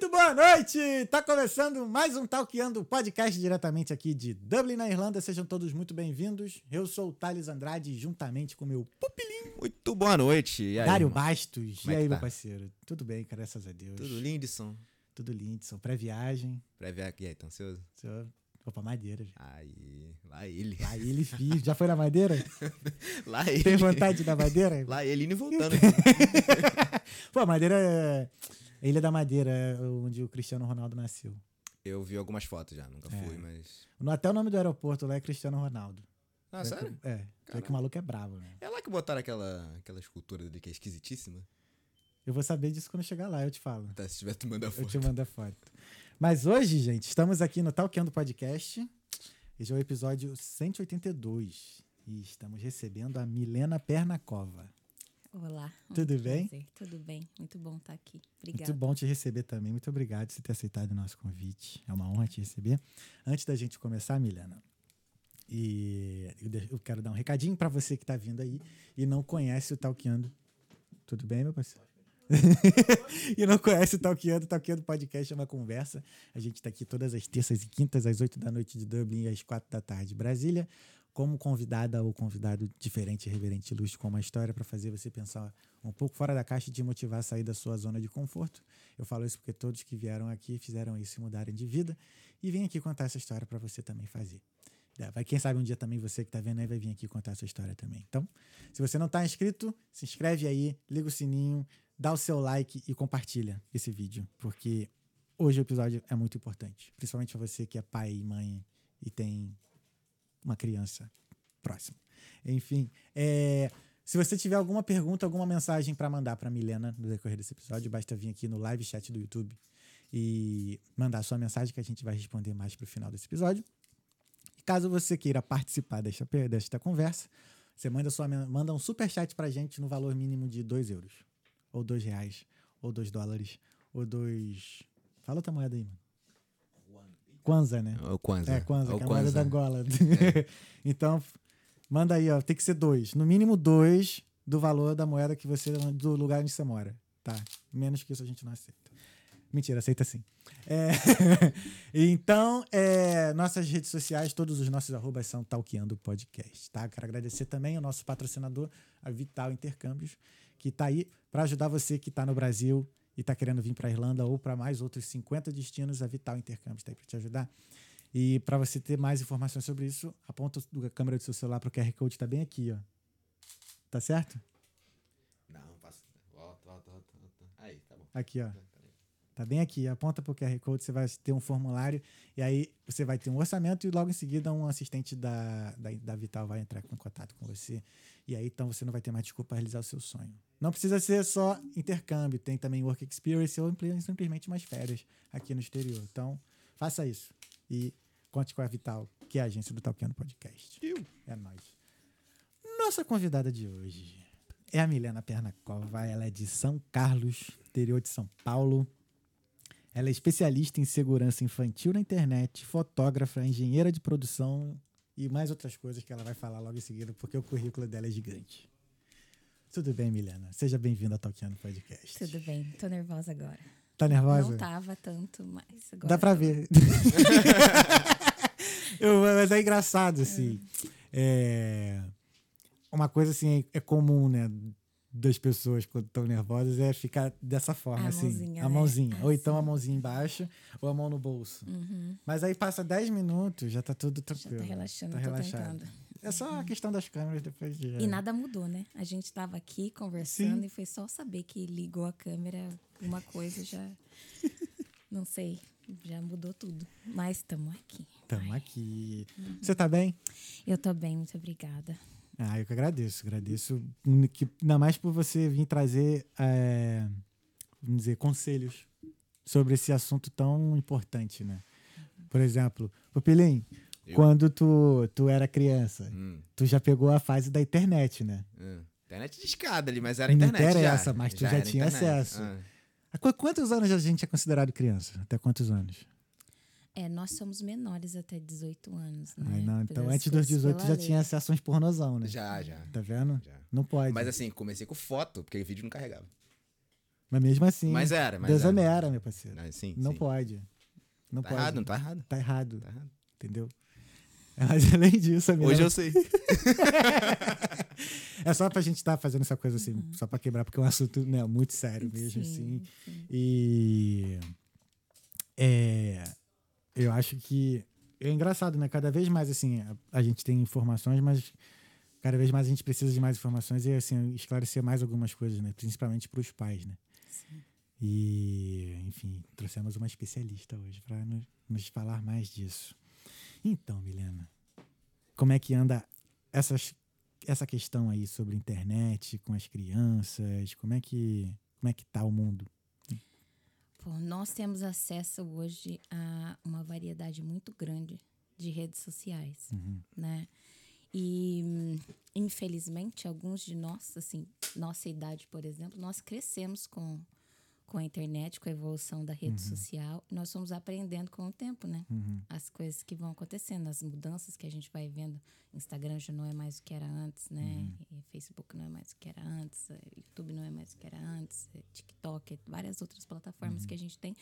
Muito boa noite! Tá começando mais um Talkeando podcast diretamente aqui de Dublin, na Irlanda. Sejam todos muito bem-vindos. Eu sou o Thales Andrade, juntamente com meu pupilinho. Muito boa noite. E aí, Dário irmão? Bastos. Como e é aí, que meu tá? parceiro? Tudo bem, graças a Deus. Tudo lindson. Tudo Lindson. Pré-viagem. Prévia aqui, aí, tá ansioso? Só- Vou pra Madeira. gente. Aí, lá ele. Lá ele fiz. Já foi na Madeira? Lá ele. Tem vontade da Madeira? Lá ele e voltando. Pô, Madeira é. Ilha da Madeira, é onde o Cristiano Ronaldo nasceu. Eu vi algumas fotos já, nunca É. fui, mas... No- Até o nome do aeroporto lá é Cristiano Ronaldo. Ah, É, sério? É, é que o maluco é bravo, né? É lá que botaram aquela, aquela escultura dele que é esquisitíssima? Eu vou saber disso quando chegar lá, eu te falo. Tá, se tiver tu manda a Eu foto. te mando a foto. Mas hoje, gente, estamos aqui no Talkando Podcast. Esse é o episódio 182. E estamos recebendo a Milena Pernacova. Olá. Tudo muito bem? prazer. Tudo bem. Muito bom estar aqui. Muito Obrigada. bom te receber também. Muito obrigado por ter aceitado o nosso convite. É uma honra te receber. Antes da gente começar, Milena, e eu quero dar um recadinho para você que está vindo aí e não conhece o Talkando. Tudo bem, meu parceiro? e não conhece o Talkando, o Talkando Podcast é uma conversa. A gente está aqui todas as terças e quintas, às 8 da noite de Dublin e às 4 da tarde de Brasília, como convidada ou convidado diferente, reverente, ilustre, com uma história para fazer você pensar um pouco fora da caixa e te motivar a sair da sua zona de conforto. Eu falo isso porque todos que vieram aqui fizeram isso e mudarem de vida. E vim aqui contar essa história para você também fazer. Vai, quem sabe um dia também você que está vendo aí vai vir aqui contar a sua história também. Então, se você não está inscrito, se inscreve aí, liga o sininho, dá o seu like e compartilha esse vídeo, porque hoje o episódio é muito importante, principalmente para você que é pai e mãe e tem uma criança próxima. Enfim, é, se você tiver alguma pergunta, alguma mensagem para mandar para Milena no decorrer desse episódio, basta vir aqui no live chat do YouTube e mandar sua mensagem que a gente vai responder mais pro final desse episódio. Caso você queira participar desta, desta conversa, você manda, sua, manda um super chat pra gente no valor mínimo de 2 euros, ou 2 reais, ou 2 dólares, ou 2. Fala outra moeda aí, mano. Kwanza, né? É o Kwanzaa. É, Kwanza, É que é a moeda da Kwanzaa. Angola. então, manda aí, ó. Tem que ser dois. No mínimo dois do valor da moeda que você. do lugar onde você mora. Tá? Menos que isso a gente não aceita. Mentira, aceita sim. É, então, é, nossas redes sociais, todos os nossos arrobas são Talqueando Podcast, tá? Quero agradecer também ao nosso patrocinador, a Vital Intercâmbios, que tá aí para ajudar você que tá no Brasil e tá querendo vir para Irlanda ou para mais outros 50 destinos, a Vital Intercâmbios tá aí para te ajudar. E para você ter mais informações sobre isso, aponta a câmera do seu celular pro QR Code, tá bem aqui, ó. Tá certo? Não, passa. Volta, volta, volta. Aí, tá bom. Aqui, ó. Tá bem aqui. Aponta pro QR Code, você vai ter um formulário e aí você vai ter um orçamento e logo em seguida um assistente da, da, da Vital vai entrar em contato com você. E aí então você não vai ter mais desculpa para realizar o seu sonho. Não precisa ser só intercâmbio, tem também work experience ou simplesmente umas férias aqui no exterior. Então, faça isso e conte com a Vital, que é a agência do Talkando Podcast. É nóis. Nossa convidada de hoje é a Milena Pernacova. Ela é de São Carlos, interior de São Paulo. Ela é especialista em segurança infantil na internet, fotógrafa, engenheira de produção e mais outras coisas que ela vai falar logo em seguida, porque o currículo dela é gigante. Tudo bem, Milena? Seja bem-vinda ao Talkiano Podcast. Tudo bem. Tô nervosa agora. Tá nervosa? Não tava tanto, mas agora. Dá pra tô. ver. Eu- mas é engraçado, assim. É, uma coisa assim, é comum, né? Das pessoas quando estão nervosas é ficar dessa forma, A assim. mãozinha, a né? mãozinha. Ou então a mãozinha embaixo, ou a mão no bolso. Uhum. Mas aí passa 10 minutos, já tá tudo Já tranquilo. tá relaxando, Tá tô relaxado. tentando. É só a questão das câmeras depois de. E nada mudou, né? A gente tava aqui conversando Sim. e foi só saber que ligou a câmera, uma coisa já. Não sei, já mudou tudo. Mas estamos aqui. Tamo Ai, aqui. Uhum. Você tá bem? Eu tô bem, muito obrigada. Ah, eu que agradeço. Agradeço que, ainda mais por você vir trazer, é, vamos dizer, conselhos sobre esse assunto tão importante, né? Por exemplo, Pupilim, Eu? quando tu, tu era criança, Hum, tu já pegou a fase da internet, né? hum. Internet de escada ali, mas era Não internet interessa, já. mas tu já era tinha internet. acesso. Ah. Há qu- quantos anos a gente é considerado criança? Até quantos anos? É, nós somos menores até 18 anos, né? Ai, não, então antes dos coisas 18 pela já lei. tinha acesso a uns pornozão, né? Já, já. Tá vendo? já. Não pode. Mas assim, comecei com foto, porque o vídeo não carregava. Mas mesmo assim. Mas era, mas Deus era. é mera, meu parceiro. Ah, sim, não sim. pode. Não Tá pode. errado, não tá errado. Tá errado. Tá errado. Entendeu? Mas além disso, a Milena. Hoje eu sei. É só pra gente estar fazendo essa coisa assim, só pra quebrar, porque é um assunto né, muito sério mesmo, assim. Sim, sim. E é, eu acho que é engraçado, né? Cada vez mais assim, a, a gente tem informações, mas cada vez mais a gente precisa de mais informações e assim, esclarecer mais algumas coisas, né? Principalmente para os pais, né? Sim. E, enfim, trouxemos uma especialista hoje para nos, nos falar mais disso. Então, Milena, como é que anda essas, essa questão aí sobre internet com as crianças? Como é que como é que tá o mundo? Pô, nós temos acesso hoje a uma variedade muito grande de redes sociais, Uhum. né? E infelizmente alguns de nós, assim, nossa idade, por exemplo, nós crescemos com com a internet, com a evolução da rede social, nós fomos aprendendo com o tempo, né? Uhum. As coisas que vão acontecendo, as mudanças que a gente vai vendo. Instagram já não é mais o que era antes, né? E Facebook não é mais o que era antes, eh, YouTube não é mais o que era antes, eh, TikTok, várias outras plataformas que a gente tem.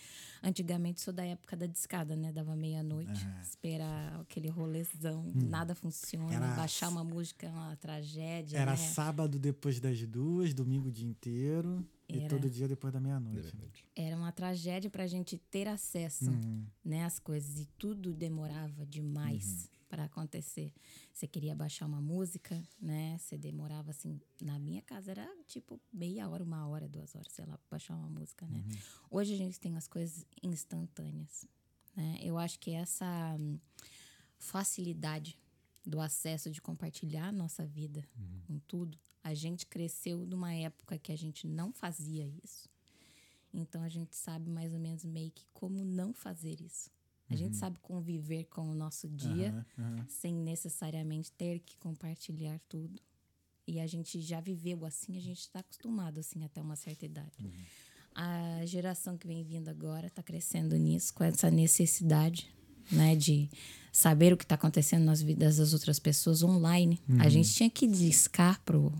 Antigamente, sou da época da discada, né? Dava meia-noite, Aham. esperar aquele rolezão, nada funciona, Era- baixar uma música é uma tragédia, Era né? sábado depois das duas, domingo o dia inteiro e Era. todo dia depois da meia-noite. Era uma tragédia para a gente ter acesso Uhum. né, às coisas. E tudo demorava demais para acontecer. Você queria baixar uma música, né? Você demorava assim. Na minha casa era tipo meia hora, uma hora, duas horas, sei lá, pra baixar uma música, né? Hoje a gente tem as coisas instantâneas. Né? Eu acho que essa facilidade do acesso de compartilhar a nossa vida com tudo. A gente cresceu numa época que a gente não fazia isso. Então a gente sabe mais ou menos meio que como não fazer isso. A gente sabe conviver com o nosso dia Aham, aham. sem necessariamente ter que compartilhar tudo. E a gente já viveu assim, a gente está acostumado assim até uma certa idade. A geração que vem vindo agora está crescendo nisso, com essa necessidade, né, de saber o que está acontecendo nas vidas das outras pessoas online. A gente tinha que discar pro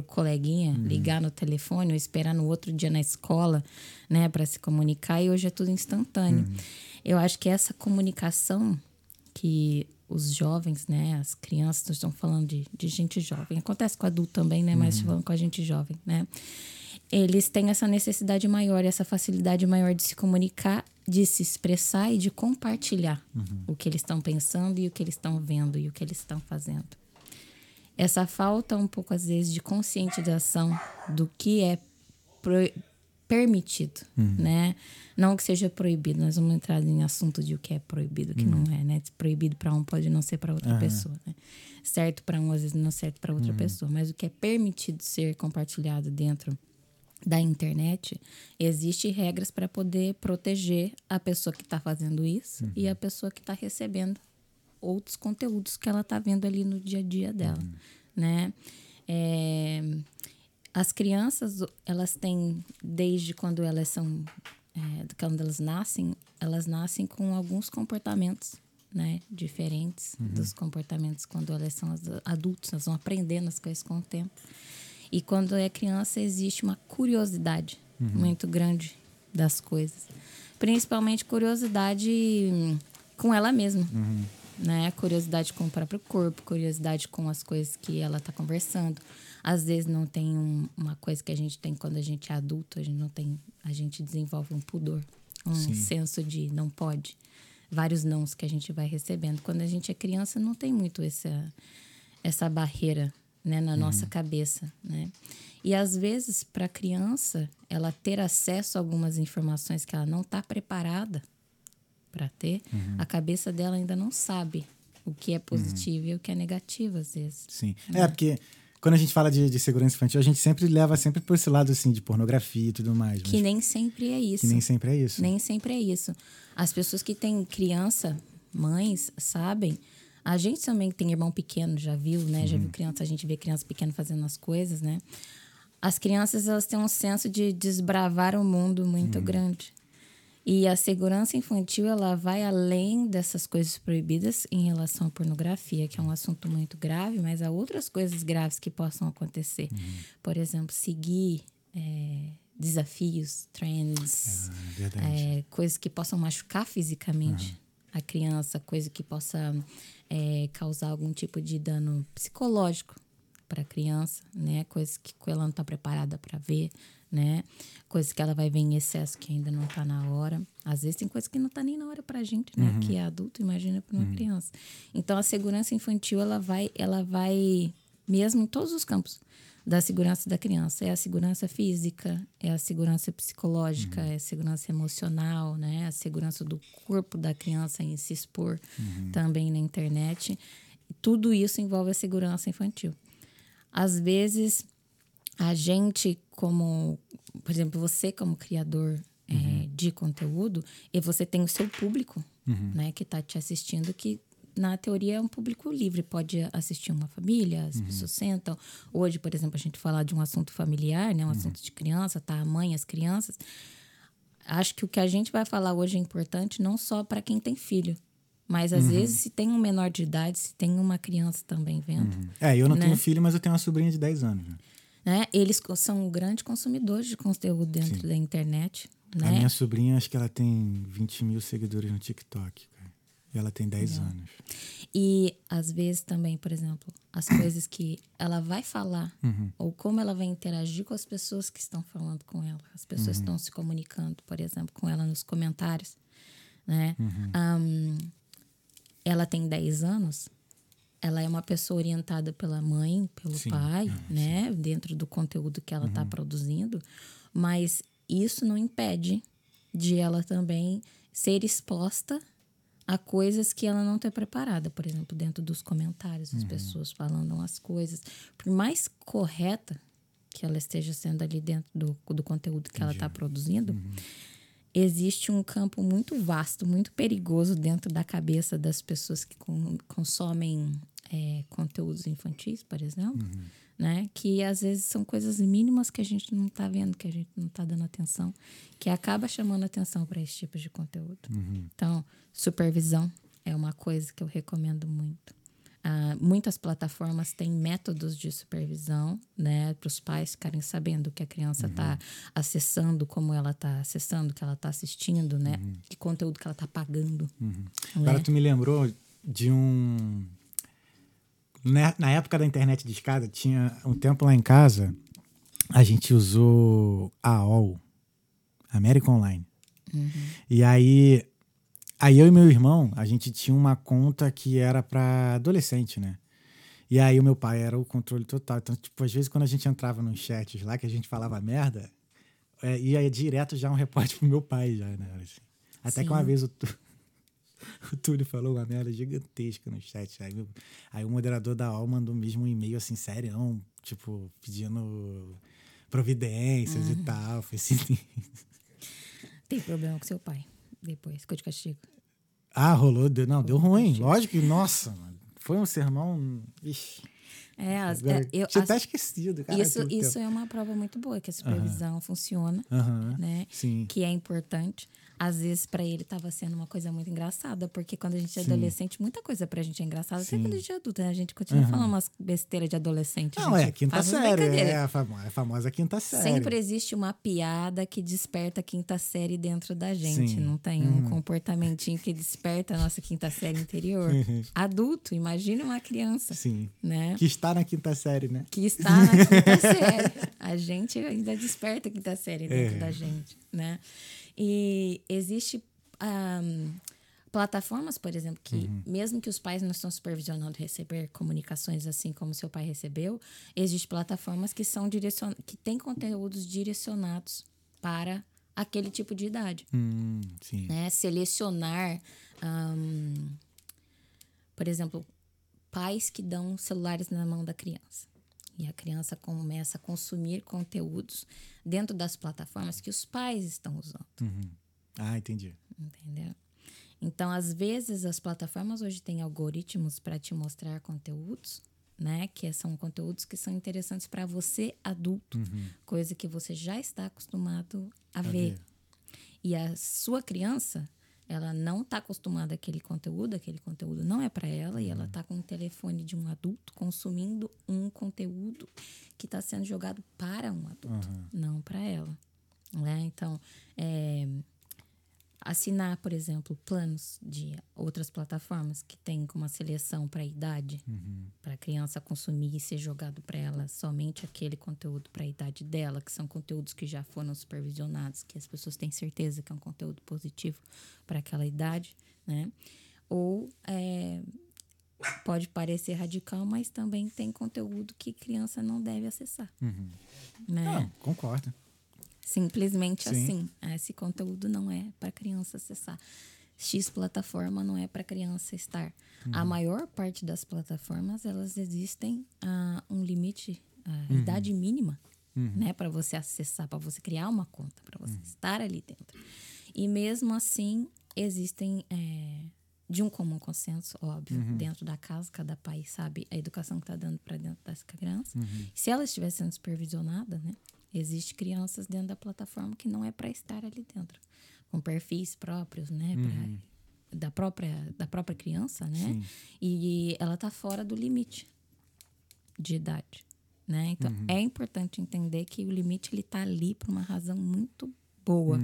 pro coleguinha, ligar no telefone ou esperar no outro dia na escola, né, para se comunicar e hoje é tudo instantâneo. Eu acho que essa comunicação que os jovens, né, as crianças, nós estamos falando de, de gente jovem, acontece com adulto também, né, mas falando com a gente jovem, né, eles têm essa necessidade maior, essa facilidade maior de se comunicar, de se expressar e de compartilhar o que eles estão pensando e o que eles estão vendo e o que eles estão fazendo. Essa falta um pouco às vezes de conscientização do que é permitido, né? Não que seja proibido, nós vamos entrar em assunto de o que é proibido, o que não é, né? Proibido para um pode não ser para outra pessoa, né? Certo para um às vezes não certo para outra pessoa, mas o que é permitido ser compartilhado dentro da internet, existe regras para poder proteger a pessoa que está fazendo isso e a pessoa que está recebendo outros conteúdos que ela está vendo ali no dia a dia dela, né? É, as crianças, elas têm, desde quando elas são, é, quando elas nascem, elas nascem com alguns comportamentos, né? Diferentes dos comportamentos quando elas são as- adultos, elas vão aprendendo as coisas com o tempo. E quando é criança, existe uma curiosidade muito grande das coisas. Principalmente curiosidade hum, com ela mesma. Né? Curiosidade com o próprio corpo, curiosidade com as coisas que ela está conversando. Às vezes não tem um- uma coisa que a gente tem quando a gente é adulto, a gente não tem, a gente desenvolve um pudor, um senso de não pode. Vários nãos que a gente vai recebendo. Quando a gente é criança, não tem muito essa, essa barreira né, na nossa cabeça, né? E às vezes para a criança ela ter acesso a algumas informações que ela não está preparada para ter, a cabeça dela ainda não sabe o que é positivo e o que é negativo às vezes. Sim. É, porque quando a gente fala de, de segurança infantil, a gente sempre leva sempre por esse lado assim de pornografia e tudo mais. Que nem sempre é isso. que nem sempre é isso. Nem sempre é isso. As pessoas que têm criança, mães, sabem. A gente também tem irmão pequeno, já viu, né? Já viu criança, a gente vê criança pequena fazendo as coisas, né? As crianças, elas têm um senso de desbravar o mundo muito grande. E a segurança infantil, ela vai além dessas coisas proibidas em relação à pornografia, que é um assunto muito grave, mas há outras coisas graves que possam acontecer. Por exemplo, seguir é, desafios, trends, verdade. é, coisas que possam machucar fisicamente a criança, coisa que possa é, causar algum tipo de dano psicológico para a criança, né? Coisas que ela não está preparada para ver, né? Coisas que ela vai ver em excesso que ainda não está na hora. Às vezes tem coisas que não está nem na hora para a gente, né? Que é adulto, imagina para uma criança. Então a segurança infantil ela vai, ela vai mesmo em todos os campos da segurança da criança. É a segurança física, é a segurança psicológica, é a segurança emocional, né? A segurança do corpo da criança em se expor também na internet. Tudo isso envolve a segurança infantil. Às vezes, a gente, como, por exemplo, você como criador é, de conteúdo, e você tem o seu público, né, que está te assistindo, que na teoria é um público livre, pode assistir uma família, as pessoas sentam. Hoje, por exemplo, a gente falar de um assunto familiar, né, um assunto de criança, tá a mãe, as crianças. Acho que o que a gente vai falar hoje é importante não só para quem tem filho, mas às vezes se tem um menor de idade, se tem uma criança também vendo, É, eu não né? tenho filho, mas eu tenho uma sobrinha de 10 anos. Né? Eles são grandes consumidores de conteúdo dentro da internet, A né? minha sobrinha, acho que ela tem 20 mil seguidores no TikTok. cara. E ela tem 10 anos. E às vezes também, por exemplo, as coisas que ela vai falar Uhum. ou como ela vai interagir com as pessoas que estão falando com ela, as pessoas Uhum. estão se comunicando, por exemplo, com ela nos comentários, né? Uhum. Ahn, ela tem 10 anos, ela é uma pessoa orientada pela mãe, pelo Sim, pai, ah, né? Dentro do conteúdo que ela está Uhum. produzindo, mas isso não impede de ela também ser exposta a coisas que ela não está preparada, por exemplo, dentro dos comentários, Uhum. as pessoas falando as coisas, por mais correta que ela esteja sendo ali dentro do, do conteúdo que ela está produzindo, Uhum. Existe um campo muito vasto, muito perigoso dentro da cabeça das pessoas que con- consomem é, conteúdos infantis, por exemplo, Uhum. né? Que às vezes são coisas mínimas que a gente não está vendo, que a gente não está dando atenção, que acaba chamando atenção para esse tipo de conteúdo. Uhum. Então, supervisão é uma coisa que eu recomendo muito. Ah, muitas plataformas têm métodos de supervisão, né, para os pais ficarem sabendo o que a criança está acessando, como ela está acessando, o que ela está assistindo, né, que conteúdo que ela está pagando. Uhum. né? Agora tu me lembrou de um. Na, na época da internet de escada, tinha um tempo lá em casa, a gente usou a AOL, American Online. E aí, aí eu e meu irmão, a gente tinha uma conta que era para adolescente, né? E aí o meu pai era o controle total. Então, tipo, às vezes quando a gente entrava nos chats lá, que a gente falava merda, é, ia direto já um repórter pro meu pai já, né? Assim. Até que uma Sim. vez o, Tu- o Túlio falou uma merda gigantesca no chat. Aí, o- aí o moderador da AOL mandou mesmo um e-mail assim, serião, tipo, pedindo providências e tal. Foi assim. Tem problema com seu pai depois, ficou de castigo. Ah, rolou, deu, não, deu ruim. Lógico que, nossa, mano, foi um sermão. Ixi, É, agora, é, eu, tinha até esquecido, cara. isso, isso é uma prova muito boa, que a supervisão funciona, né? Sim. que é importante. Às vezes, para ele, estava sendo uma coisa muito engraçada, porque quando a gente é Sim. adolescente, muita coisa pra gente é engraçada. Até quando a gente é adulta, né? A gente continua falando umas besteiras de adolescente. a Não, é gente quinta série. É a, famo- a famosa quinta série. Sempre existe uma piada que desperta a quinta série dentro da gente. Sim. Uhum. Não tem um comportamentinho que desperta a nossa quinta série interior. Adulto, imagine uma criança, Sim. né? Que está na quinta série, né? que está na quinta série. A gente ainda desperta a quinta série dentro É. da gente, né? E existe ahm, plataformas, por exemplo, que Uhum. mesmo que os pais não estão supervisionando receber comunicações assim como seu pai recebeu, existem plataformas que são direcion... que têm conteúdos direcionados para aquele tipo de idade Hum, né? Selecionar, ahm, por exemplo, pais que dão celulares na mão da criança. E a criança começa a consumir conteúdos dentro das plataformas que os pais estão usando, Uhum. Ah, entendi. entendeu? Então, às vezes, as plataformas hoje têm algoritmos para te mostrar conteúdos, né? Que são conteúdos que são interessantes para você, adulto, Uhum. coisa que você já está acostumado a, A ver. ver. E a sua criança, ela não está acostumada àquele conteúdo, aquele conteúdo não é para ela, e Uhum. ela está com o telefone de um adulto consumindo um conteúdo que está sendo jogado para um adulto, Aham. não para ela. Né? Então, é, assinar, por exemplo, planos de outras plataformas que tem como uma seleção para a idade, para a criança consumir e ser jogado para ela somente aquele conteúdo para a idade dela, que são conteúdos que já foram supervisionados, que as pessoas têm certeza que é um conteúdo positivo para aquela idade, né? Ou é, pode parecer radical, mas também tem conteúdo que criança não deve acessar, Uhum. né? Não, concordo. Simplesmente Sim. assim. Esse conteúdo não é para criança acessar. X plataforma não é para criança estar. Uhum. A maior parte das plataformas, elas existem a um limite, a Uhum. idade mínima, né, para você acessar, para você criar uma conta, para Uhum. você estar ali dentro. E mesmo assim, existem é, de um comum consenso, óbvio, Uhum. dentro da casa, cada pai sabe a educação que está dando para dentro dessa criança. Uhum. Se ela estiver sendo supervisionada, né? Existe crianças dentro da plataforma que não é para estar ali dentro, com perfis próprios, né? pra- da própria da própria criança, né? Sim. E ela tá fora do limite de idade, né? Então é importante entender que o limite ele tá ali por uma razão muito boa,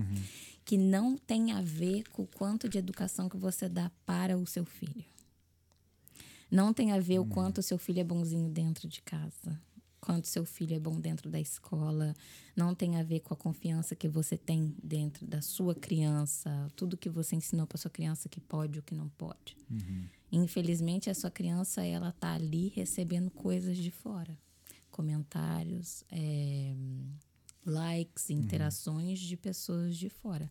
que não tem a ver com o quanto de educação que você dá para o seu filho. Não tem a ver o quanto o seu filho é bonzinho dentro de casa, quanto seu filho é bom dentro da escola. Não tem a ver com a confiança que você tem dentro da sua criança, tudo que você ensinou para sua criança que pode ou que não pode. Infelizmente, a sua criança ela tá ali recebendo coisas de fora, comentários, é, likes, interações de pessoas de fora.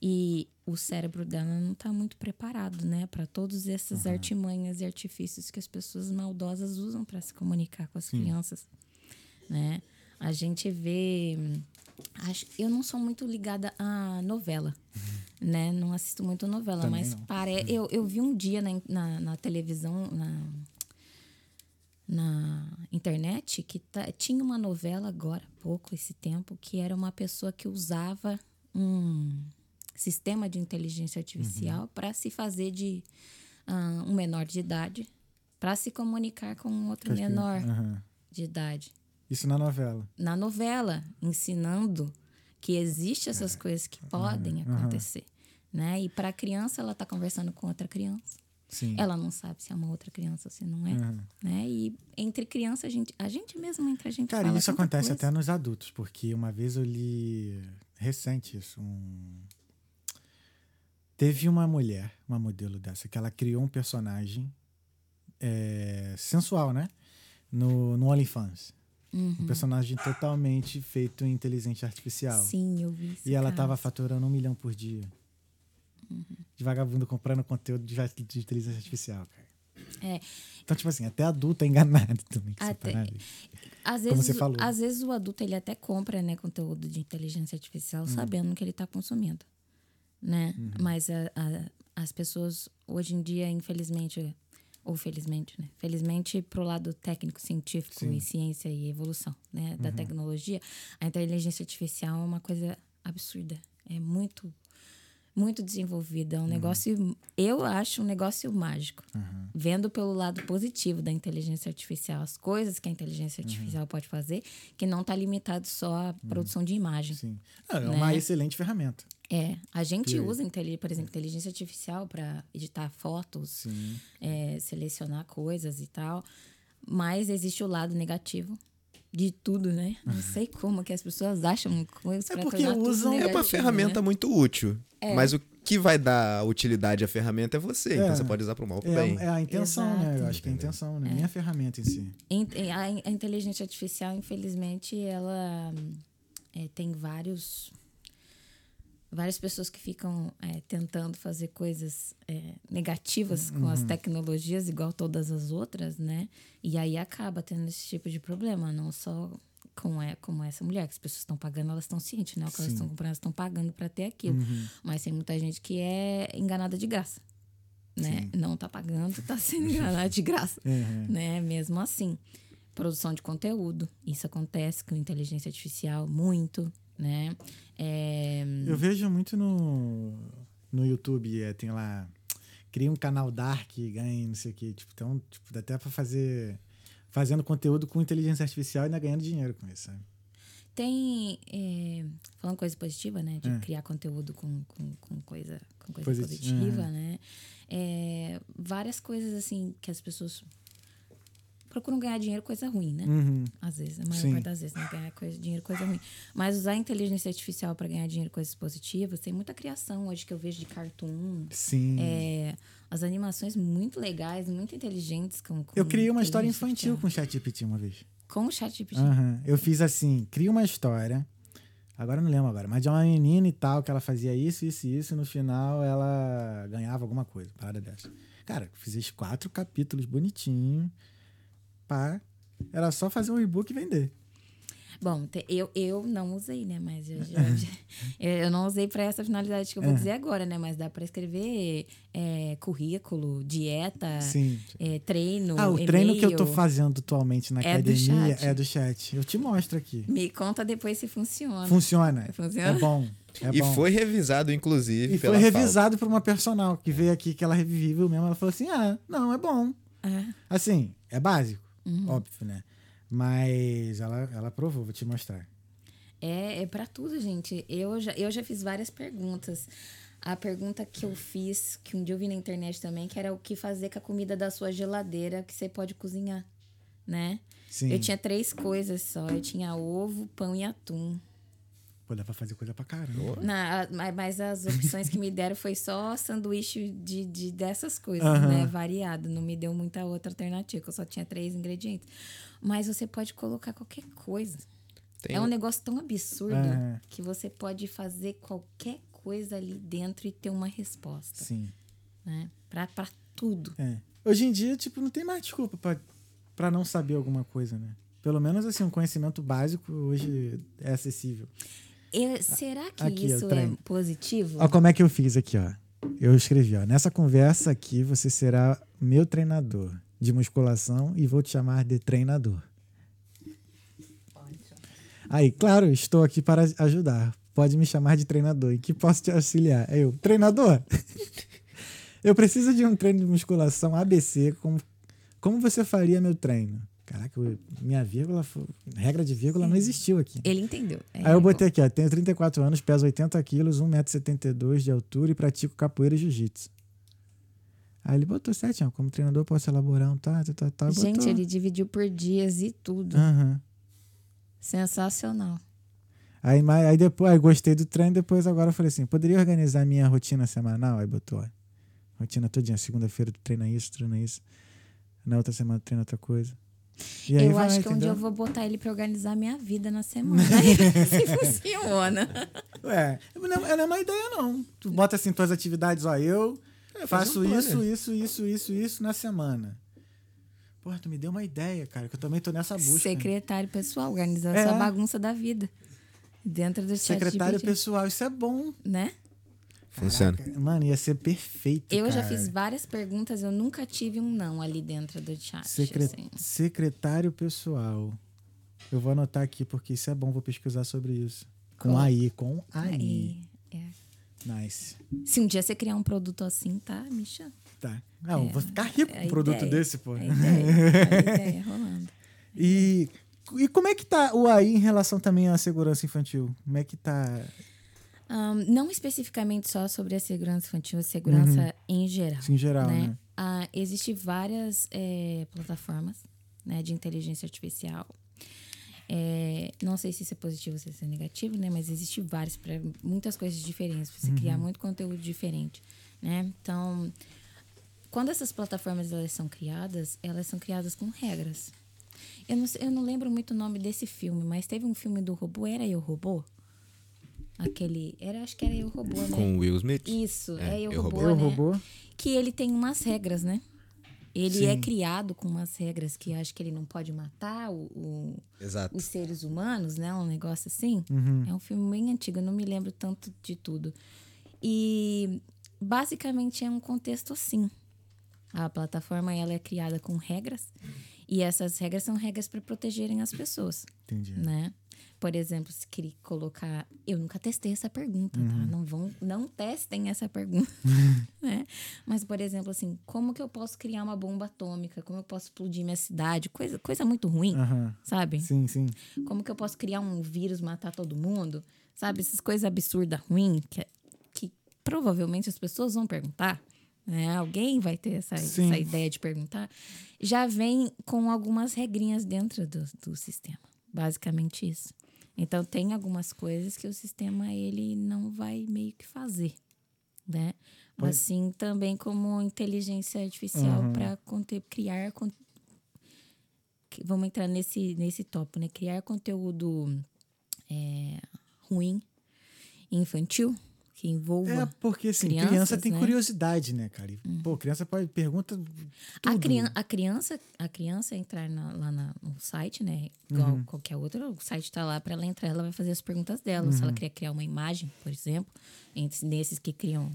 E o cérebro dela não está muito preparado, né, para todos esses artimanhas e artifícios que as pessoas maldosas usam para se comunicar com as crianças, né? A gente vê acho, eu não sou muito ligada à novela, né? Não assisto muito novela, Também mas pare... eu, eu vi um dia na, na, na televisão, na, na internet, que tá- tinha uma novela agora, há pouco esse tempo, que era uma pessoa que usava um sistema de inteligência artificial para se fazer de ah, um menor de idade, para se comunicar com um outro menor Aham. de idade Isso na novela. na novela, ensinando que existe essas coisas que podem acontecer, né? E para a criança, ela tá conversando com outra criança. Sim. Ela não sabe se é uma outra criança ou se não é, Aham. né? E entre criança, a gente, a gente mesmo entre a gente Cara, fala isso acontece coisa. até nos adultos, porque uma vez eu li recente isso. Um... Teve uma mulher, uma modelo dessa, que ela criou um personagem é, sensual, né? No, no OnlyFans. Um personagem totalmente feito em inteligência artificial. Uhum. Sim, eu vi esse E ela caso. tava faturando um milhão por dia. Uhum. De vagabundo comprando conteúdo de, de inteligência artificial, cara. É. Então, tipo assim, até adulto é enganado também. Até-. Às Como vezes, você falou. às vezes o adulto ele até compra né, conteúdo de inteligência artificial sabendo que ele está consumindo. Né? Uhum. Mas a- a- as pessoas, hoje em dia, infelizmente, ou felizmente, né? Felizmente, pro lado técnico, científico Sim. Uhum. e ciência e evolução né? da tecnologia, a inteligência artificial é uma coisa absurda. É muito, muito desenvolvida. É Uhum. um negócio, eu acho um negócio mágico. Aham. Vendo pelo lado positivo da inteligência artificial, as coisas que a inteligência Uhum. artificial pode fazer, que não está limitado só à produção de imagem. Sim. Ah, é uma Né? excelente ferramenta. É, a gente Que- usa, por exemplo, inteligência artificial para editar fotos, é, selecionar coisas e tal. Mas existe o lado negativo de tudo, né? Não sei como que as pessoas acham coisas É porque usam- É uma É uma negativo, ferramenta né? muito útil. Mas o que vai dar utilidade à ferramenta é você. É. Então você pode usar pro mal ou pro bem. É, é a intenção, né? Eu Exato. acho que é a intenção, né? Nem a ferramenta em si. In- A, inteligência artificial, infelizmente, ela é, tem vários várias pessoas que ficam é, tentando fazer coisas é, negativas com as tecnologias, igual todas as outras, né? E aí acaba tendo esse tipo de problema, não só com é, como essa mulher, que as pessoas estão pagando, elas estão cientes, né? O que elas Sim. estão comprando, elas estão pagando para ter aquilo. Mas tem muita gente que é enganada de graça, né? Não tá pagando, tá sendo enganada de graça Uhum. né? Mesmo assim, produção de conteúdo, isso acontece com inteligência artificial muito, né? É, Eu vejo muito no, no YouTube, é, tem lá. Cria um canal Dark ganha não sei o quê. Tipo, então, tipo, dá até pra fazer. Fazendo conteúdo com inteligência artificial e ainda ganhando dinheiro com isso, sabe? tem, é, falando coisa positiva, né? De É. criar conteúdo com, com, com coisa, com coisa Positi- positiva, Aham. né? É, várias coisas, assim, que as pessoas procuram ganhar dinheiro, coisa ruim, né? Uhum. Às vezes, a maior Sim. parte das vezes, né? Ganhar coisa, dinheiro, coisa ruim. Mas usar a inteligência artificial para ganhar dinheiro, coisas positivas, tem muita criação hoje que eu vejo de cartoon. Sim. É, as animações muito legais, muito inteligentes. Com, com Eu criei uma história infantil com o ChatGPT uma vez. Com o chat GPT. Aham. Eu fiz assim, cria uma história. Agora eu não lembro agora, mas de uma menina e tal, que ela fazia isso, isso e isso, e no final ela ganhava alguma coisa, parada dessa. Cara, fiz esses quatro capítulos bonitinho. Pá. Era só fazer um e-book e vender. Bom, te- eu, eu não usei, né? Mas eu, já, eu eu não usei para essa finalidade que eu vou É. dizer agora, né? Mas dá para escrever é, currículo, dieta, Sim. é, treino. Ah, o treino que eu tô fazendo atualmente na É do academia chat. é do chat. Eu te mostro aqui. Me conta depois se funciona. Funciona. Funciona? É bom. É e bom. foi revisado, inclusive, E pela foi revisado por uma personal que veio aqui, que ela reviveu mesmo. Ela falou assim: ah, não, é bom. É. Assim, é básico, Uhum. óbvio, né? Mas ela, ela aprovou, vou te mostrar. É, é para tudo, gente. Eu já, eu já fiz várias perguntas. A pergunta que eu fiz, que um dia eu vi na internet também, que era o que fazer com a comida da sua geladeira que você pode cozinhar, né? Sim. Eu tinha três coisas só. Eu tinha ovo, pão e atum. Pô, dá pra fazer coisa pra caramba. Na, mas as opções que me deram foi só sanduíche de, de dessas coisas, né? Variado. Não me deu muita outra alternativa, que eu só tinha três ingredientes. Mas você pode colocar qualquer coisa. Tem É um negócio tão absurdo Aham. que você pode fazer qualquer coisa ali dentro e ter uma resposta, Sim. né? Pra, pra tudo. É. Hoje em dia, tipo, não tem mais desculpa pra, pra não saber alguma coisa, né? Pelo menos, assim, um conhecimento básico hoje é acessível. Eu- será que Aqui, isso é positivo? Ó, como é que eu fiz aqui, ó. Eu escrevi, ó. Nessa conversa aqui, você será meu treinador de musculação e vou te chamar de treinador. Aí, claro, estou aqui para ajudar. Pode me chamar de treinador. Em que posso te auxiliar? Eu, treinador? eu preciso de um treino de musculação ABC. Como, como você faria meu treino? Caraca, minha vírgula, regra de vírgula não existiu aqui. Ele entendeu. É, Aí eu botei aqui, ó. Tenho 34 anos, peso 80 quilos, 1,72m de altura e pratico capoeira e jiu-jitsu. Aí ele botou certinho, ó, como treinador posso elaborar um tá, tá, tá, tá. Gente, botou. ele dividiu por dias e tudo. Aham. Sensacional. Aí, aí depois, aí gostei do treino, depois agora eu falei assim, poderia organizar minha rotina semanal? Aí botou, ó, rotina todinha, segunda-feira tu treina isso, treina isso, na outra semana treina outra coisa. E aí eu vai, acho que um dia eu vou botar ele pra organizar minha vida na semana. Aí se funciona. Ué, não, é uma ideia não. Tu bota assim tuas atividades, ó, eu É, faço um isso, isso, isso, isso, isso na semana. Porra, tu me deu uma ideia, cara, que eu também tô nessa busca. Secretário pessoal, organizar É. sua bagunça da vida. Dentro do chat Secretário pessoal, isso é bom. né? Funciona. Caraca, Mano, ia ser perfeito, Eu já cara. fiz várias perguntas, eu nunca tive um não ali dentro do chat. Secre- assim. Secretário pessoal. Eu vou anotar aqui porque isso é bom, vou pesquisar sobre isso. Com Coloca. AI, com AI. Aí, é. Nice. Se um dia você criar um produto assim, tá? Me chama. Tá. Não, É, vou ficar rico é com um produto ideia, desse, pô. A ideia, a ideia rolando. E, e como é que tá o AI em relação também à segurança infantil? Como é que tá? Ahn, não especificamente só sobre a segurança infantil, a segurança em geral. Assim, em geral, né? né? Ah, Existem várias eh, plataformas né, de inteligência artificial. É, não sei se isso é positivo ou se isso é negativo, né? Mas existem vários para muitas coisas diferentes, pra você Uhum. criar muito conteúdo diferente, né? Então, quando essas plataformas elas são criadas, elas são criadas com regras. Eu não, eu não lembro muito o nome desse filme, mas teve um filme do robô, era Eu Robô? Aquele, era, acho que era Eu Robô, né? Com o Will Smith. Isso, É, é, Eu Eu Robô, Robô. Eu né? robô? que ele tem umas regras, né? Ele Sim. é criado com umas regras que acho que ele não pode matar o- o- Exato. os seres humanos, né? Um negócio assim. Uhum. É um filme bem antigo, eu não me lembro tanto de tudo. E basicamente é um contexto assim. A plataforma ela é criada com regras e essas regras são regras para protegerem as pessoas Entendi. né? Por exemplo, se queria colocar, eu nunca testei essa pergunta, Uhum. tá? Não vão, não testem essa pergunta, né? Mas por exemplo, assim, como que eu posso criar uma bomba atômica? Como eu posso explodir minha cidade? Coisa, coisa muito ruim, Aham. sabe? Sim, sim. Como que eu posso criar um vírus, matar todo mundo? sabe? Essas coisas absurdas, ruins, que, que provavelmente as pessoas vão perguntar, né? Alguém vai ter essa, Sim. essa ideia de perguntar. Já vem com algumas regrinhas dentro do, do sistema. Basicamente isso. Então, tem algumas coisas que o sistema ele não vai meio que fazer, né? Pois- Assim também como inteligência artificial Uhum. para criar vamos entrar nesse nesse tópico, né? Criar conteúdo é, ruim, infantil, que envolva É porque assim, crianças, criança tem né? curiosidade, né, cara? E, Pô, criança pode pergunta A, crian a criança, a criança entrar na- lá na- no site, né? Igual Uhum. qualquer outro, o site tá lá para ela entrar, ela vai fazer as perguntas dela. Se ela Uhum. quer criar uma imagem, por exemplo, entre nesses que criam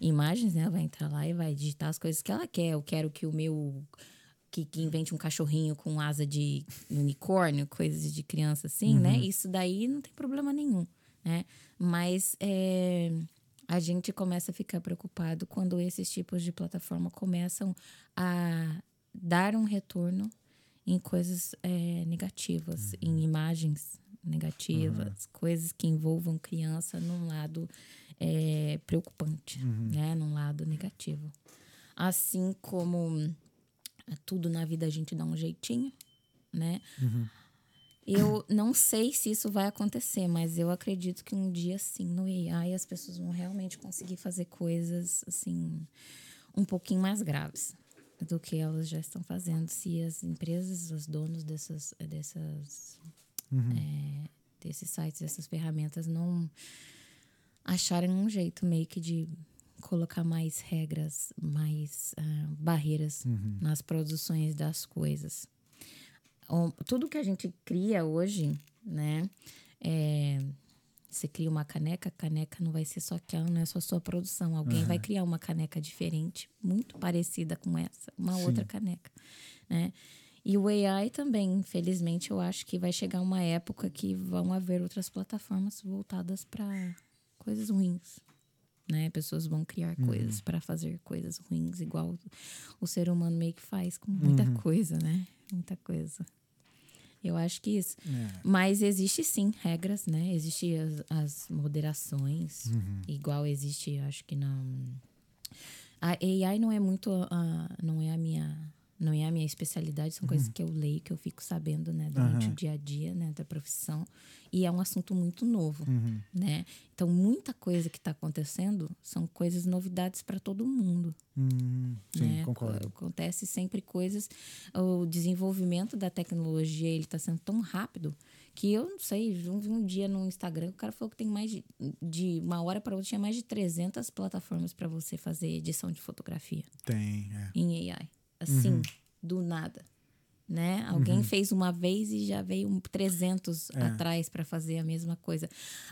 imagens, né? Ela vai entrar lá e vai digitar as coisas que ela quer. Eu quero que o meu que, que invente um cachorrinho com asa de unicórnio, coisas de criança assim, né? Uhum. Isso daí não tem problema nenhum, né? Mas é, a gente começa a ficar preocupado quando esses tipos de plataforma começam a dar um retorno em coisas é, negativas, em imagens negativas, coisas que envolvam criança num lado é, preocupante, né? Num lado negativo. Assim como tudo na vida a gente dá um jeitinho, né? Eu não sei se isso vai acontecer, mas eu acredito que um dia sim, no AI, as pessoas vão realmente conseguir fazer coisas assim um pouquinho mais graves do que elas já estão fazendo. Se as empresas, os donos dessas, dessas é, desses sites, dessas ferramentas não acharem um jeito meio que de colocar mais regras, mais ah, barreiras nas produções das coisas. Tudo que a gente cria hoje, né? É, você cria uma caneca, a caneca não vai ser só aquela, não é só sua produção. Alguém vai criar uma caneca diferente, muito parecida com essa, uma Sim. outra caneca, né? E o AI também, infelizmente, eu acho que vai chegar uma época que vão haver outras plataformas voltadas para coisas ruins, né? Pessoas vão criar coisas para fazer coisas ruins, igual o ser humano meio que faz com muita coisa, né? Muita coisa. Eu acho que isso. É. Mas existe sim regras, né? Existem as, as moderações, Uhum. igual existe, acho que na a AI não é muito a, não é a minha não é a minha especialidade, são coisas que eu leio, que eu fico sabendo, né, durante Aham. o dia a dia, né, da profissão, e é um assunto muito novo, Uhum. né? Então, muita coisa que está acontecendo são coisas novidades para todo mundo, Hum, sim, né? concordo. Acontece sempre coisas. O desenvolvimento da tecnologia ele está sendo tão rápido que eu não sei. Vi um dia no Instagram o cara falou que tem mais de, de uma hora para outra tinha mais de 300 plataformas para você fazer edição de fotografia Tem, é. em AI. Assim, do nada. Né? Alguém fez uma vez e já veio um 300 É. atrás para fazer a mesma coisa.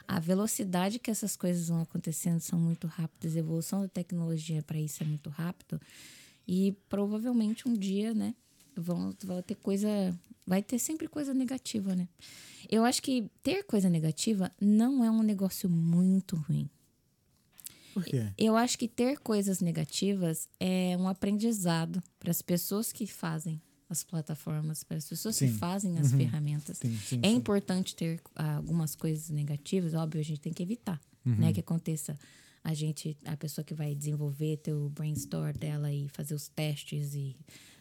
A velocidade que essas coisas vão acontecendo são muito rápidas, a evolução da tecnologia para isso é muito rápido. E provavelmente um dia, né, vão, vão ter coisa, vai ter sempre coisa negativa, né? Eu acho que ter coisa negativa não é um negócio muito ruim. Por quê? Eu acho que ter coisas negativas é um aprendizado para as pessoas que fazem as plataformas, para as pessoas Sim. que fazem as ferramentas. Sim, sim, é importante ter ah, algumas coisas negativas, óbvio, a gente tem que evitar, Uhum. né, que aconteça a gente, a pessoa que vai desenvolver ter o brainstorm dela e fazer os testes e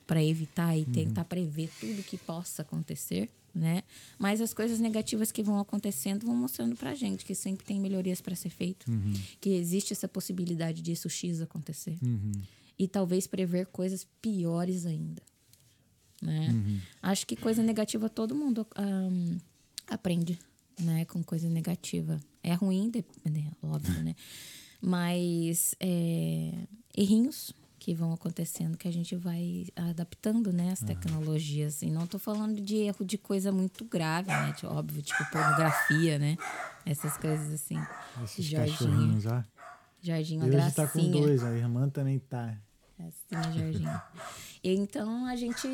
para evitar Uhum. e tentar prever tudo que possa acontecer, né? Mas as coisas negativas que vão acontecendo vão mostrando pra gente que sempre tem melhorias para ser feito, Uhum. que existe essa possibilidade disso X acontecer Uhum. e talvez prever coisas piores ainda. Né? Acho que coisa negativa todo mundo ahn, aprende, né? Com coisa negativa. É ruim, de- né? óbvio, né? Mas é, errinhos que vão acontecendo que a gente vai adaptando, né? As tecnologias. E não tô falando de erro de coisa muito grave, né? de- óbvio, tipo pornografia, né? Essas coisas assim. Esses Jorginho. cachorrinhos, ó. Jardim, uma E hoje gracinha. tá com dois, a irmã também tá. Assim, Jorginho. Então a gente.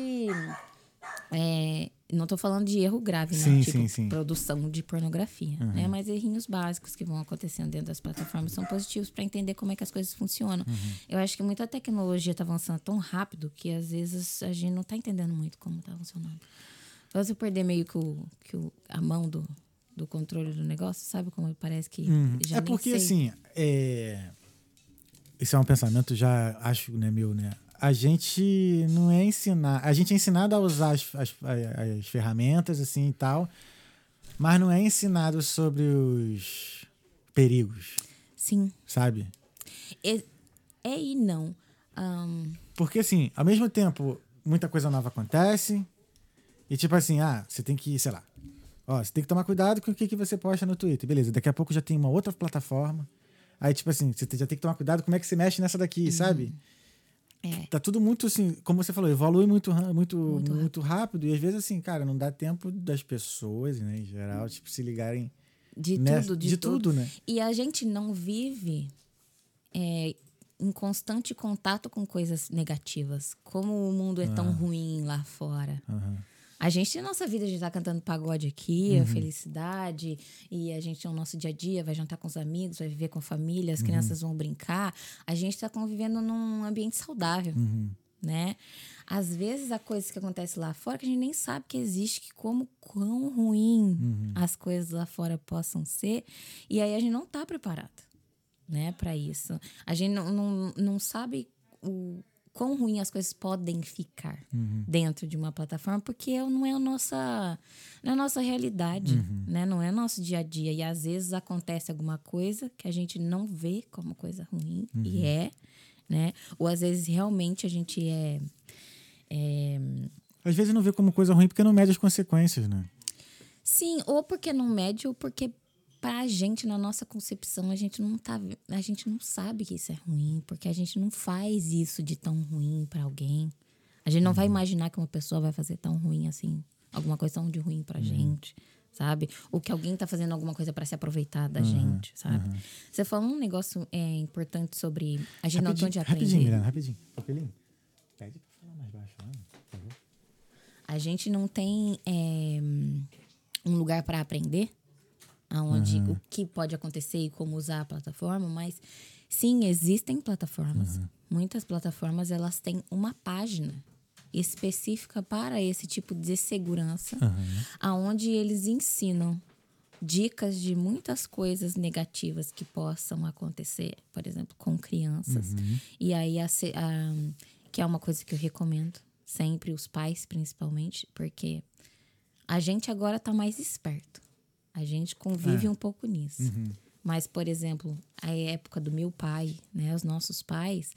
é, não tô falando de erro grave, né? Sim, tipo sim, sim. produção de pornografia, né? Mas errinhos básicos que vão acontecendo dentro das plataformas são positivos para entender como é que as coisas funcionam. Eu acho que muita tecnologia tá avançando tão rápido que às vezes a gente não tá entendendo muito como tá funcionando. Então, você perder meio que, o, que o, a mão do, do controle do negócio, sabe como parece que Uhum. já é porque, sei. assim, é... isso é um pensamento já, acho, né, meu, né? A gente não é ensinar... A gente é ensinado a usar as, as, as ferramentas, assim, e tal, mas não é ensinado sobre os perigos, Sim. sabe? É, é e não. Ahn, Porque, assim, ao mesmo tempo, muita coisa nova acontece. E, tipo assim, ah, você tem que, sei lá. Ó, você tem que tomar cuidado com o que, que você posta no Twitter. Beleza, daqui a pouco já tem uma outra plataforma. Aí, tipo assim, você já tem que tomar cuidado como é que você mexe nessa daqui, sabe? É. Tá tudo muito, assim, como você falou, evolui muito, muito, Muito muito, rápido. E às vezes, assim, cara, não dá tempo das pessoas, né, em geral, tipo, se ligarem De nessa- tudo, de, tudo. tudo, né? E a gente não vive é, em constante contato com coisas negativas. Como o mundo é tão ruim lá fora. Aham. A gente tem nossa vida, a gente tá cantando pagode aqui, Uhum. a felicidade, e a gente tem o nosso dia a dia, vai jantar com os amigos, vai viver com a família, Uhum. as crianças vão brincar. A gente tá convivendo num ambiente saudável, Uhum. né? Às vezes a coisa que acontece lá fora que a gente nem sabe que existe, que como quão ruim Uhum. as coisas lá fora possam ser, e aí a gente não tá preparado, né, para isso. A gente não, não, não sabe o quão ruim as coisas podem ficar dentro de uma plataforma, porque não é a nossa, não é a nossa realidade, né? Não é nosso dia a dia. E às vezes acontece alguma coisa que a gente não vê como coisa ruim, e é, né? Ou às vezes realmente a gente é. é Às vezes não vê como coisa ruim porque não mede as consequências, né? Sim, ou porque não mede, ou porque pra gente, na nossa concepção, a gente não tá. A gente não sabe que isso é ruim, porque a gente não faz isso de tão ruim pra alguém. A gente não vai imaginar que uma pessoa vai fazer tão ruim assim, alguma coisa tão de ruim pra gente, sabe? Ou que alguém tá fazendo alguma coisa pra se aproveitar da gente, sabe? Você falou um negócio é, importante sobre a gente não tem onde aprender. rapidinho, Miranda, rapidinho. Papelinho. Pede pra falar mais baixo, lá, por favor. a gente não tem é, um lugar para aprender aonde o que pode acontecer e como usar a plataforma, mas sim, existem plataformas. Muitas plataformas elas têm uma página específica para esse tipo de segurança, aonde eles ensinam dicas de muitas coisas negativas que possam acontecer, por exemplo, com crianças. E aí, a, a- que é uma coisa que eu recomendo sempre, os pais principalmente, porque a gente agora tá mais esperto. A gente convive um pouco nisso. Mas, por exemplo, a época do meu pai, né? Os nossos pais,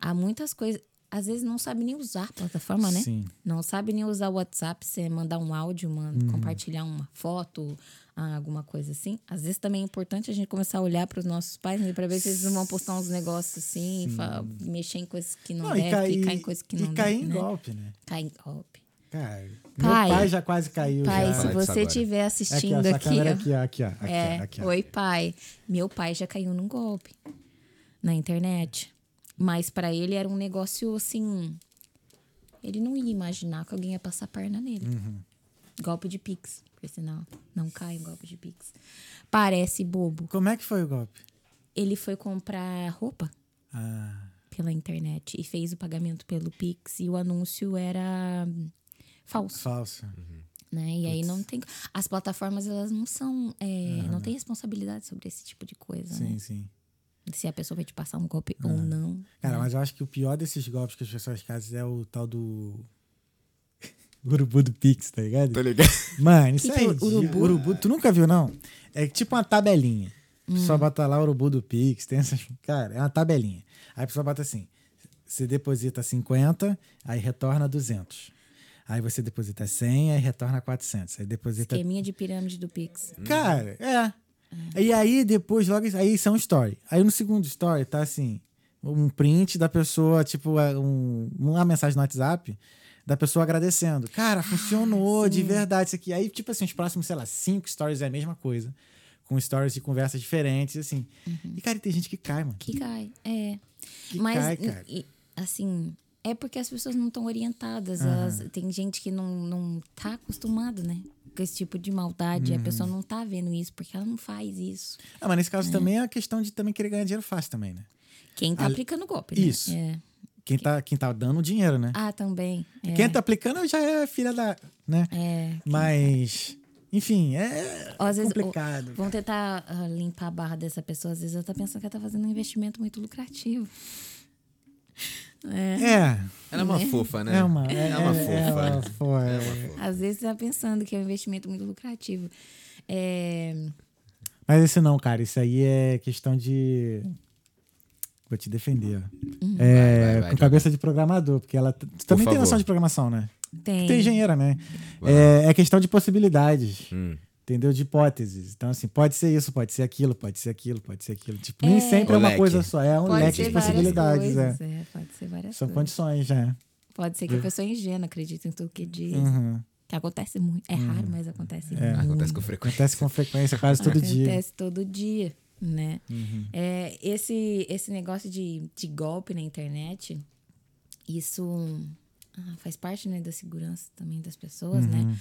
há muitas coisas. Às vezes não sabe nem usar a plataforma, né? Sim. Não sabe nem usar o WhatsApp, você mandar um áudio, man- compartilhar uma foto, ah, alguma coisa assim. Às vezes também é importante a gente começar a olhar para os nossos pais, né, para ver se eles não vão postar uns negócios assim, mexer em coisas que não, Não, deve, e cair, em coisas que não e cair deve, em né? golpe, né? Cair em golpe. Cara, Pai. meu pai já quase caiu. Pai, já. se você estiver assistindo aqui, ó, aqui, ó, aqui, ó. Aqui, é, ó, aqui, oi pai, meu pai já caiu num golpe na internet, mas pra ele era um negócio assim, ele não ia imaginar que alguém ia passar a perna nele. Uhum. Golpe de pix, por sinal, não cai em golpe de pix. Parece bobo. Como é que foi o golpe? Ele foi comprar roupa Ah, pela internet e fez o pagamento pelo pix e o anúncio era hum, falso. falso. né? E aí não tem. As plataformas, elas não são. é, Não tem responsabilidade sobre esse tipo de coisa, Sim, né? sim. Se a pessoa vai te passar um golpe ou não. Cara, mas eu acho que o pior desses golpes que as pessoas fazem é o tal do. Urubu do Pix, tá ligado? Tô ligado. Mano, isso Que é que é urubu? urubu? Tu nunca viu, não? É tipo uma tabelinha. A Hum. pessoa bota lá urubu do Pix, tem essas. Cara, é uma tabelinha. Aí a pessoa bota assim: você deposita 50, aí retorna 200. Aí você deposita 100, aí retorna 400. Aí deposita. Esqueminha de pirâmide do Pix. Cara, é. E aí depois, logo. Aí são story. Aí no segundo story tá assim: um print da pessoa, tipo, é, um, uma mensagem no WhatsApp da pessoa agradecendo. Cara, funcionou de verdade isso aqui. Aí, tipo assim, os próximos, sei lá, cinco stories é a mesma coisa. Com stories de conversas diferentes, assim. E, cara, tem gente que cai, mano. Que cai. É. Que Mas, cai, cara. e- assim. É porque as pessoas não estão orientadas. Elas, tem gente que não, não tá acostumado, né? Com esse tipo de maldade. A Uhum. pessoa não tá vendo isso, porque ela não faz isso. Ah, mas nesse caso também é a questão de também querer ganhar dinheiro fácil também, né? Quem tá Ali- aplicando golpe, né? Isso. É. Quem tá, quem tá dando dinheiro, né? Ah, também. É. Quem tá aplicando já é filha da. né? É. Mas. Enfim, é às vezes, complicado. Vão tentar ah, limpar a barra dessa pessoa. Às vezes ela tá pensando que ela tá fazendo um investimento muito lucrativo. É, Ela é uma fofa, né? é uma, é, É uma é- fofa. é uma né? fofa. É uma fofa. Às vezes tá pensando que é um investimento muito lucrativo. É, Mas esse não, cara. Isso aí é questão de. Vou te defender. ó. Uhum. É, Vai, vai, vai, com cabeça de programador, porque ela tu também tem favor. noção de programação, né? tem. Tu é engenheira, né? É, é questão de possibilidades. Hum. Entendeu? De hipóteses. Então, assim, pode ser isso, pode ser aquilo, pode ser aquilo, pode ser aquilo. Tipo, nem É. sempre é uma leque. coisa só, é um Pode leque de possibilidades. É. coisas, é, Pode ser várias São coisas. condições, já. Pode ser que a pessoa é ingênua, acredita em tudo que diz. Uhum. Que acontece muito. É raro, mas acontece É. muito. Acontece com frequência. Acontece com frequência, quase todo dia. Acontece todo dia, né? Uhum. É, esse, esse negócio de, de golpe na internet, isso ah, faz parte né, da segurança também das pessoas, Uhum. né?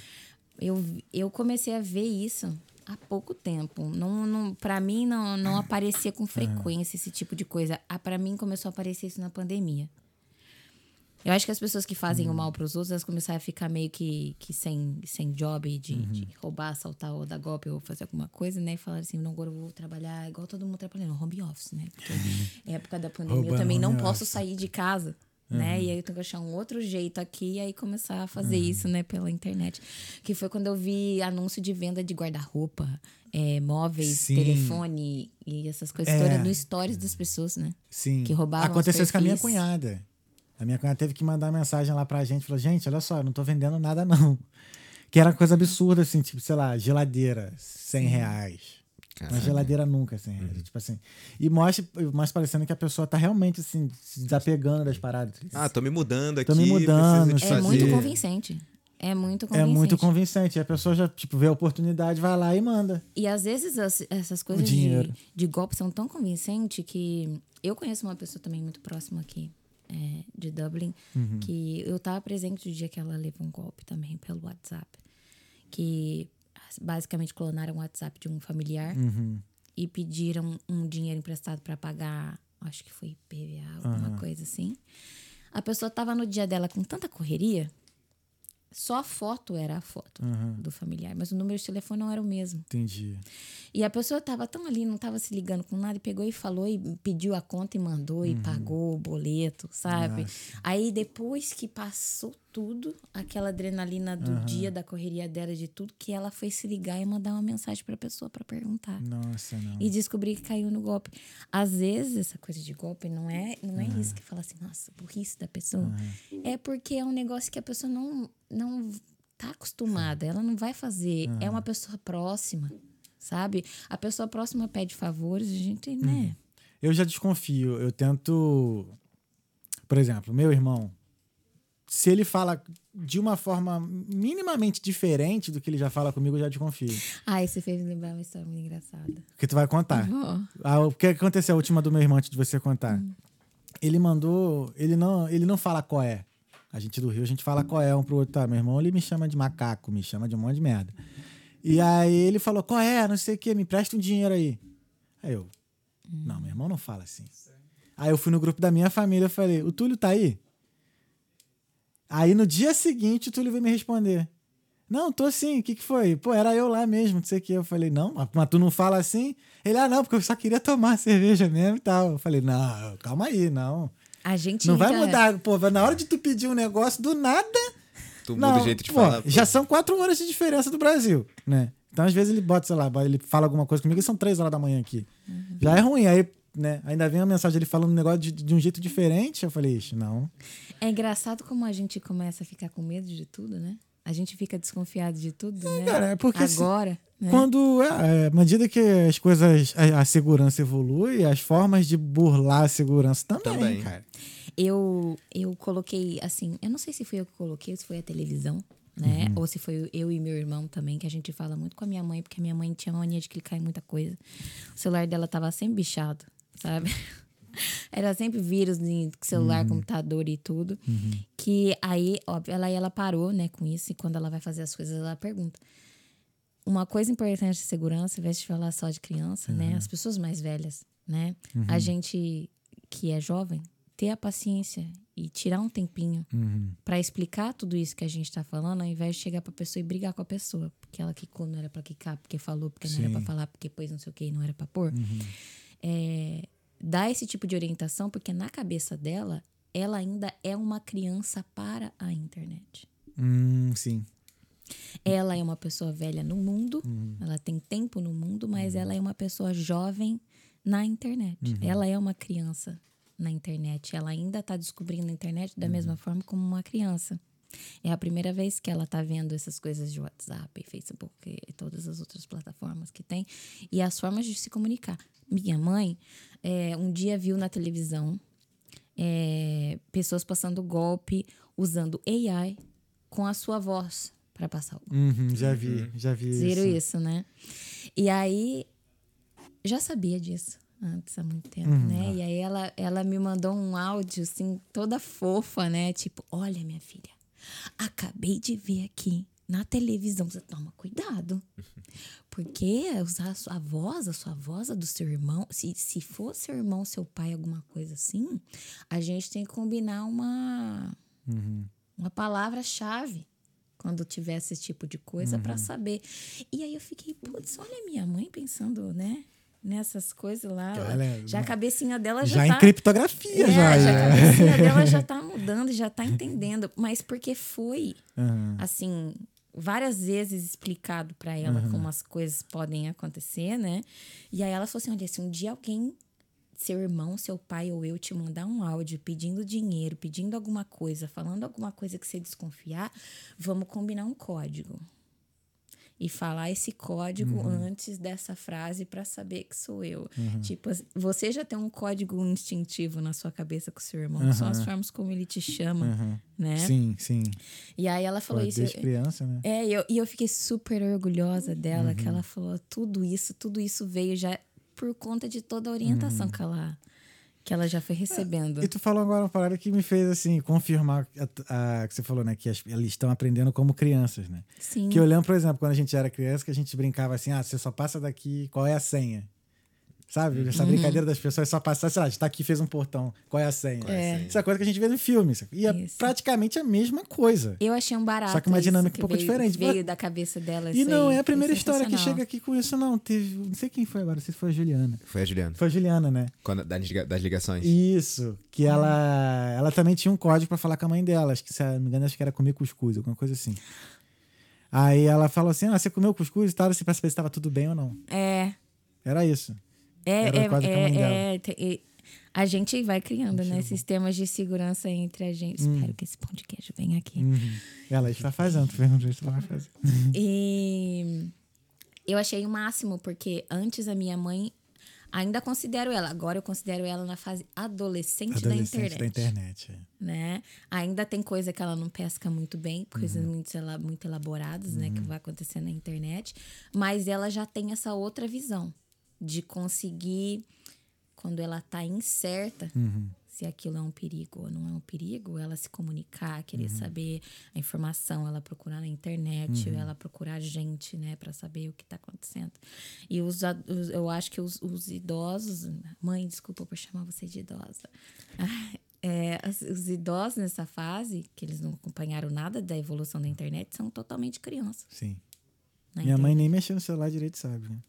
Eu, eu comecei a ver isso há pouco tempo. Não, não, para mim, não, não aparecia com frequência esse tipo de coisa. Ah, para mim, começou a aparecer isso na pandemia. Eu acho que as pessoas que fazem Uhum. o mal para os outros, elas começaram a ficar meio que, que sem, sem job de, Uhum. de roubar, assaltar ou dar golpe ou fazer alguma coisa, né? E falaram assim, não, agora eu vou trabalhar igual todo mundo trabalhando, home office, né? Porque é época da pandemia, eu também não home posso office. sair de casa. Né? E aí eu tenho que achar um outro jeito aqui e aí começar a fazer isso, né, pela internet. Que foi quando eu vi anúncio de venda de guarda-roupa, é, móveis, Sim. telefone e essas coisas É. todas no stories das pessoas, né? Sim. Que roubavam Aconteceu isso com a minha cunhada. A minha cunhada teve que mandar mensagem lá pra gente. Falou, gente, olha só, eu não tô vendendo nada, não. Que era coisa absurda, assim, tipo, sei lá, geladeira, 100 reais. Uma Caralho. geladeira nunca, 100 reais. Tipo assim. E mostra, mais parecendo que a pessoa tá realmente, assim, se desapegando das paradas. Ah, tô me mudando aqui. Tô me mudando, preciso É desfazer. muito convincente. É muito É convincente. muito convincente. E a pessoa já, tipo, vê a oportunidade, vai lá e manda. E às vezes as- essas coisas dinheiro. de, de golpe são tão convincentes que eu conheço uma pessoa também muito próxima aqui é, de Dublin Uhum. que eu tava presente no dia que ela levou um golpe também pelo WhatsApp. Que basicamente clonaram o WhatsApp de um familiar Uhum. e pediram um dinheiro emprestado para pagar, acho que foi PVA, alguma coisa assim. A pessoa tava no dia dela com tanta correria, só a foto era a foto Uhum. do familiar, mas o número de telefone não era o mesmo. Entendi. E a pessoa tava tão ali, não tava se ligando com nada, e pegou e falou e pediu a conta e mandou e pagou o boleto, sabe? Nossa. Aí depois que passou tudo, aquela adrenalina do dia, da correria dela, de tudo, que ela foi se ligar e mandar uma mensagem pra pessoa pra perguntar. Nossa, não. E descobrir que caiu no golpe. Às vezes, essa coisa de golpe não é, não é isso que fala assim, nossa, burrice da pessoa. É porque é um negócio que a pessoa não, não tá acostumada, ela não vai fazer. É uma pessoa próxima, sabe? A pessoa próxima pede favores, a gente, né? Eu já desconfio. Eu tento. Por exemplo, meu irmão. Se ele fala de uma forma minimamente diferente do que ele já fala comigo, eu já desconfio. Ai, você fez me lembrar uma história muito engraçada. Que tu vai contar. Ah, o que aconteceu a última do meu irmão antes de você contar? Hum. Ele mandou. Ele não, ele não fala qual é. A gente do Rio, a gente fala qual é um pro outro. Tá, meu irmão, ele me chama de macaco, me chama de um monte de merda. E aí ele falou, qual é? Não sei o que, me presta um dinheiro aí. Aí eu, não, meu irmão não fala assim. Aí eu fui no grupo da minha família e falei, o Túlio tá aí? Aí no dia seguinte o Túlio veio me responder. Não, tô sim, o que, que foi? Pô, era eu lá mesmo, não sei o que. Eu falei, não, mas- mas tu não fala assim? Ele, ah, não, porque eu só queria tomar cerveja mesmo e tal. Eu falei, não, calma aí, não. a gente Não vai mudar, pô, na hora de tu pedir um negócio, do nada. Tu Não, muda o jeito de pô, falar. pô. já são quatro horas de diferença do Brasil, né? Então, às vezes, ele bota, sei lá, ele fala alguma coisa comigo e são três horas da manhã aqui. Uhum. Já é ruim, aí, né? Ainda vem uma mensagem ele falando um negócio de, de um jeito diferente. Eu falei, ixi, não. É engraçado como a gente começa a ficar com medo de tudo, né? A gente fica desconfiado de tudo, né? cara, é porque assim, Agora, né? Quando, é, à medida que as coisas, a, a segurança evolui, as formas de burlar a segurança também, Também. cara. Eu, eu coloquei, assim, eu não sei se fui eu que coloquei, se foi a televisão, né? Uhum. Ou se foi eu e meu irmão também, que a gente fala muito com a minha mãe, porque a minha mãe tinha mania de clicar em muita coisa. O celular dela tava sempre bichado, sabe? Era sempre vírus em celular, Uhum. computador e tudo. Que aí, óbvio, ela, ela parou, né, com isso. E quando ela vai fazer as coisas, ela pergunta. Uma coisa importante de segurança, ao invés de falar só de criança, né? As pessoas mais velhas, né? A gente que é jovem ter a paciência e tirar um tempinho Uhum. pra explicar tudo isso que a gente tá falando, ao invés de chegar pra pessoa e brigar com a pessoa. Porque ela quicou, não era pra quicar, porque falou, porque não era Sim. pra falar, porque pôs não sei o que e não era pra pôr. Uhum. É, dar esse tipo de orientação, porque na cabeça dela, ela ainda é uma criança para a internet. Hum, sim. Ela é uma pessoa velha no mundo, Uhum. ela tem tempo no mundo, mas ela é uma pessoa jovem na internet. Uhum. Ela é uma criança na internet. Ela ainda está descobrindo a internet da Uhum. mesma forma como uma criança. É a primeira vez que ela tá vendo essas coisas de WhatsApp, Facebook e todas as outras plataformas que tem. E as formas de se comunicar. Minha mãe, é, um dia viu na televisão é, pessoas passando golpe usando AI com a sua voz para passar o golpe. Uhum, já vi, já vi Viram isso. isso, né? E aí, já sabia disso antes, há muito tempo, Uhum. né? E aí ela, ela me mandou um áudio, assim, toda fofa, né? Tipo, olha, minha filha, acabei de ver aqui na televisão. Você toma cuidado. Porque usar a sua voz, a sua voz, a do seu irmão, se, se for seu irmão, seu pai, alguma coisa assim, a gente tem que combinar uma, Uhum. uma palavra-chave quando tiver esse tipo de coisa pra saber. E aí eu fiquei, putz, olha minha mãe pensando, né? Nessas coisas lá. É- já a cabecinha dela já, Já tá. em criptografia, É, já. já a já. cabecinha dela já tá mudando, já tá entendendo. Mas porque foi, Uhum. assim, várias vezes explicado pra ela Uhum. como as coisas podem acontecer, né? E aí ela falou assim: olha, se um dia alguém, seu irmão, seu pai ou eu te mandar um áudio pedindo dinheiro, pedindo alguma coisa, falando alguma coisa que você desconfiar, vamos combinar um código. E falar esse código Uhum. antes dessa frase pra saber que sou eu. Tipo, você já tem um código instintivo na sua cabeça com o seu irmão, que são as Uhum. formas como ele te chama, Uhum. né? Sim, sim. E aí ela Pô, falou isso. desde criança, né? É, e eu, e eu fiquei super orgulhosa dela, Uhum. que ela falou tudo isso, tudo isso veio já por conta de toda a orientação Uhum. que, ela, que ela já foi recebendo. E tu falou agora uma parada que me fez, assim, confirmar a, a- que você falou, né? Que as- eles estão aprendendo como crianças, né? Sim. Que eu lembro, por exemplo, quando a gente era criança, que a gente brincava assim, ah, você só passa daqui, qual é a senha? Sabe? Essa Uhum. brincadeira das pessoas só passar, sei lá, a gente tá aqui, fez um portão, qual é a senha? É É. Isso é coisa que a gente vê no filme. E é Isso. praticamente a mesma coisa. Eu achei um barato. Só que uma dinâmica um que pouco veio, diferente. Veio da cabeça dela. E não aí, é a primeira foi história que chega aqui com isso, não. Teve. Não sei quem foi agora, não sei se foi a Juliana. Foi a Juliana. Foi a Juliana, né? Quando, das, liga- das ligações. Isso. Que ela. Ela também tinha um código pra falar com a mãe dela. Acho que, se eu não me engano, acho que era comer cuscuz, alguma coisa assim. Aí ela falou assim: ah, você comeu cuscuz e tal, assim, pra saber se tava tudo bem ou não. É. Era isso. É, é, é, é, e a gente vai criando, né? Sistemas de segurança entre a gente. Espero que esse pão de queijo venha aqui. Uhum. Ela está fazendo, perguntou se ela vai fazer. E eu achei o máximo, porque antes a minha mãe. Ainda considero ela, agora eu considero ela na fase adolescente, da Adolescente internet. da internet. é. né? Ainda tem coisa que ela não pesca muito bem, coisas muito, ela- muito elaboradas, né? Que vai acontecer na internet. Mas ela já tem essa outra visão de conseguir, quando ela tá incerta, Uhum. se aquilo é um perigo ou não é um perigo, ela se comunicar, querer saber a informação, ela procurar na internet, ela procurar gente, né, para saber o que tá acontecendo. E os, os- eu acho que os, os idosos, mãe, desculpa por chamar você de idosa. É, os idosos nessa fase, que eles não acompanharam nada da evolução da internet, são totalmente crianças. Sim. na Minha mãe internet. nem mexeu no celular direito, sabe? né?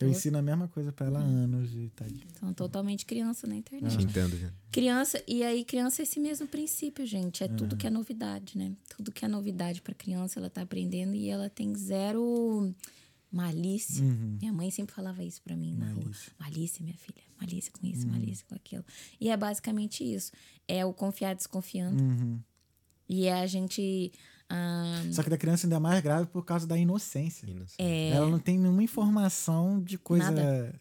Eu ensino a mesma coisa pra ela há anos e tá. São totalmente criança na internet. Te entendo, já. Criança, e aí criança é esse mesmo princípio, gente. É tudo que é novidade, né? Tudo que é novidade pra criança, ela tá aprendendo e ela tem zero malícia. Minha mãe sempre falava isso pra mim na rua. Malícia. Malícia, minha filha. Malícia com isso, malícia com aquilo. E é basicamente isso. É o confiar desconfiando. Uhum. E é a gente. Ah, Só que da criança ainda é mais grave por causa da inocência. Inocente. é, Ela não tem nenhuma informação de coisa Nada.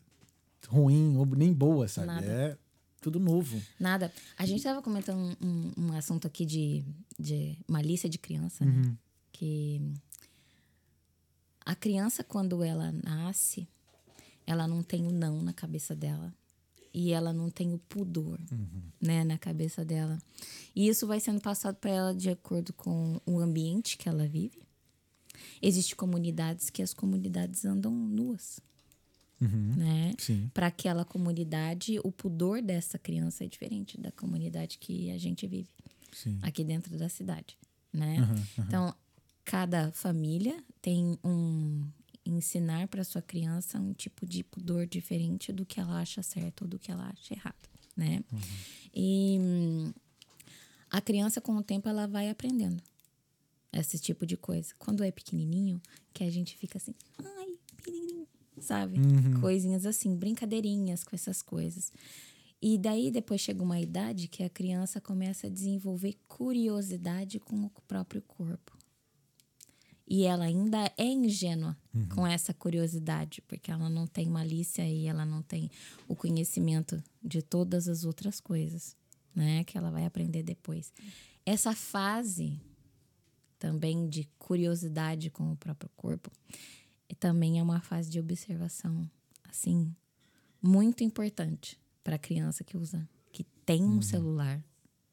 ruim ou nem boa, sabe? Nada. É tudo novo. Nada. A gente tava comentando um, um- um assunto aqui de, de malícia de criança, né? Que a criança, quando ela nasce, ela não tem o não na cabeça dela. E ela não tem o pudor, né, na cabeça dela. E isso vai sendo passado para ela de acordo com o ambiente que ela vive. Existem comunidades que as comunidades andam nuas. né? Sim. Para aquela comunidade, o pudor dessa criança é diferente da comunidade que a gente vive Sim. aqui dentro da cidade, né? Aham, aham. Então, cada família tem um ensinar para sua criança um tipo de pudor diferente do que ela acha certo ou do que ela acha errado, né? E hum, a criança com o tempo ela vai aprendendo esse tipo de coisa. Quando é pequenininho, que a gente fica assim, ai, pequenininho, sabe? Coisinhas assim, brincadeirinhas com essas coisas. E daí depois chega uma idade que a criança começa a desenvolver curiosidade com o próprio corpo. E ela ainda é ingênua com essa curiosidade, porque ela não tem malícia e ela não tem o conhecimento de todas as outras coisas, né? Que ela vai aprender depois. Essa fase também de curiosidade com o próprio corpo também é uma fase de observação, assim, muito importante para a criança que usa, que tem um celular.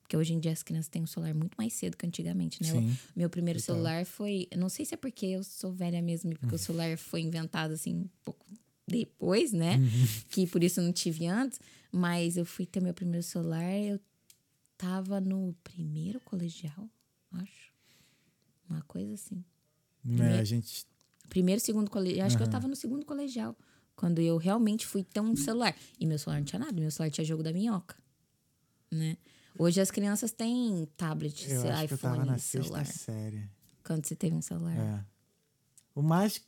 Porque hoje em dia as crianças têm um celular muito mais cedo que antigamente, né? Sim. Meu primeiro Total. celular foi. Não sei se é porque eu sou velha mesmo, e porque o celular foi inventado assim um pouco depois, né? Que por isso eu não tive antes. Mas eu fui ter meu primeiro celular, eu tava no primeiro colegial, acho. Uma coisa assim. Né, a gente. Primeiro, segundo colegial. Acho que eu tava no segundo colegial. Quando eu realmente fui ter um celular. E meu celular não tinha nada. Meu celular tinha jogo da minhoca. Né? Hoje as crianças têm tablet, Eu acho que eu tava iPhone, na sexta celular. série. Quando você teve um celular. É. O mais.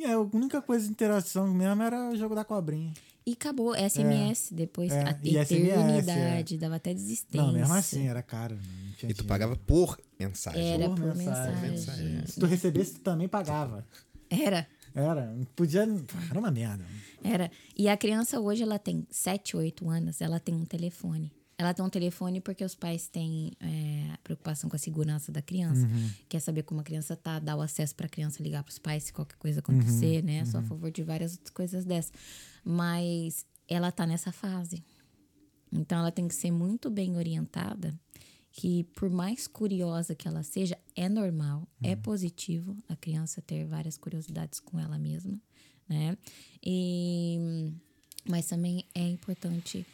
É, a única coisa de interação mesmo era o jogo da cobrinha. E acabou. SMS, depois É, a e SMS, eternidade, dava até desistência. Não, mesmo assim, era caro. Não tinha E tu dinheiro. pagava por mensagem. Era Por por mensagem. mensagem. Se tu recebesse, tu também pagava. Era. Era. não Podia. Era uma merda. Era. E a criança hoje, ela tem 7, 8 anos, ela tem um telefone. Ela tem um telefone porque os pais têm é, preocupação com a segurança da criança. Quer saber como a criança tá, dá o acesso para a criança ligar para os pais se qualquer coisa acontecer, né? Sou a favor de várias outras coisas dessas. Mas ela tá nessa fase. Então ela tem que ser muito bem orientada, que por mais curiosa que ela seja, é normal, é positivo a criança ter várias curiosidades com ela mesma, né? E mas também é importante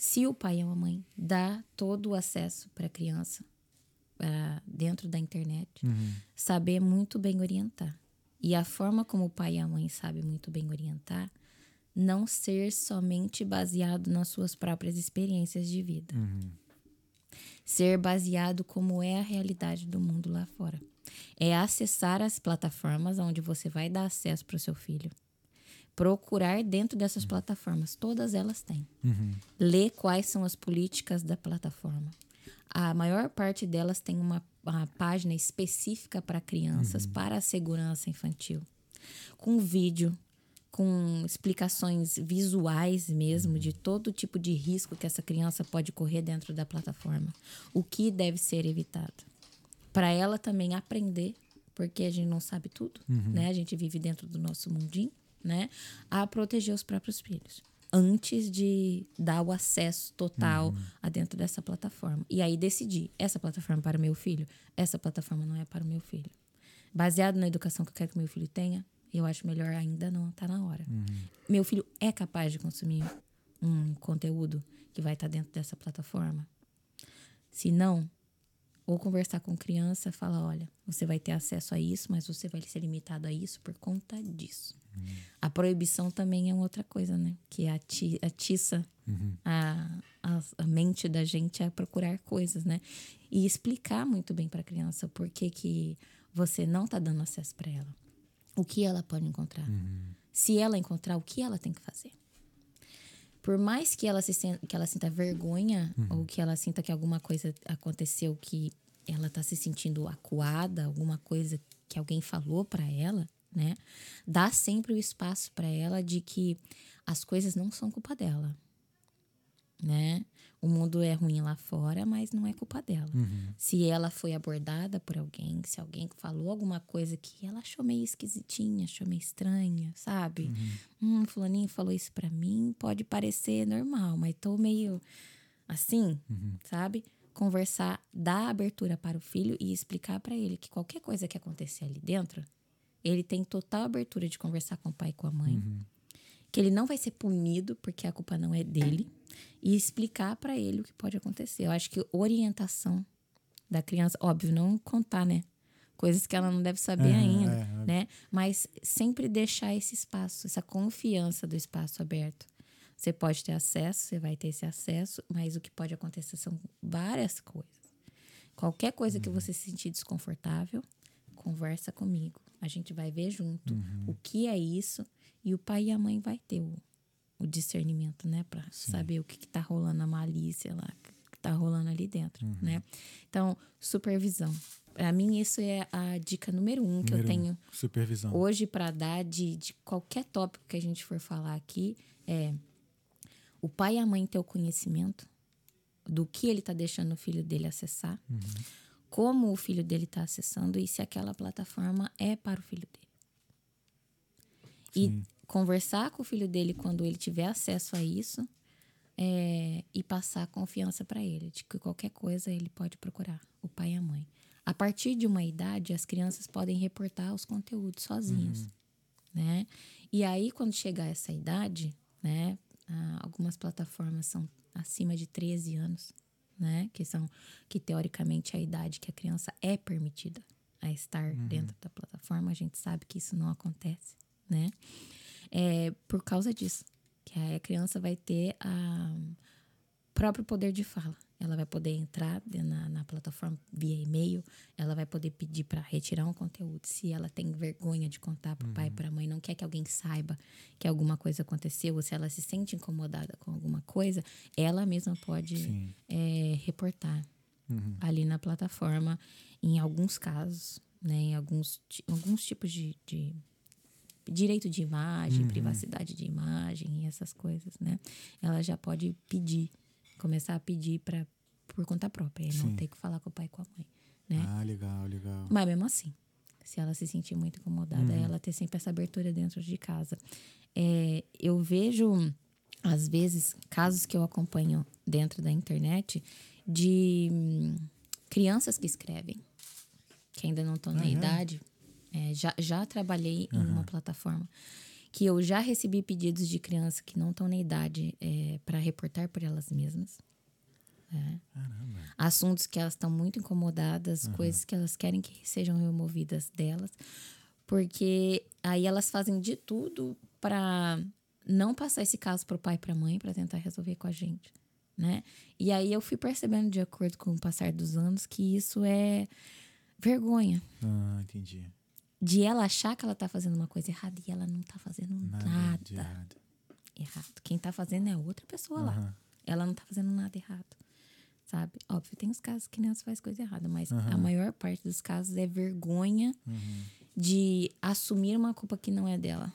se o pai ou a mãe dá todo o acesso para a criança ah, dentro da internet, saber muito bem orientar. E a forma como o pai e a mãe sabem muito bem orientar, não ser somente baseado nas suas próprias experiências de vida. Ser baseado como é a realidade do mundo lá fora. É acessar as plataformas onde você vai dar acesso para o seu filho. Procurar dentro dessas plataformas, todas elas têm. Ler quais são as políticas da plataforma. A maior parte delas tem uma, uma página específica para crianças, para a segurança infantil. Com vídeo, com explicações visuais mesmo de todo tipo de risco que essa criança pode correr dentro da plataforma. O que deve ser evitado. Para ela também aprender, porque a gente não sabe tudo, né? A gente vive dentro do nosso mundinho, né? A proteger os próprios filhos antes de dar o acesso total a dentro dessa plataforma. E aí decidir, essa plataforma é para o meu filho, essa plataforma não é para o meu filho. Baseado na educação que eu quero que meu filho tenha, eu acho melhor ainda não tá na hora. Meu filho é capaz de consumir um conteúdo que vai estar dentro dessa plataforma? Se não, ou conversar com criança, falar, olha, você vai ter acesso a isso, mas você vai ser limitado a isso por conta disso. A proibição também é outra coisa, né? Que ati atiça a, a, a mente da gente a procurar coisas, né? E explicar muito bem para a criança por que, que você não tá dando acesso para ela. O que ela pode encontrar. Se ela encontrar, o que ela tem que fazer por mais que ela se sen- que ela sinta vergonha ou que ela sinta que alguma coisa aconteceu que ela tá se sentindo acuada, alguma coisa que alguém falou para ela, né? Dá sempre o espaço para ela de que as coisas não são culpa dela, né? O mundo é ruim lá fora, mas não é culpa dela. Se ela foi abordada por alguém, se alguém falou alguma coisa que ela achou meio esquisitinha, achou meio estranha, sabe? Hum, fulaninho falou isso pra mim, pode parecer normal, mas tô meio assim, sabe? Conversar, dar abertura para o filho e explicar pra ele que qualquer coisa que acontecer ali dentro, ele tem total abertura de conversar com o pai e com a mãe. que ele não vai ser punido porque a culpa não é dele e explicar para ele o que pode acontecer. Eu acho que orientação da criança, óbvio, não contar, né? Coisas que ela não deve saber É, ainda, é, né? Mas sempre deixar esse espaço, essa confiança do espaço aberto. Você pode ter acesso, você vai ter esse acesso, mas o que pode acontecer são várias coisas. Qualquer coisa que você se sentir desconfortável, conversa comigo. A gente vai ver junto o que é isso e o pai e a mãe vai ter o, o discernimento, né, para saber o que, tá rolando a malícia lá, o que tá rolando ali dentro, né? Então, supervisão. Para mim isso é a dica número um que eu Número um, tenho Supervisão. hoje para dar de, de qualquer tópico que a gente for falar aqui é o pai e a mãe ter o conhecimento do que ele está deixando o filho dele acessar, como o filho dele está acessando e se aquela plataforma é para o filho dele. E conversar com o filho dele quando ele tiver acesso a isso é, e passar confiança para ele, de que qualquer coisa ele pode procurar, o pai e a mãe. A partir de uma idade, as crianças podem reportar os conteúdos sozinhas, né? E aí, quando chegar essa idade, né? algumas plataformas são acima de 13 anos, né? Que são, que teoricamente é a idade que a criança é permitida a estar dentro da plataforma. A gente sabe que isso não acontece, né? É por causa disso. Que aí a criança vai ter a próprio poder de fala. Ela vai poder entrar na, na plataforma via e-mail, ela vai poder pedir para retirar um conteúdo. Se ela tem vergonha de contar para o pai e para a mãe, não quer que alguém saiba que alguma coisa aconteceu, ou se ela se sente incomodada com alguma coisa, ela mesma pode é, reportar Uhum. ali na plataforma, em alguns casos, né, em alguns, alguns tipos de, de direito de imagem, privacidade de imagem e essas coisas, né? Ela já pode pedir, começar a pedir para por conta própria, e não ter que falar com o pai e com a mãe, né? Ah, legal, legal. Mas mesmo assim, se ela se sentir muito incomodada, ela ter sempre essa abertura dentro de casa. É, eu vejo, às vezes, casos que eu acompanho dentro da internet de hum, crianças que escrevem, que ainda não estão na Ah, é? idade. É, já, já trabalhei em uma plataforma que eu já recebi pedidos de crianças que não estão na idade para reportar por elas mesmas Caramba. assuntos que elas estão muito incomodadas, coisas que elas querem que sejam removidas delas, porque aí elas fazem de tudo para não passar esse caso pro pai e pra mãe para tentar resolver com a gente, né? E aí eu fui percebendo de acordo com o passar dos anos que isso é vergonha Ah, entendi. De ela achar que ela tá fazendo uma coisa errada e ela não tá fazendo Nada, nada, errado. errado. Quem tá fazendo é a outra pessoa lá. Aham. Ela não tá fazendo nada errado. Sabe? Óbvio, tem os casos que criança faz coisa errada, mas a Aham. maior parte dos casos é vergonha Uhum. de assumir uma culpa que não é dela.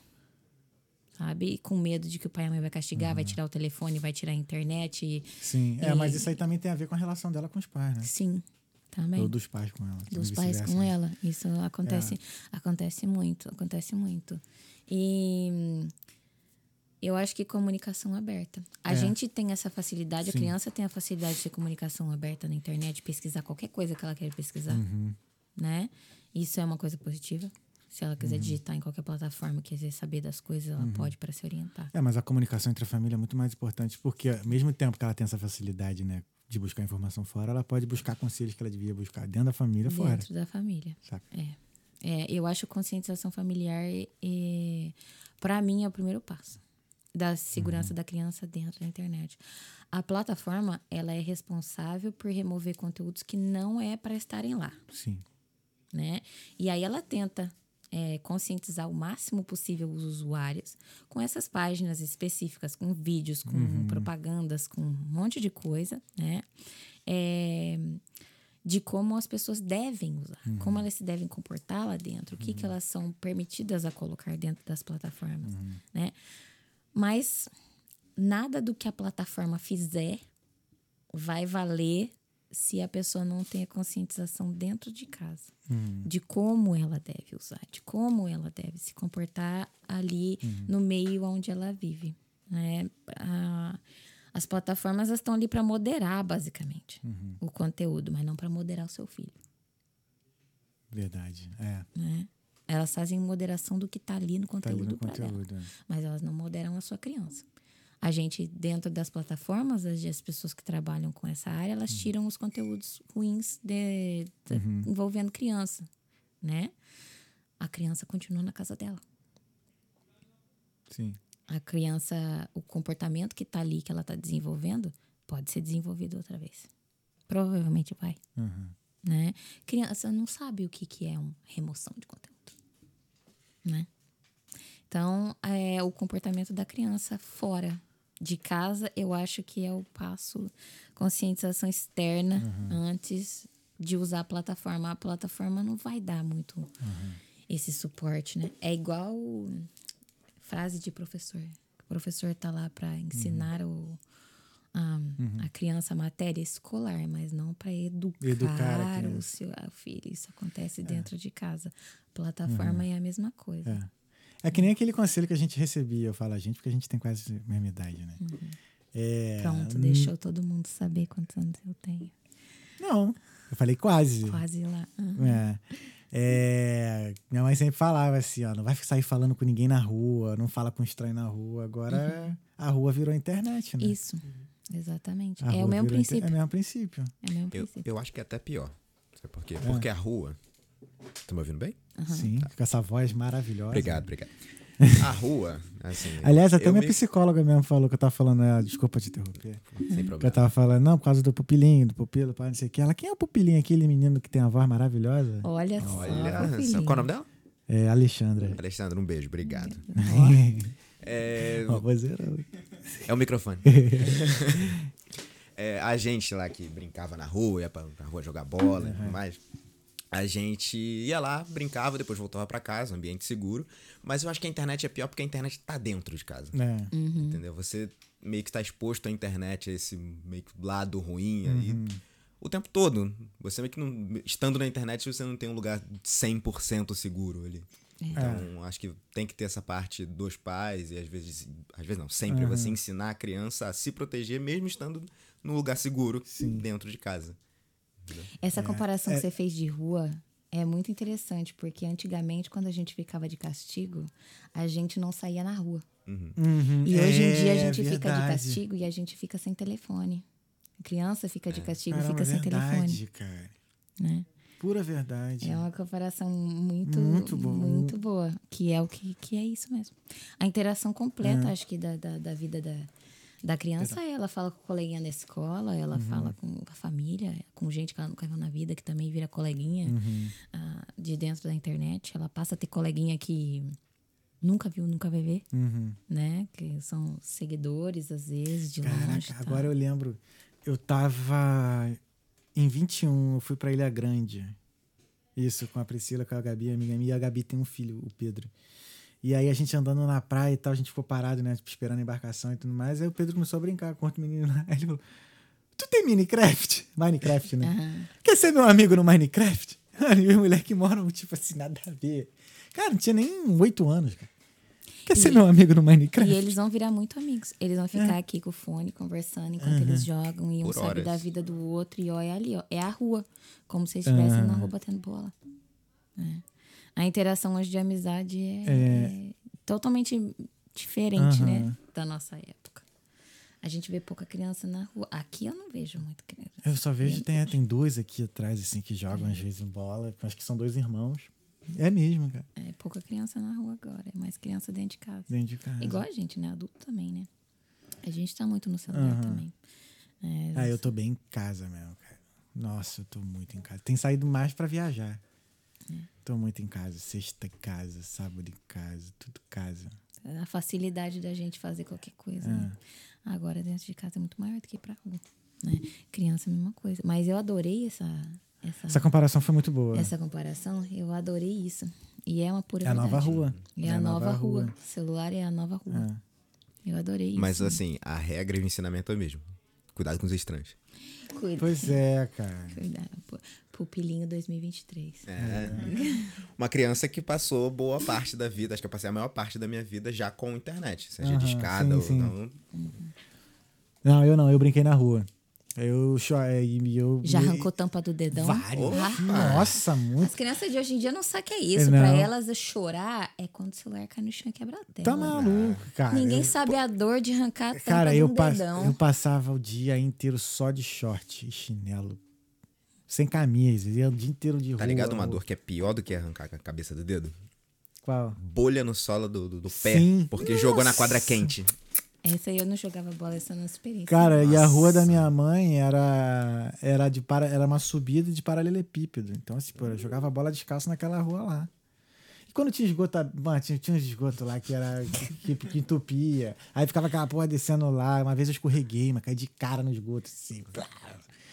Sabe? E com medo de que o pai e a mãe vai castigar, Uhum. vai tirar o telefone, vai tirar a internet. E, Sim, é, mas E- isso aí também tem a ver com a relação dela com os pais, né? sim, também. Ou dos pais com ela. dos pais com né? ela. Isso acontece, acontece muito, acontece muito. E eu acho que comunicação aberta. A É. gente tem essa facilidade, Sim. a criança tem a facilidade de ter comunicação aberta na internet, pesquisar qualquer coisa que ela quer pesquisar, Uhum. né? Isso é uma coisa positiva. Se ela Uhum. quiser digitar em qualquer plataforma, quiser saber das coisas, ela pode para se orientar. É, mas a comunicação entre a família é muito mais importante, porque ao mesmo tempo que ela tem essa facilidade, né, de buscar informação fora, ela pode buscar conselhos que ela devia buscar dentro da família fora. Dentro da família. Saca? É, eu acho que conscientização familiar, é, para mim, é o primeiro passo da segurança Uhum. da criança dentro da internet. A plataforma, ela é responsável por remover conteúdos que não é para estarem lá, Sim. né? E aí ela tenta é, conscientizar o máximo possível os usuários com essas páginas específicas, com vídeos, com Uhum. propagandas, com um monte de coisa, né? É, de como as pessoas devem usar, Uhum. como elas se devem comportar lá dentro, o que, que elas são permitidas a colocar dentro das plataformas, Uhum. né? Mas nada do que a plataforma fizer vai valer se a pessoa não tem a conscientização dentro de casa Uhum. de como ela deve usar, de como ela deve se comportar ali no meio onde ela vive. Né? A- as plataformas estão ali para moderar, basicamente, Uhum. o conteúdo, mas não para moderar o seu filho. Verdade. É. Né? Elas fazem moderação do que tá ali no Tá ali conteúdo, no pra dela. conteúdo. é. Mas elas não moderam a sua criança. A gente, dentro das plataformas, as, as pessoas que trabalham com essa área, elas Uhum. tiram os conteúdos ruins de- de- envolvendo criança, né? A criança continua na casa dela. Sim. A criança, o comportamento que tá ali, que ela tá desenvolvendo, pode ser desenvolvido outra vez. Provavelmente vai, Uhum. né? Criança não sabe o que, que é uma remoção de conteúdo, né? Então, é o comportamento da criança fora de casa, eu acho que é o passo conscientização externa antes de usar a plataforma. A plataforma não vai dar muito esse suporte, né? É igual frase de professor. O professor tá lá para ensinar o, a, a criança a matéria escolar, mas não para educar, Educar a o criança. seu filho. Isso acontece dentro de casa. Plataforma é a mesma coisa. É. É que nem aquele conselho que a gente recebia, eu falo a gente, porque a gente tem quase a mesma idade, né? É, Pronto, deixou todo mundo saber quantos anos eu tenho. Não, eu falei quase. Quase lá. Ah. É. É, minha mãe sempre falava assim, ó, não vai sair falando com ninguém na rua, não fala com estranho na rua. Agora a rua virou internet, né? Isso, exatamente. É o. É o mesmo princípio. É o mesmo Eu, princípio. eu acho que é até pior. Sabe por É. quê? Porque a rua. Tá me ouvindo bem? Sim, com essa voz maravilhosa. Obrigado, obrigado. A rua, assim. Aliás, até minha me- psicóloga mesmo falou que eu tava falando, é, desculpa te interromper. Sem Que eu problema. tava falando, não, por causa do pupilinho, do pupilo, pá, não sei o que. Ela, quem é o pupilinho, aquele menino que tem a voz maravilhosa? Olha, só, Olha, filhinho. qual é o nome dela? É Alexandra. Alexandra, um beijo, obrigado. É, é o microfone. É, a gente lá que brincava na rua, ia pra, pra rua jogar bola e tudo mais. A gente ia lá, brincava, depois voltava pra casa, ambiente seguro. Mas eu acho que a internet é pior porque a internet tá dentro de casa. É. Entendeu? Você meio que está exposto à internet, a esse meio que lado ruim aí. O tempo todo. Você meio que não. Estando na internet, você não tem um lugar 100% seguro ali. Então, acho que tem que ter essa parte dos pais e às vezes. Às vezes não, sempre você ensinar a criança a se proteger, mesmo estando num lugar seguro dentro de casa. Essa comparação é- que você fez de rua é muito interessante, porque antigamente, quando a gente ficava de castigo, a gente não saía na rua. Uhum. E hoje em dia a É gente fica de castigo e a gente fica sem telefone. A criança fica de castigo e fica sem verdade, telefone. cara. Né? Pura verdade. É uma comparação muito, Muito muito boa. boa. que é o que, que é isso mesmo. A interação É. completa, acho que, da, da, da vida da, da criança, ela fala com coleguinha da escola, ela Uhum. fala com a família, com gente que ela nunca viu na vida, que também vira coleguinha Uhum. ah, de dentro da internet. Ela passa a ter coleguinha que nunca viu, nunca vai ver, Uhum. né? Que são seguidores, às vezes, de longe. Caraca, tá? agora eu lembro. Eu tava em 21, eu fui pra Ilha Grande. Isso, com a Priscila, com a Gabi, amiga minha. E a Gabi tem um filho, o Pedro. E aí a gente andando na praia e tal, a gente ficou parado, né? tipo, Esperando a embarcação e tudo mais. Aí o Pedro começou a brincar com outro menino lá. Ele falou: Tu tem Minecraft? Minecraft, né? Aham. Quer ser meu amigo no Minecraft? Mano, e os moleques moram, tipo assim, nada a ver. Cara, não tinha nem oito anos, cara. Quer ser E- meu amigo no Minecraft? E eles vão virar muito amigos. Eles vão ficar aqui com o fone conversando enquanto eles jogam e um Por sabe horas. da vida do outro e ó, é ali, ó. É a rua. Como se estivessem na Ah. rua batendo bola. É. A interação hoje de amizade é, É. totalmente diferente, Aham. né? Da nossa época. A gente vê pouca criança na rua. Aqui eu não vejo muito criança. Eu só vejo, tem, tem dois aqui atrás, assim, que jogam às vezes bola. Acho que são dois irmãos. É mesmo, cara. É pouca criança na rua agora. É mais criança dentro de casa. Dentro de casa. Igual a gente, né? Adulto também, né? A gente tá muito no celular Aham. também. É, Ah, eu tô bem em casa mesmo, cara. Nossa, eu tô muito em casa. Tem saído mais pra viajar. É. Tô muito em casa. Sexta em casa, sábado em casa, tudo casa. a facilidade da gente fazer qualquer coisa. né? Agora, dentro de casa é muito maior do que pra rua. Né? Criança é a mesma coisa. Mas eu adorei essa, essa, Essa comparação foi muito boa. essa comparação. Eu adorei isso. E é uma pura é a verdade. nova rua. É, a nova, rua. Celular é a nova rua. É. Eu adorei isso. Mas assim, a regra e o ensinamento é o mesmo. Cuidado com os estranhos. Cuida. Pois é, cara. Cuidado. Pu- Pupilinho 2023. É. Uma criança que passou boa parte da vida, acho que eu passei a maior parte da minha vida já com internet. Seja de escada sim, ou sim. não. Não, eu não, eu brinquei na rua. Eu, cho- é, eu Já me- arrancou tampa do dedão? Vários. Ah, Nossa, muito. As crianças de hoje em dia não sabem o que é isso. Não. Pra elas, chorar é quando o celular cai no chão e quebra a tela. Tá maluco, cara. Ninguém Eu- sabe a dor de arrancar a tampa Cara, de eu, pa- dedão. eu passava o dia inteiro só de short e chinelo. Sem camisa. Ia o dia inteiro de rua. Tá ligado uma dor que é pior do que arrancar a cabeça do dedo? Qual? Bolha no solo do, do, do pé. Sim. Porque jogou na Nossa. quadra quente. Essa aí eu não jogava bola, essa eu não experiência. Cara, e a Nossa. rua da minha mãe era era de para, era uma subida de paralelepípedo. Então, assim, pô, eu jogava bola descalço naquela rua lá. E quando tinha esgoto, mano, tinha, tinha uns esgoto lá que era que, que, que entupia. Aí ficava aquela porra descendo lá. Uma vez eu escorreguei, mas caí de cara no esgoto, assim.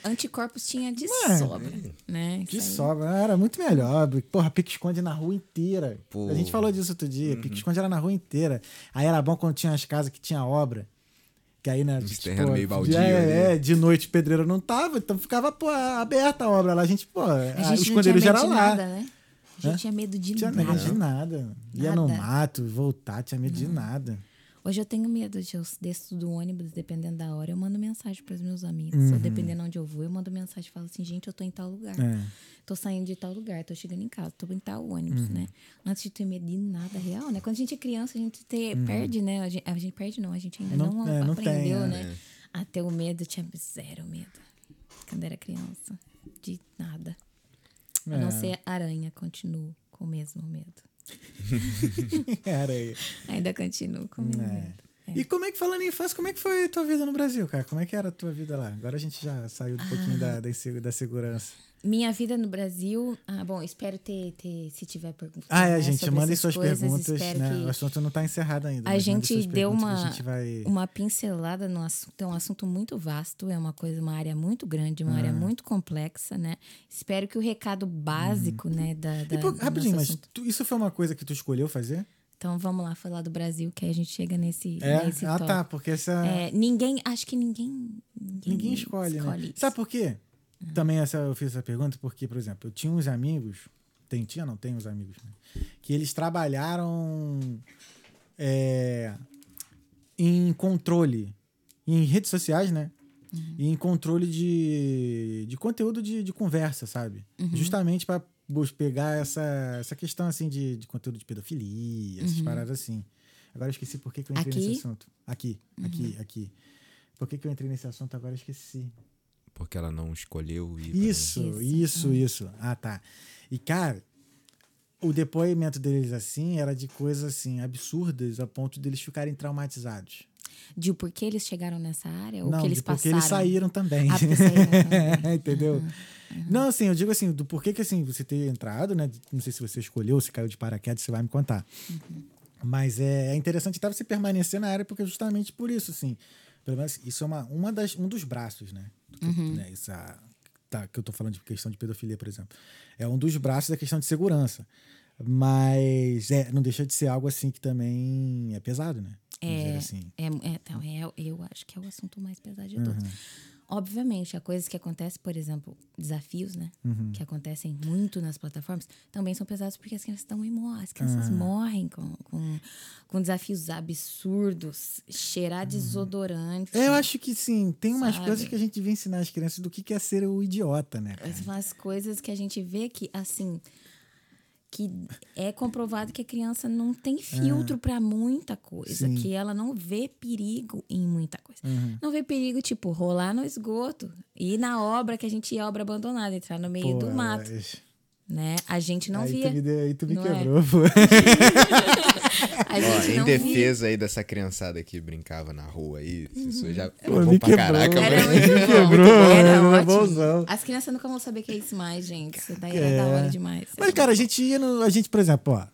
Anticorpos tinha de Mano, sobra, né? Aí. sobra, era muito melhor. Porra, pique-esconde na rua inteira. Pô. A gente falou disso outro dia. Pique-esconde era na rua inteira. Aí era bom quando tinha as casas que tinha obra. Que aí, né? Os terrenos meio baldio de, é, é, de noite o pedreiro não tava, então ficava, pô, aberta a obra lá. A gente, pô, A a- gente o tinha esconderijo era de lá. nada, né? A gente Hã? tinha medo de Tinha nada. medo de nada. Ia no Nada. mato, voltar, tinha medo de nada. Hoje eu tenho medo de eu desço do ônibus, dependendo da hora, eu mando mensagem para os meus amigos. Uhum. Ou dependendo onde eu vou, eu mando mensagem e falo assim, gente, eu tô em tal lugar. É. Tô saindo de tal lugar, tô chegando em casa, tô em tal ônibus, Uhum. né? Antes de ter medo de nada real, né? Quando a gente é criança, a gente te- perde, né? A gente, a gente perde não, a gente ainda Uhum. Não- não, é, não tem, aprendeu, é. né? A ter o medo, eu tinha zero medo. Quando era criança. De nada. A não É. ser aranha, continuo com o mesmo medo. Era aí. Ainda continuo com É. medo. E como é que, falando em infância, como é que foi a tua vida no Brasil, cara? Como é que era a tua vida lá? Agora a gente já saiu um pouquinho da, da, da segurança. Minha vida no Brasil. Ah, bom, espero ter, ter se tiver perguntas. Ah, é, né, gente, mandem suas coisas, perguntas, né? O assunto não tá encerrado ainda. A gente deu uma, gente vai... uma pincelada no assunto. É um assunto muito vasto, é uma coisa, uma área muito grande, uma área muito complexa, né? Espero que o recado básico, né, da. da Uhum. Do rapidinho, mas tu- isso foi uma coisa que tu escolheu fazer? Então vamos lá falar do Brasil, que aí a gente chega nesse. É? nesse Ah, tá, tópico. porque essa... É, ninguém. Acho que ninguém. Ninguém, Ninguém escolhe, né? isso. Sabe por quê? Também essa, eu fiz essa pergunta porque, por exemplo, eu tinha uns amigos, tem, tinha, não tem uns amigos, né? Que eles trabalharam é, em controle, em redes sociais, né? E em controle de, de conteúdo de, de conversa, sabe? Justamente para pegar essa, essa questão assim de, de conteúdo de pedofilia, essas paradas assim. Agora eu esqueci por que, que eu entrei Aqui? nesse assunto. Aqui, aqui, aqui. Por que, que eu entrei nesse assunto agora? Eu esqueci. Porque ela não escolheu ir. pra- Isso, isso, isso, Ah, tá. E, cara, o depoimento deles, assim, era de coisas, assim, absurdas a ponto deles ficarem traumatizados. De o porquê eles chegaram nessa área ou Não, que eles de porque passaram. eles saíram também. Ah, porque saíram também. Entendeu? Não, assim, eu digo assim, do porquê que, assim, você ter entrado, né? Não sei se você escolheu, se caiu de paraquedas, você vai me contar. Mas é, é interessante até você permanecer na área, porque justamente por isso, assim. Pelo menos isso é uma, uma das, um dos braços, né? Que, né, essa, tá, que eu tô falando de questão de pedofilia, por exemplo. É um dos braços da questão de segurança. Mas é, não deixa de ser algo assim que também é pesado, né? É, assim. é, é, então, é, eu acho que é o assunto mais pesado de todos. Uhum. Obviamente, há coisas que acontecem, por exemplo, desafios, né? Uhum. Que acontecem muito nas plataformas, também são pesados porque as crianças estão imóveis. As crianças Uhum. morrem com, com, com desafios absurdos. Cheirar desodorante. É, eu acho que sim, tem umas Sabe? coisas que a gente devia ensinar as crianças do que é ser o idiota, né? cara? As coisas que a gente vê que, assim, que é comprovado que a criança não tem filtro pra muita coisa, É. Sim. que ela não vê perigo em muita coisa. Não vê perigo, tipo, rolar no esgoto, ir na obra que a gente ia obra abandonada, entrar no meio Pô, do mato, mas- né? A gente não aí via. Tu me, deu- aí tu me Não é? quebrou, pô. Ó, em não via. defesa aí dessa criançada que brincava na rua aí, isso já é Pô, bom me pra quebrou. caraca, Era mano. muito Me bom. quebrou, Era era ótimo. bonzão. As crianças nunca vão saber o que é isso mais, gente. Isso daí É. era da hora demais. Mas, cara, a gente ia no. A gente, por exemplo, ó.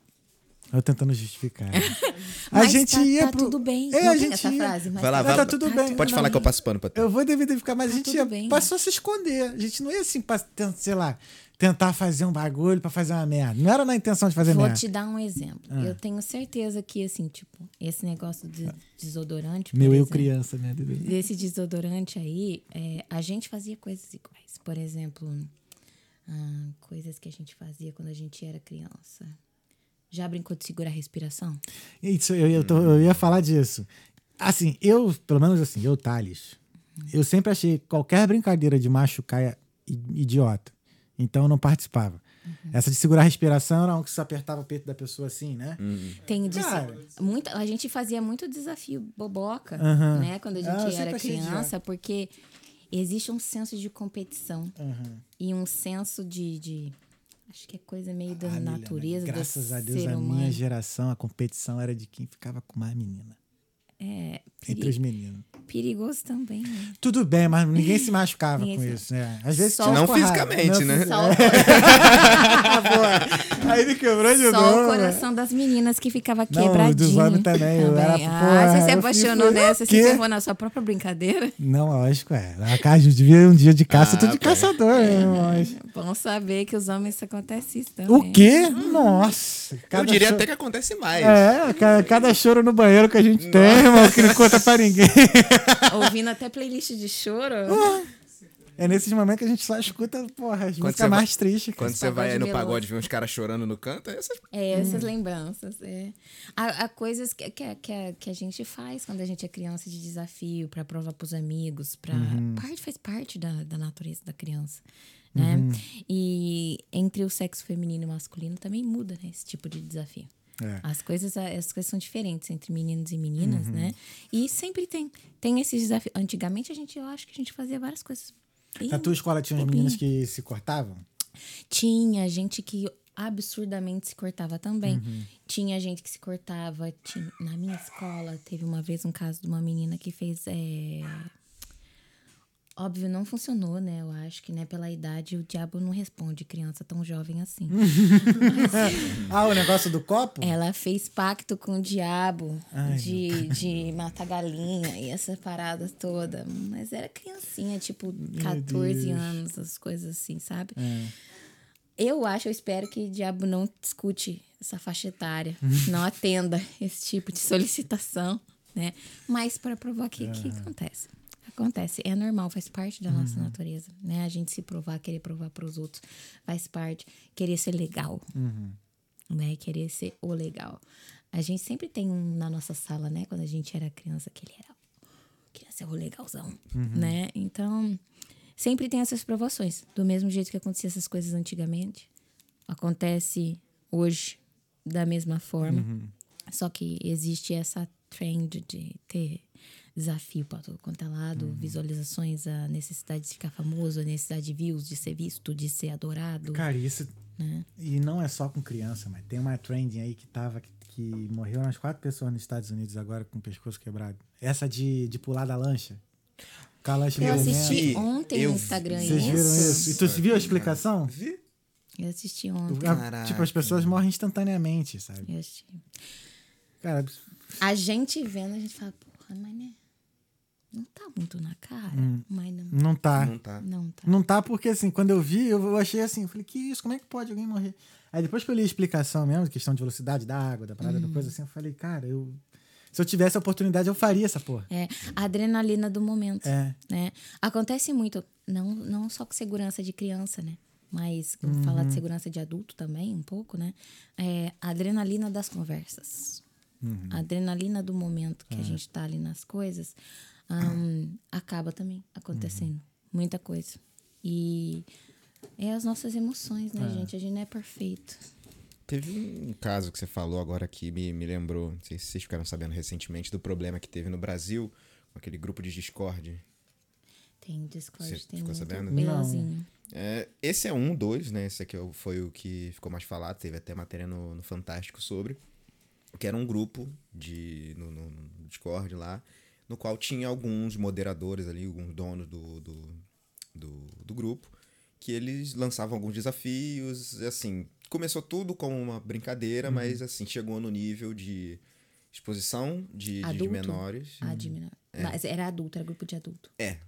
Eu tentando justificar. né? A Mas gente tá- ia tá pro. tudo bem. É, Não a gente essa ia- frase, mas Vai lá, tá vai tá lá. tudo Tá bem. tudo Pode falar bem. que eu passo pano pra tu. Eu vou identificar, mas a Tá gente ia, bem. passou a se esconder. A gente não ia assim, pra, sei lá, tentar fazer um bagulho pra fazer uma merda. Não era na intenção de fazer Vou merda. te dar um exemplo. Ah. Eu tenho certeza que, assim, tipo, esse negócio de desodorante. Meu eu exemplo, criança, né? Desse desodorante aí, é, a gente fazia coisas iguais. Por exemplo, ah, coisas que a gente fazia quando a gente era criança. Já brincou de segurar a respiração? Isso, eu, eu, tô- eu ia falar disso. Assim, eu, pelo menos assim, eu, Thales, Eu sempre achei qualquer brincadeira de machucar é idiota. Então eu não participava. Essa de segurar a respiração era um que você apertava o peito da pessoa assim, né? Tem de Cara. muito, a gente fazia muito desafio boboca, Aham. né, quando a gente Ah, era criança, porque existe um senso de competição e um senso de, de- acho que é coisa meio da Ah, Milena, natureza Graças do a Deus, ser a humano. minha geração, a competição era de quem ficava com mais menina. É Entre peri- os meninos. perigoso também, né? Tudo bem, mas ninguém se machucava Ninguém com se- isso, né? Às vezes Só- Não porrada. fisicamente, né? Só, Boa. Aí me quebrou de só novo. o coração das meninas que ficava Não, quebradinho. dos homens também, eu era- Ah, porra, você se apaixonou quê? você ferrou na sua própria brincadeira? Não, lógico, é. A casa devia um dia de caça, eu tô Ah, de pô. caçador, né, mas... Bom saber que os homens isso acontece isso também. O quê? Nossa. Eu cada diria cho- até que acontece mais. É, ca- cada choro no banheiro que a gente tem, irmão, que não conta pra ninguém. Ouvindo até playlist de choro. É nesses momentos que a gente só escuta, porra, as Quando músicas mais tristes. Quando você vai aí no pagode ver uns caras chorando no canto, é essas É, essas lembranças. É. Há, há coisas que, que, que, a- que a gente faz quando a gente é criança de desafio, para provar pros amigos, para parte faz parte da, da natureza da criança. Né? E entre o sexo feminino e masculino também muda né, esse tipo de desafio. É. As coisas, as coisas são diferentes entre meninos e meninas, né? E sempre tem, tem esses desafios. Antigamente a gente, eu acho que a gente fazia várias coisas. bem Na tua escola tinha uns bobinhas. meninos que se cortavam? Tinha gente que absurdamente se cortava também. Uhum. Tinha gente que se cortava. tinha- na minha escola, teve uma vez um caso de uma menina que fez. é, Óbvio, não funcionou, né? Eu acho que, né, pela idade, o diabo não responde criança tão jovem assim. Ah, o negócio do copo? Ela fez pacto com o diabo Ai, de, de matar galinha e essa parada toda. Mas era criancinha, tipo, 14 Deus. anos, as coisas assim, sabe? É. Eu acho, eu espero que o diabo não discute essa faixa etária, não atenda esse tipo de solicitação, né? Mas para provar que, que acontece. Acontece, é normal, faz parte da nossa natureza, né? A gente se provar, querer provar para os outros, faz parte, querer ser legal, né? Querer ser o legal. A gente sempre tem um na nossa sala, né? Quando a gente era criança, que ele era queria ser o legalzão, né? Então, sempre tem essas provações. Do mesmo jeito que acontecia essas coisas antigamente, acontece hoje da mesma forma. Só que existe essa trend de ter desafio para todo quanto é lado, visualizações, a necessidade de ficar famoso, a necessidade de views, de ser visto, de ser adorado. Cara, isso. Né? E não é só com criança, mas tem uma trending aí que tava. Que, que morreu umas quatro pessoas nos Estados Unidos agora com o pescoço quebrado. Essa de, de pular da lancha. Com a lancha Eu assisti ontem eu no Instagram Vocês viram isso? E tu viu a explicação? Vi? Eu assisti ontem. Caraca. Tipo, as pessoas morrem instantaneamente, sabe? Eu assisti. Cara, A gente vendo, a gente fala, porra, mas né? Não tá muito na cara, mas não. não tá. Não tá. Não tá. Não tá porque, assim, quando eu vi, eu achei assim, eu falei, que isso, como é que pode alguém morrer? Aí depois que eu li a explicação mesmo, questão de velocidade da água, da parada, da coisa assim, eu falei, cara, eu... Se eu tivesse a oportunidade, eu faria essa porra. É a adrenalina do momento. É. Né? Acontece muito, não, não só com segurança de criança, né? Mas vou falar de segurança de adulto também, um pouco, né? É a adrenalina das conversas. A adrenalina do momento que a gente tá ali nas coisas ahn, acaba também acontecendo. Muita coisa. E é as nossas emoções, né, gente? A gente não é perfeito. Teve um caso que você falou agora que me, me lembrou, não sei se vocês ficaram sabendo recentemente, do problema que teve no Brasil com aquele grupo de Discord. Tem Discord, Você tem ficou muito sabendo? belozinho. É, esse é um, dois, né? Esse aqui é foi o que ficou mais falado, teve até matéria no, no Fantástico sobre. Que era um grupo de, no, no- no Discord lá, no qual tinha alguns moderadores ali, alguns donos do, do, do, do grupo, que eles lançavam alguns desafios, assim, começou tudo como uma brincadeira, mas assim, chegou no nível de exposição de, de menores. Ah, de menor. Mas era adulto, era grupo de adulto. É.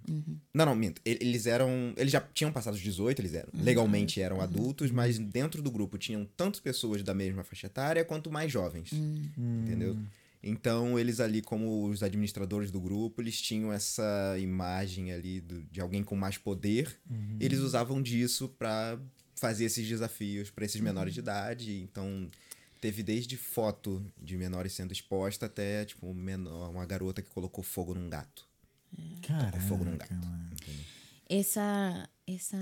Não, não, minto. Eles eram. Eles já tinham passado os 18, eles eram. Legalmente eram adultos, mas dentro do grupo tinham tanto pessoas da mesma faixa etária quanto mais jovens. Entendeu? Então, eles ali, como os administradores do grupo, eles tinham essa imagem ali do- de alguém com mais poder. Eles usavam disso pra fazer esses desafios pra esses menores de idade. Então, teve desde foto de menores sendo exposta até, tipo, um menor, uma garota que colocou fogo num gato. Caraca, fogo num gato. essa essa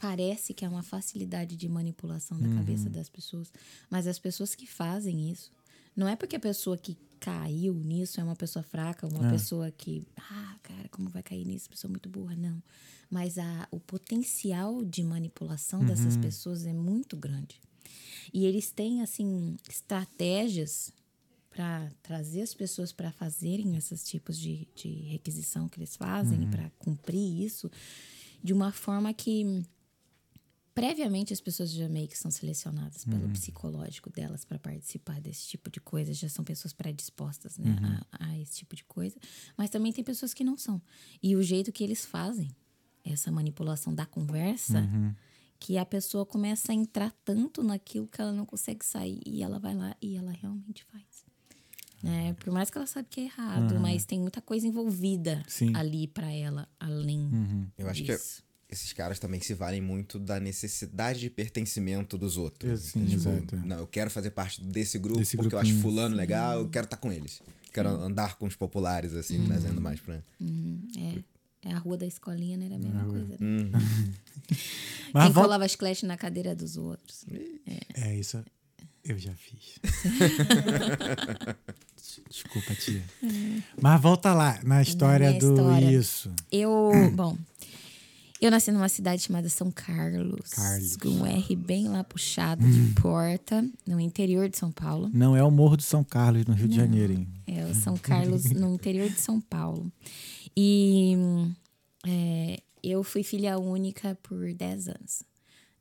parece que é uma facilidade de manipulação da cabeça das pessoas, mas as pessoas que fazem isso não é porque a pessoa que caiu nisso é uma pessoa fraca, uma pessoa que, ah, cara, como vai cair nisso? Pessoa muito burra, não. Mas a, o potencial de manipulação dessas pessoas é muito grande. E eles têm assim estratégias para trazer as pessoas para fazerem esses tipos de, de requisição que eles fazem, para cumprir isso, de uma forma que previamente as pessoas já meio que são selecionadas pelo psicológico delas para participar desse tipo de coisa, já são pessoas predispostas né, a, a esse tipo de coisa, mas também tem pessoas que não são. E o jeito que eles fazem essa manipulação da conversa, que a pessoa começa a entrar tanto naquilo que ela não consegue sair e ela vai lá e ela realmente faz. Né? Por mais que ela sabe que é errado, mas tem muita coisa envolvida Sim. ali para ela, além Eu acho que é disso. Esses caras também se valem muito da necessidade de pertencimento dos outros. Sim, Tipo, exato. Não, eu quero fazer parte desse grupo Desse porque eu acho fulano legal, eu quero estar com eles. Quero andar com os populares, assim, trazendo mais pra. É a rua da escolinha, né? Era a mesma coisa. Né? Hum. Mas Quem colava chiclete na cadeira dos outros. É, isso eu já fiz. Desculpa, tia. Mas volta lá, na história do história. isso. Eu, bom, eu nasci numa cidade chamada São Carlos. Carlos. Com um R bem lá puxado de porta, no interior de São Paulo. Não é o Morro de São Carlos, no Rio de Janeiro, hein? É, o São Carlos, no interior de São Paulo. E é, eu fui filha única por 10 anos.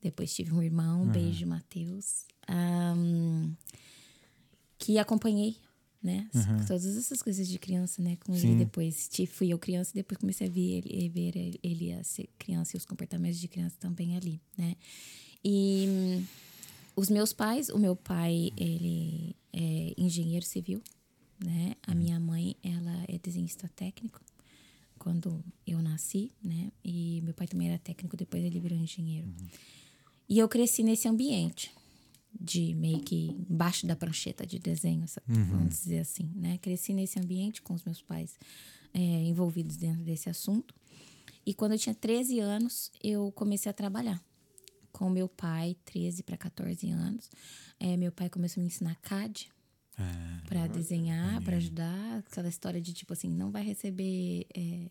Depois tive um irmão, beijo, Matheus. ahn, que acompanhei, né? Todas essas coisas de criança, né? Com Sim. ele depois. Fui eu criança e depois comecei a ver ele, ver ele, a ser criança e os comportamentos de criança também ali, né? E hum, os meus pais, o meu pai, ele é engenheiro civil, né? A minha mãe, ela é desenhista técnico quando eu nasci, né? E meu pai também era técnico, depois ele virou engenheiro. E eu cresci nesse ambiente de meio que embaixo da prancheta de desenho, essa- vamos dizer assim, né? Cresci nesse ambiente com os meus pais é, envolvidos dentro desse assunto. E quando eu tinha 13 anos, eu comecei a trabalhar com meu pai, 13 para 14 anos. É, meu pai começou a me ensinar CAD Ah, para desenhar, para ajudar. Aquela história de tipo assim, não vai receber é,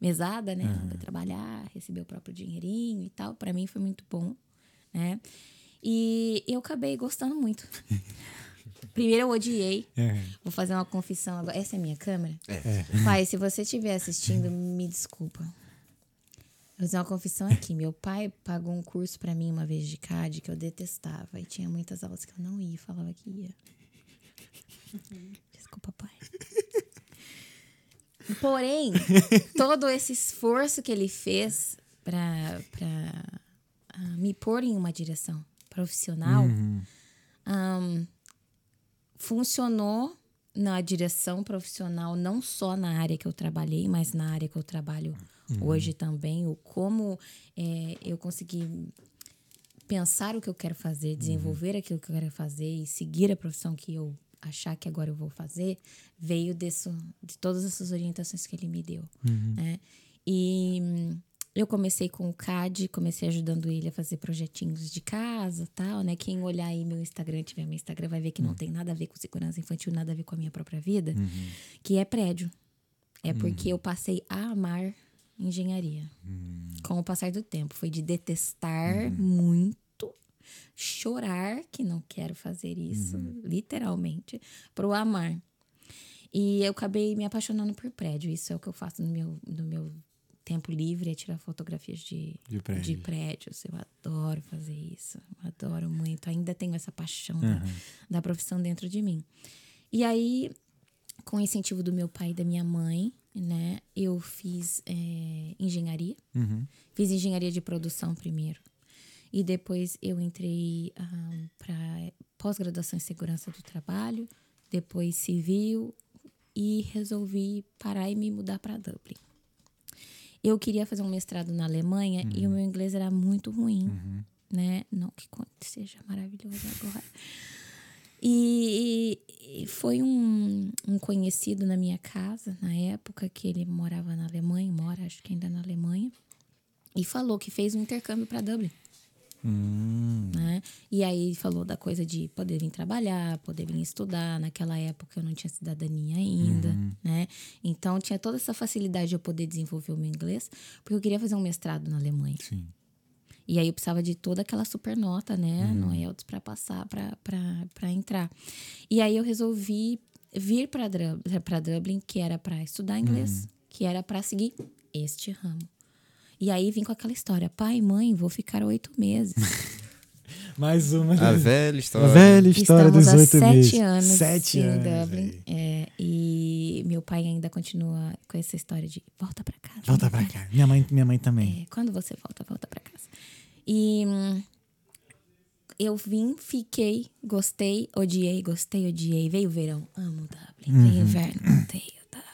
mesada, né? Vai trabalhar, receber o próprio dinheirinho e tal. Para mim foi muito bom, né? E eu acabei gostando muito. Primeiro eu odiei. é. Vou fazer uma confissão agora. Essa é a minha câmera? É. Pai, se você estiver assistindo, me desculpa. Vou fazer uma confissão aqui. Meu pai pagou um curso pra mim uma vez de CAD que eu detestava. E tinha muitas aulas que eu não ia, falava que ia. Desculpa, pai. Porém, todo esse esforço que ele fez pra, pra ah, me pôr em uma direção profissional ahn, funcionou na direção profissional, não só na área que eu trabalhei, mas na área que eu trabalho hoje também. O como é, eu consegui pensar o que eu quero fazer, desenvolver aquilo que eu quero fazer e seguir a profissão que eu achar que agora eu vou fazer, veio disso, de todas essas orientações que ele me deu. né? E eu comecei com o CAD, comecei ajudando ele a fazer projetinhos de casa tal, né? Quem olhar aí meu Instagram, tiver meu Instagram, vai ver que não tem nada a ver com segurança infantil, nada a ver com a minha própria vida, que é prédio. É porque eu passei a amar engenharia. Com o passar do tempo. Foi de detestar muito, chorar que não quero fazer isso, literalmente, pro amar. E eu acabei me apaixonando por prédio. Isso é o que eu faço no meu, no meu tempo livre, é tirar fotografias de, De prédios. de prédios. Eu adoro fazer isso. Adoro muito. Ainda tenho essa paixão da, da profissão dentro de mim. E aí, com o incentivo do meu pai e da minha mãe, né, eu fiz eh, engenharia. Fiz engenharia de produção primeiro. E depois eu entrei para pós-graduação em segurança do trabalho, depois civil e resolvi parar e me mudar para Dublin. Eu queria fazer um mestrado na Alemanha e o meu inglês era muito ruim, né? Não que seja maravilhoso agora. E, e foi um, um conhecido na minha casa, na época que ele morava na Alemanha, mora acho que ainda na Alemanha, e falou que fez um intercâmbio para Dublin. Hum. Né? E aí falou da coisa de poder vir trabalhar, poder vir estudar. Naquela época eu não tinha cidadania ainda, né? Então tinha toda essa facilidade de eu poder desenvolver o meu inglês, porque eu queria fazer um mestrado na Alemanha. Sim. E aí eu precisava de toda aquela super nota, né, no IELTS para passar, para entrar. E aí eu resolvi vir para Dublin, que era para estudar inglês, que era para seguir este ramo. E aí vim com aquela história: pai, mãe, vou ficar oito meses. Mais uma. A velha A história. velha história Estamos dos há oito sete meses. anos Sete em anos. Dublin. É, e meu pai ainda continua com essa história de volta para casa. Volta pra cá. Minha mãe, minha mãe também. É, quando você volta, volta para casa. E hum, eu vim, fiquei, gostei, odiei, gostei, odiei. Veio o verão, amo Dublin. Uhum. Veio o inverno, odeio Dublin.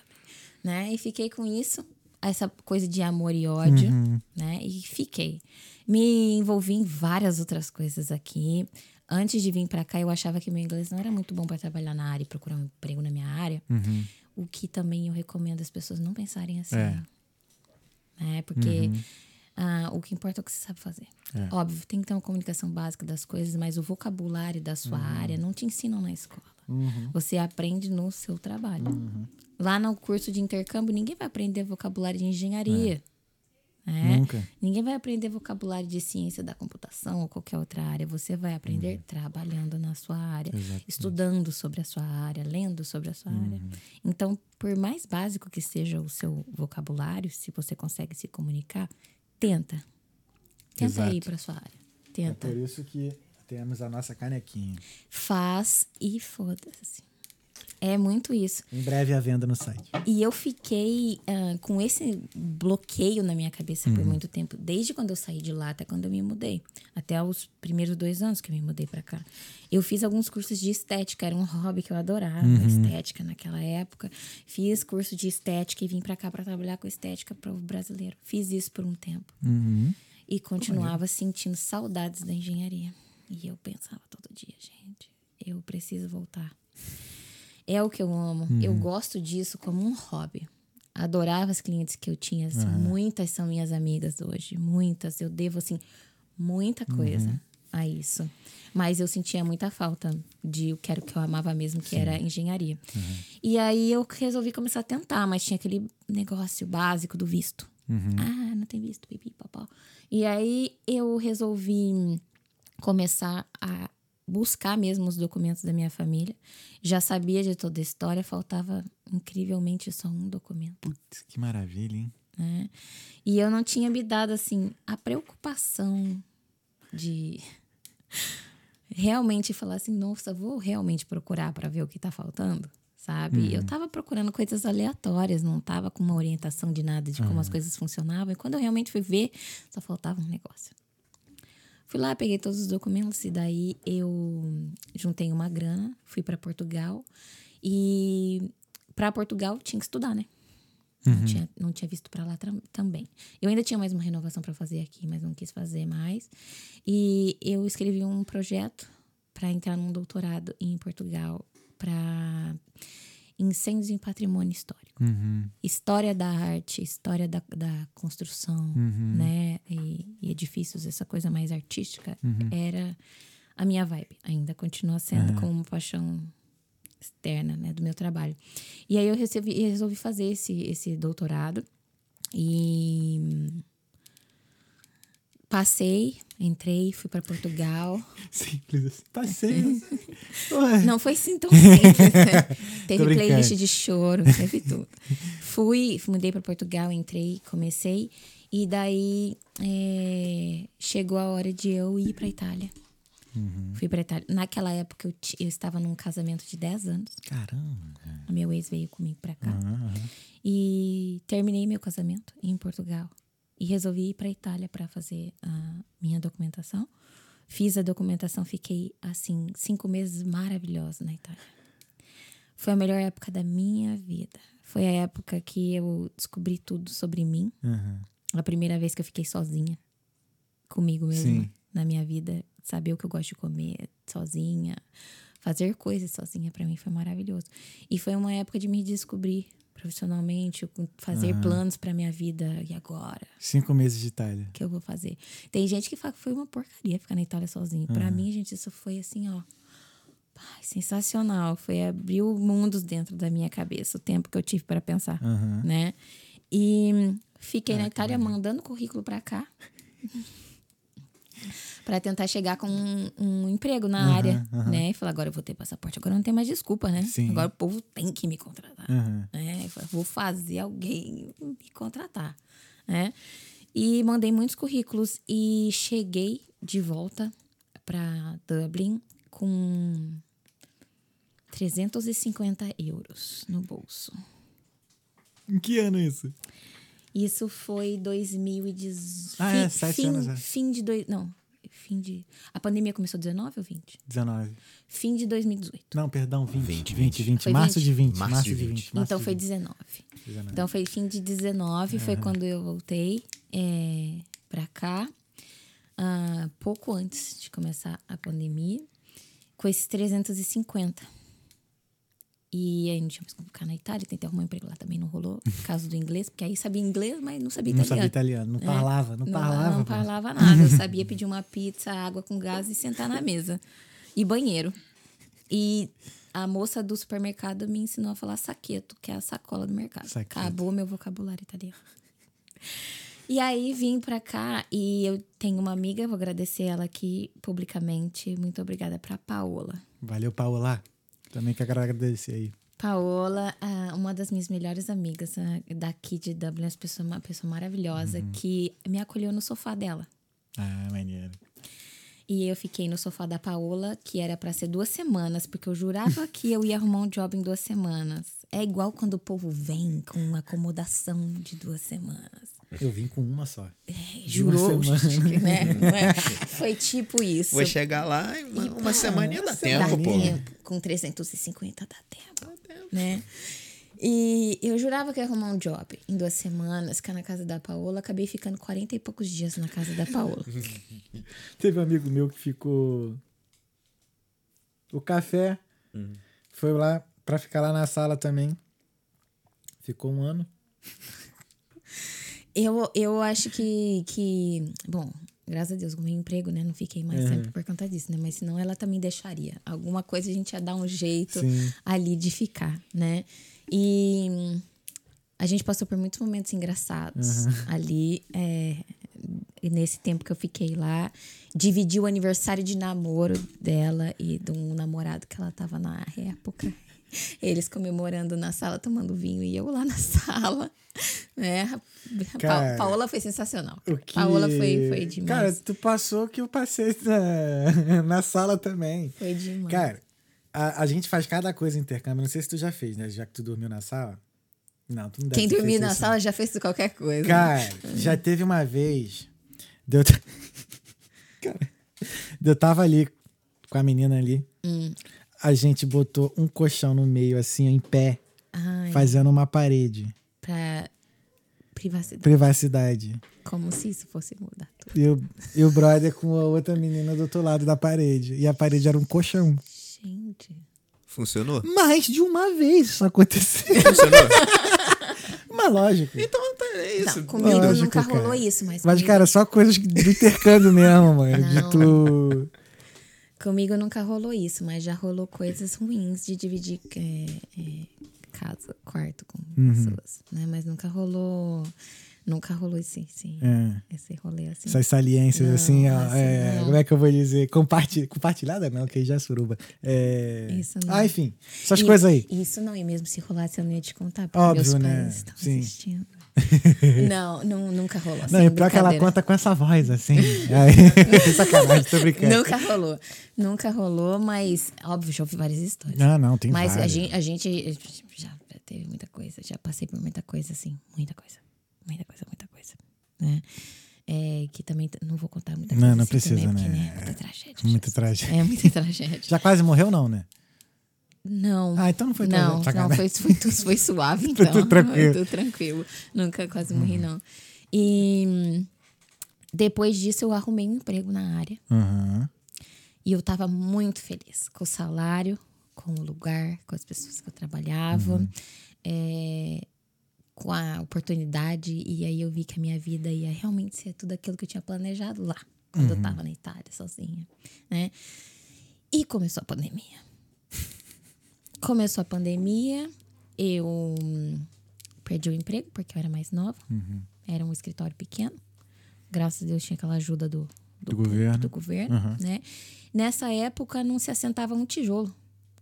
Né? E fiquei com isso, essa coisa de amor e ódio, Uhum. né? E fiquei. Me envolvi em várias outras coisas aqui. Antes de vir para cá, eu achava que meu inglês não era muito bom para trabalhar na área e procurar um emprego na minha área. Uhum. O que também eu recomendo as pessoas não pensarem assim. É. Né? Porque ah, o que importa é o que você sabe fazer. É. Óbvio, tem que ter uma comunicação básica das coisas, mas o vocabulário da sua área não te ensinam na escola. Uhum. Você aprende no seu trabalho. Lá no curso de intercâmbio, ninguém vai aprender vocabulário de engenharia. né? Nunca. Ninguém vai aprender vocabulário de ciência da computação ou qualquer outra área. Você vai aprender trabalhando na sua área, Exatamente. estudando sobre a sua área, lendo sobre a sua área. Então, por mais básico que seja o seu vocabulário, se você consegue se comunicar, tenta. Tenta Exato. ir para sua área. É Tenta. por isso que temos a nossa canequinha. Faz e foda-se. É muito isso. Em breve à venda no site. E eu fiquei ah, com esse bloqueio na minha cabeça por muito tempo, desde quando eu saí de lá até quando eu me mudei, até os primeiros dois anos que eu me mudei pra cá. Eu fiz alguns cursos de estética, era um hobby que eu adorava, estética naquela época. Fiz curso de estética e vim pra cá pra trabalhar com estética para o brasileiro. Fiz isso por um tempo Uhum. e continuava sentindo saudades da engenharia. E eu pensava todo dia, gente, eu preciso voltar. É o que eu amo. Eu gosto disso como um hobby. Adorava as clientes que eu tinha, assim, muitas são minhas amigas hoje, muitas. Eu devo assim muita coisa a isso. Mas eu sentia muita falta de o que era o que eu amava mesmo, que era engenharia. E aí eu resolvi começar a tentar, mas tinha aquele negócio básico do visto. Ah, não tem visto, pipi, papá. E aí eu resolvi começar a buscar mesmo os documentos da minha família. Já sabia de toda a história, faltava incrivelmente só um documento. Putz, que maravilha, hein? Né? E eu não tinha me dado assim a preocupação de realmente falar assim, nossa, vou realmente procurar para ver o que tá faltando, sabe? Eu tava procurando coisas aleatórias, não tava com uma orientação de nada de como as coisas funcionavam. E quando eu realmente fui ver, só faltava um negócio. Fui lá, peguei todos os documentos e daí eu juntei uma grana, fui para Portugal e para Portugal tinha que estudar, né? Não, tinha, não tinha visto para lá tam- também. Eu ainda tinha mais uma renovação para fazer aqui, mas não quis fazer mais. E eu escrevi um projeto para entrar num doutorado em Portugal para incêndios em patrimônio histórico. Uhum. História da arte, história da, da construção, né? E, e edifícios, essa coisa mais artística, era a minha vibe. Ainda continua sendo como uma paixão externa, né? Do meu trabalho. E aí eu resolvi, resolvi fazer esse, esse doutorado. E passei, entrei, fui para Portugal. Simples assim. Passei. Não foi assim tão simples. né? teve playlist de choro, teve tudo. Fui, mudei para Portugal, entrei, comecei. E daí é, chegou a hora de eu ir para Itália. Uhum. Fui para Itália. Naquela época eu, eu estava num casamento de 10 anos. Caramba. cara. O meu ex veio comigo para cá. Aham. E terminei meu casamento em Portugal. E resolvi ir para Itália para fazer a minha documentação. Fiz a documentação, fiquei assim, cinco meses maravilhosos na Itália. Foi a melhor época da minha vida. Foi a época que eu descobri tudo sobre mim. Aham. A primeira vez que eu fiquei sozinha comigo mesma Sim. na minha vida. Saber o que eu gosto de comer sozinha. fazer coisas sozinha para mim foi maravilhoso. E foi uma época de me descobrir profissionalmente, fazer planos para minha vida e agora Cinco meses de Itália. que eu vou fazer. Tem gente que fala que foi uma porcaria ficar na Itália sozinho. Pra mim, gente, isso foi assim, ó. ai, sensacional. Foi abrir mundos dentro da minha cabeça, o tempo que eu tive para pensar, Aham. né? E fiquei na Itália mandando currículo pra cá. Pra tentar chegar com um, um emprego na Aham, área, aham. né? E falar, agora eu vou ter passaporte, agora não tem mais desculpa, né? Sim. Agora o povo tem que me contratar Aham. né? Eu falei, Vou fazer alguém me contratar, né? E mandei muitos currículos e cheguei de volta para Dublin com 350 euros no bolso. Em que ano isso? Isso foi 2018. Ah, é, fim, sete fim, anos, é. Fim de dois, não, fim de A pandemia começou 19 ou 20? 19. Fim de 2018. Não, perdão, 20. 20, 20, 20. Foi Março 20? de 20. Março Março de de 20. 20. março então de foi 20. 19. 19. Então foi fim de 19, foi quando eu voltei é, pra cá. ah, pouco antes de começar a pandemia, com esses 350. E aí não tinha mais como ficar na Itália, tentei arrumar um emprego lá também, não rolou, por causa do inglês, porque aí sabia inglês, mas não sabia Não italiano. sabia italiano, não É. parlava, não, Não, parlava. não pô. parlava nada. Eu sabia pedir uma pizza, água com gás e sentar na mesa. E banheiro. E a moça do supermercado me ensinou a falar saqueto, que é a sacola do mercado. Saqueto. Acabou meu vocabulário italiano. E aí vim pra cá e eu tenho uma amiga, vou agradecer ela aqui publicamente. Muito obrigada pra Paola. Valeu, Paola. Também quero agradecer aí. Paola, uma das minhas melhores amigas daqui de Dublin, uma pessoa, uma pessoa maravilhosa, que me acolheu no sofá dela. Ah, maneiro. E eu fiquei no sofá da Paola, que era pra ser duas semanas, porque eu jurava que eu ia arrumar um job em duas semanas. É igual quando o povo vem com uma acomodação de duas semanas. Eu vim com uma só. Jurou, semana. né? É? Foi tipo isso. Vou chegar lá em uma, uma semaninha dá Dá tempo, pô. tempo. Com 350 dá tempo. Né? E eu jurava que ia arrumar um job em duas semanas, ficar na casa da Paola. Acabei ficando 40 e poucos dias na casa da Paola. Teve um amigo meu que ficou. O café. Foi lá pra ficar lá na sala também. Ficou um ano. Eu, eu acho que, que. Bom, graças a Deus, com o meu emprego, né? Não fiquei mais sempre por conta disso, né? Mas senão ela também deixaria. Alguma coisa a gente ia dar um jeito Sim. ali de ficar, né? E a gente passou por muitos momentos engraçados ali. é, nesse tempo que eu fiquei lá, dividi o aniversário de namoro dela e de um namorado que ela tava na época. Eles comemorando na sala, tomando vinho, e eu lá na sala. Né? A Pa- Cara, Paola foi sensacional. O que... Paola foi, foi demais. Cara, tu passou que eu passei na, na sala também. foi demais. Cara, a, a gente faz cada coisa em intercâmbio. Não sei se tu já fez, né? Já que tu dormiu na sala. Não, tu não deve Quem dormiu na isso, sala já fez qualquer coisa. Cara, já teve uma vez. Deu. Cara, eu tava ali com a menina ali. Hum. A gente botou um colchão no meio, assim, em pé, Ai, fazendo uma parede. pra privacidade. Privacidade. Como se isso fosse mudar tudo. E o, e o brother com a outra menina do outro lado da parede. E a parede era um colchão. Gente. Funcionou? Mais de uma vez isso aconteceu. Funcionou? Mas lógico. então tá, é isso. Não, comigo Lógico, nunca cara. rolou isso, mas. Mas, comigo, cara, só coisas do intercâmbio mesmo, mano. De tu. comigo nunca rolou isso, mas já rolou coisas ruins de dividir é, é, casa, quarto com Uhum. pessoas. Né? Mas nunca rolou. Nunca rolou esse, esse, É. esse rolê assim. Essas saliências, Não, assim, ó, assim, é, não. como é que eu vou dizer? Comparti compartilhada não, que já é suruba. É... Isso não. Ah, enfim, essas E- coisas aí. Isso não, e mesmo se rolasse, eu não ia te contar, porque Óbvio, meus né? pais estão Sim. assistindo. não, não, nunca rolou. Não, sem e pior que ela conta com essa voz, assim. Aí, sacanagem, tô brincando. Nunca rolou. Nunca rolou, mas, óbvio, já ouvi várias histórias. Não, não, tem mas a várias. gente, a gente já teve muita coisa, já passei por muita coisa, assim. Muita coisa. Muita coisa, muita coisa. Né? É, que também não vou contar muita Não, coisa. não assim precisa, também, porque, né? né? Muita tragédia. Muita tragédia. É muita tragédia. Já quase morreu, não, né? Não. Ah, então não foi Não, não foi, foi, foi suave, então. tudo tranquilo. Foi tudo tranquilo. Nunca quase morri, não. E depois disso eu arrumei um emprego na área. Aham. E eu estava muito feliz com o salário, com o lugar, com as pessoas que eu trabalhava, Uhum. é, com a oportunidade. E aí eu vi que a minha vida ia realmente ser tudo aquilo que eu tinha planejado lá, quando eu estava na Itália, sozinha, né? E começou a pandemia. Começou a pandemia, eu hum, perdi o emprego porque eu era mais nova. Uhum. Era um escritório pequeno. Graças a Deus tinha aquela ajuda do, Do governo. do governo, Uhum. né? Nessa época não se assentava um tijolo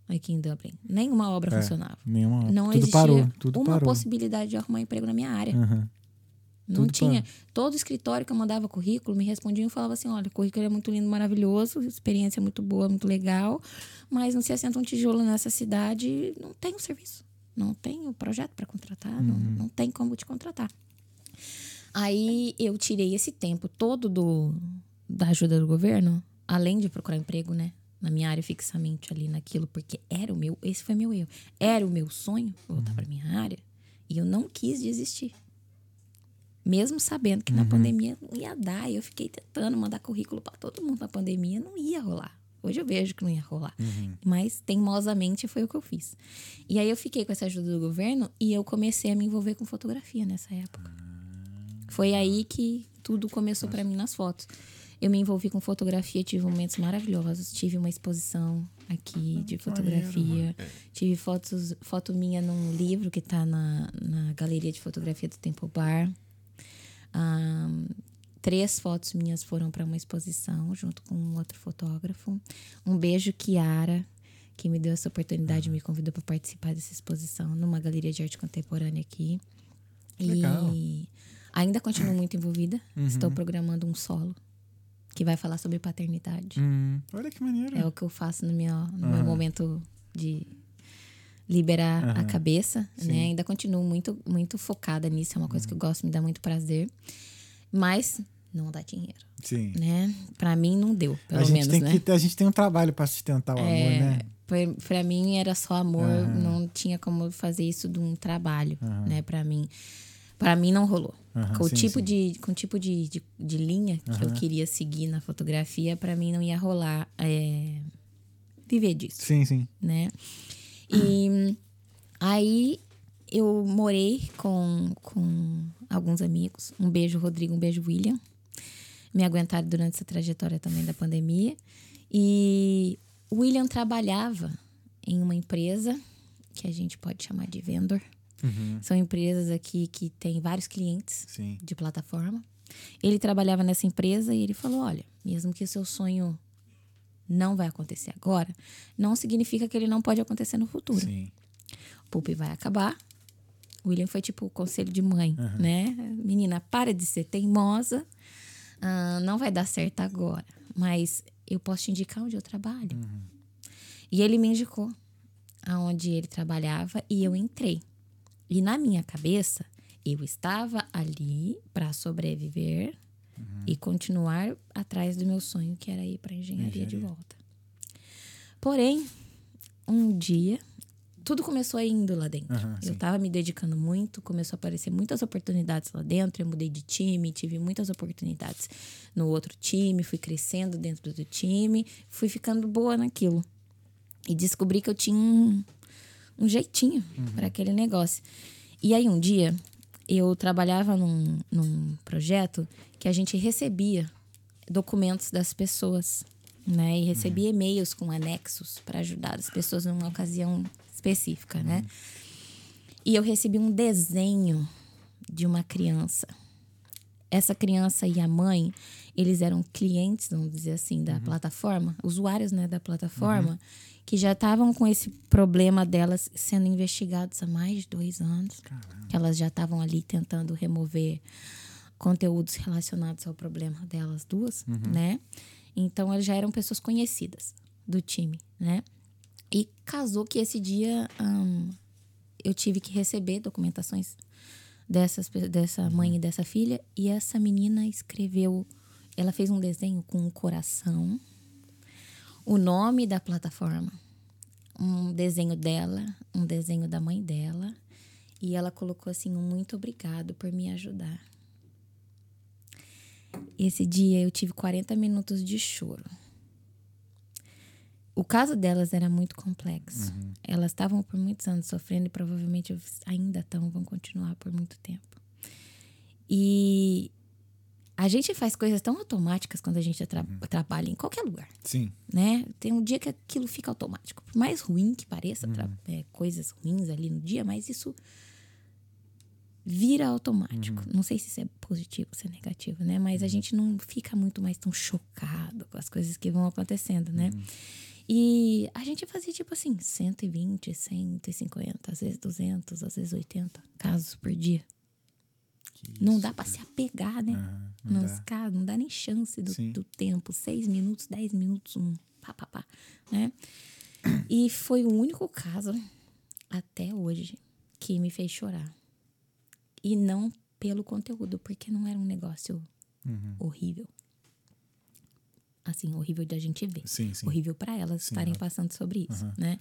aqui em Dublin. Nenhuma obra É. funcionava. Nenhuma. Não tudo existia parou. Tudo uma parou. possibilidade de arrumar emprego na minha área. Uhum. Não Tudo tinha. parou. Todo escritório que eu mandava currículo me respondiam e falava assim: olha, o currículo é muito lindo, maravilhoso, experiência é muito boa, muito legal, mas não se assenta um tijolo nessa cidade, não tem o serviço. Não tem o projeto para contratar, não, Uhum. não tem como te contratar. Aí eu tirei esse tempo todo do, da ajuda do governo, além de procurar emprego, né? Na minha área fixamente ali naquilo, porque era o meu, esse foi meu erro. Era o meu sonho voltar para minha área e eu não quis desistir. Mesmo sabendo que na pandemia não ia dar, e eu fiquei tentando mandar currículo para todo mundo na pandemia, não ia rolar. Hoje eu vejo que não ia rolar. Uhum. Mas teimosamente foi o que eu fiz. E aí eu fiquei com essa ajuda do governo e eu comecei a me envolver com fotografia nessa época. Foi aí que tudo começou para mim nas fotos. Eu me envolvi com fotografia, tive momentos maravilhosos. Tive uma exposição aqui de fotografia. tive fotos, foto minha num livro que tá na, na galeria de fotografia do Temple Bar. Ahn, três fotos minhas foram para uma exposição junto com um outro fotógrafo. Um beijo, Kiara, que me deu essa oportunidade, me convidou para participar dessa exposição numa galeria de arte contemporânea aqui. Legal. E ainda continuo muito envolvida. Uhum. Estou programando um solo que vai falar sobre paternidade. Hum, olha que maneiro. É o que eu faço no meu, no meu Aham. momento de liberar a Aham. cabeça, Sim. né? Ainda continuo muito, muito focada nisso, é uma coisa que eu gosto, me dá muito prazer. Mas não dá dinheiro, Sim. né? Pra mim não deu, pelo a gente menos, tem né? que a gente tem um trabalho para sustentar o amor, É, né? pra, pra mim era só amor, não tinha como fazer isso de um trabalho, né? Pra mim. Pra mim não rolou. Aham, com o sim, tipo, sim. De, com o tipo de, de, de linha que eu queria seguir na fotografia, pra mim não ia rolar é, viver disso Sim, sim. né? E aí eu morei com, com alguns amigos. Um beijo, Rodrigo, um beijo, William. Me aguentaram durante essa trajetória também da pandemia. E o William trabalhava em uma empresa que a gente pode chamar de vendor. Uhum. São empresas aqui que têm vários clientes Sim. de plataforma. Ele trabalhava nessa empresa e ele falou: olha, mesmo que o seu sonho não vai acontecer agora, não significa que ele não pode acontecer no futuro. Sim. O Pup vai acabar. O William foi tipo o conselho de mãe, Aham. né? Menina, para de ser teimosa. Ah, não vai dar certo agora, mas eu posso te indicar onde eu trabalho. E ele me indicou aonde ele trabalhava e eu entrei. E na minha cabeça, eu estava ali para sobreviver e continuar atrás do meu sonho, que era ir para engenharia de Engenharia. volta. Porém, um dia, tudo começou indo lá dentro. Aham, eu estava me dedicando muito, começou a aparecer muitas oportunidades lá dentro. Eu mudei de time, tive muitas oportunidades no outro time, fui crescendo dentro do time, fui ficando boa naquilo. E descobri que eu tinha um, um jeitinho para aquele negócio. E aí um dia eu trabalhava num, num projeto que a gente recebia documentos das pessoas, né? E recebia e-mails com anexos para ajudar as pessoas numa ocasião específica, né? E eu recebi um desenho de uma criança. Essa criança e a mãe, eles eram clientes, vamos dizer assim, da plataforma, usuários, né, da plataforma, que já estavam com esse problema delas sendo investigados há mais de dois anos. Que elas já estavam ali tentando remover conteúdos relacionados ao problema delas duas, né? Então elas já eram pessoas conhecidas do time, né? E casou que esse dia hum, eu tive que receber documentações dessas, dessa mãe e dessa filha. E essa menina escreveu, ela fez um desenho com um coração, o nome da plataforma, um desenho dela, um desenho da mãe dela. E ela colocou assim, um muito obrigado por me ajudar. Esse dia eu tive 40 minutos de choro. o caso delas era muito complexo. Uhum. Elas estavam por muitos anos sofrendo e provavelmente ainda estão, vão continuar por muito tempo. E a gente faz coisas tão automáticas quando a gente tra Uhum. trabalha em qualquer lugar, Sim. né? Tem um dia que aquilo fica automático. Por mais ruim que pareça, Uhum. é, coisas ruins ali no dia, mas isso vira automático. Não sei se isso é positivo, se é negativo, né? Mas a gente não fica muito mais tão chocado com as coisas que vão acontecendo, né? E a gente fazia tipo assim, 120, 150, às vezes 200, às vezes 80 casos por dia. Que Não isso, dá pra se apegar, né? Aham, não Nos dá. casos, não dá nem chance do, do tempo. Seis minutos, dez minutos, um pá, pá, pá, né? E foi o único caso até hoje que me fez chorar. E não pelo conteúdo, porque não era um negócio Uhum. horrível. Assim, horrível de a gente ver. Sim, sim. Horrível para elas Sim, estarem passando sobre isso, Aham. né?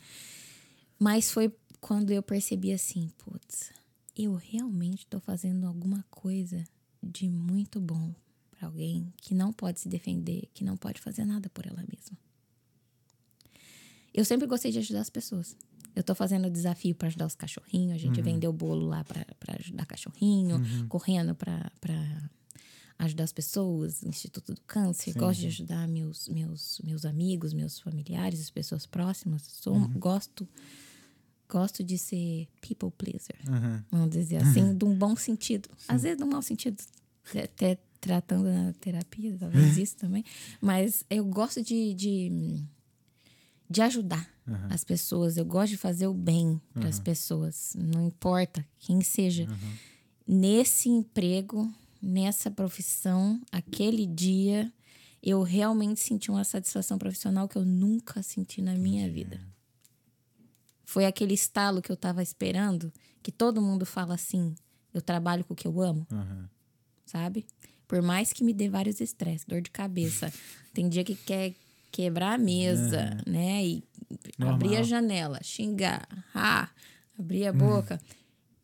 Mas foi quando eu percebi assim, putz, eu realmente tô fazendo alguma coisa de muito bom para alguém que não pode se defender, que não pode fazer nada por ela mesma. Eu sempre gostei de ajudar as pessoas. Eu tô fazendo desafio para ajudar os cachorrinhos. A gente Uhum. vendeu bolo lá para ajudar cachorrinho, correndo para ajudar as pessoas, Instituto do Câncer. Sim, gosto de ajudar meus, meus, meus amigos, meus familiares, as pessoas próximas. Sou, Uhum. Gosto gosto de ser people pleaser, Aham. vamos dizer assim, de um bom sentido. Às vezes, de um mau sentido, até tratando na terapia, talvez isso também. Mas eu gosto de, de, de ajudar Aham. as pessoas. Eu gosto de fazer o bem para as pessoas. Não importa quem seja. Nesse emprego, nessa profissão, aquele dia, eu realmente senti uma satisfação profissional que eu nunca senti na minha vida. Foi aquele estalo que eu tava esperando, que todo mundo fala assim: eu trabalho com o que eu amo, Aham. sabe? Por mais que me dê vários estresses, dor de cabeça. Tem dia que quer quebrar a mesa, né? E Normal. abrir a janela, xingar, ah, abrir a boca.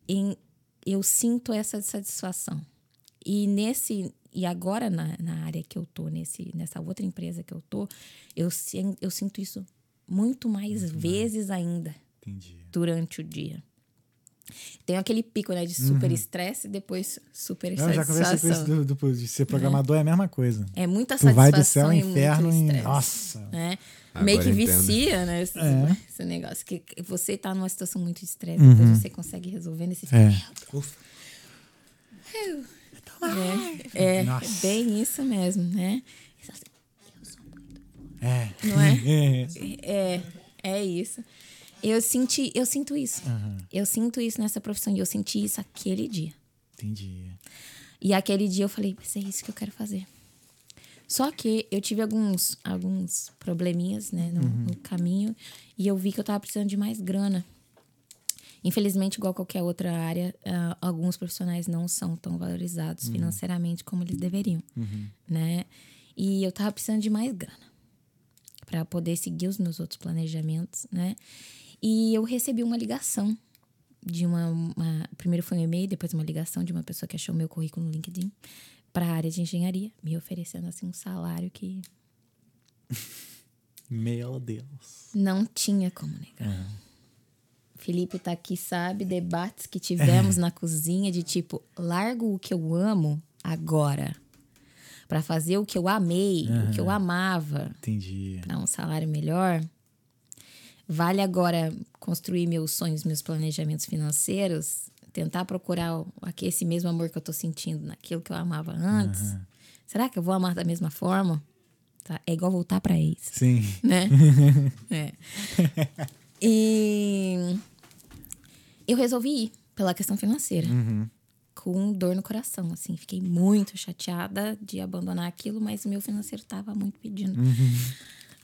E eu sinto essa satisfação. E nesse e agora na, na área que eu tô, nesse, nessa outra empresa que eu tô, eu, eu sinto isso muito mais vezes ainda Entendi. durante o dia. Tem aquele pico, né, de super estresse e depois super Uhum. Eu já conversei com isso satisfação. do, do- de ser programador, é a mesma coisa. É muita Tu vai do satisfação céu ao e inferno muito e. estresse. Nossa. Agora Meio que eu vicia, né? Esse, É. esse negócio. Que você tá numa situação muito de estresse, depois você consegue resolver nesse É. É, é Nossa. bem isso mesmo, né? É. Não é? É. É, é isso. Eu senti, eu sinto isso. Aham. Eu sinto isso nessa profissão e eu senti isso aquele dia. Entendi. E aquele dia eu falei, mas é isso que eu quero fazer. Só que eu tive alguns, alguns probleminhas, né, no, no caminho, e eu vi que eu tava precisando de mais grana. Infelizmente, igual qualquer outra área, ah, alguns profissionais não são tão valorizados financeiramente como eles deveriam, né? E eu tava precisando de mais grana para poder seguir os meus outros planejamentos, né? E eu recebi uma ligação de uma, uma- primeiro foi um e-mail, depois uma ligação de uma pessoa que achou meu currículo no LinkedIn para a área de engenharia, me oferecendo assim um salário que Meu Deus. não tinha como negar. Felipe tá aqui, sabe, debates que tivemos na cozinha de tipo, largo o que eu amo agora para fazer o que eu amei, o que eu amava, Entendi. para um salário melhor. Vale agora construir meus sonhos, meus planejamentos financeiros, tentar procurar aqui esse mesmo amor que eu tô sentindo naquilo que eu amava antes. Será que eu vou amar da mesma forma? Tá? É igual voltar para ex Sim. né? é. E eu resolvi ir pela questão financeira. Com dor no coração, assim. Fiquei muito chateada de abandonar aquilo, mas o meu financeiro tava muito pedindo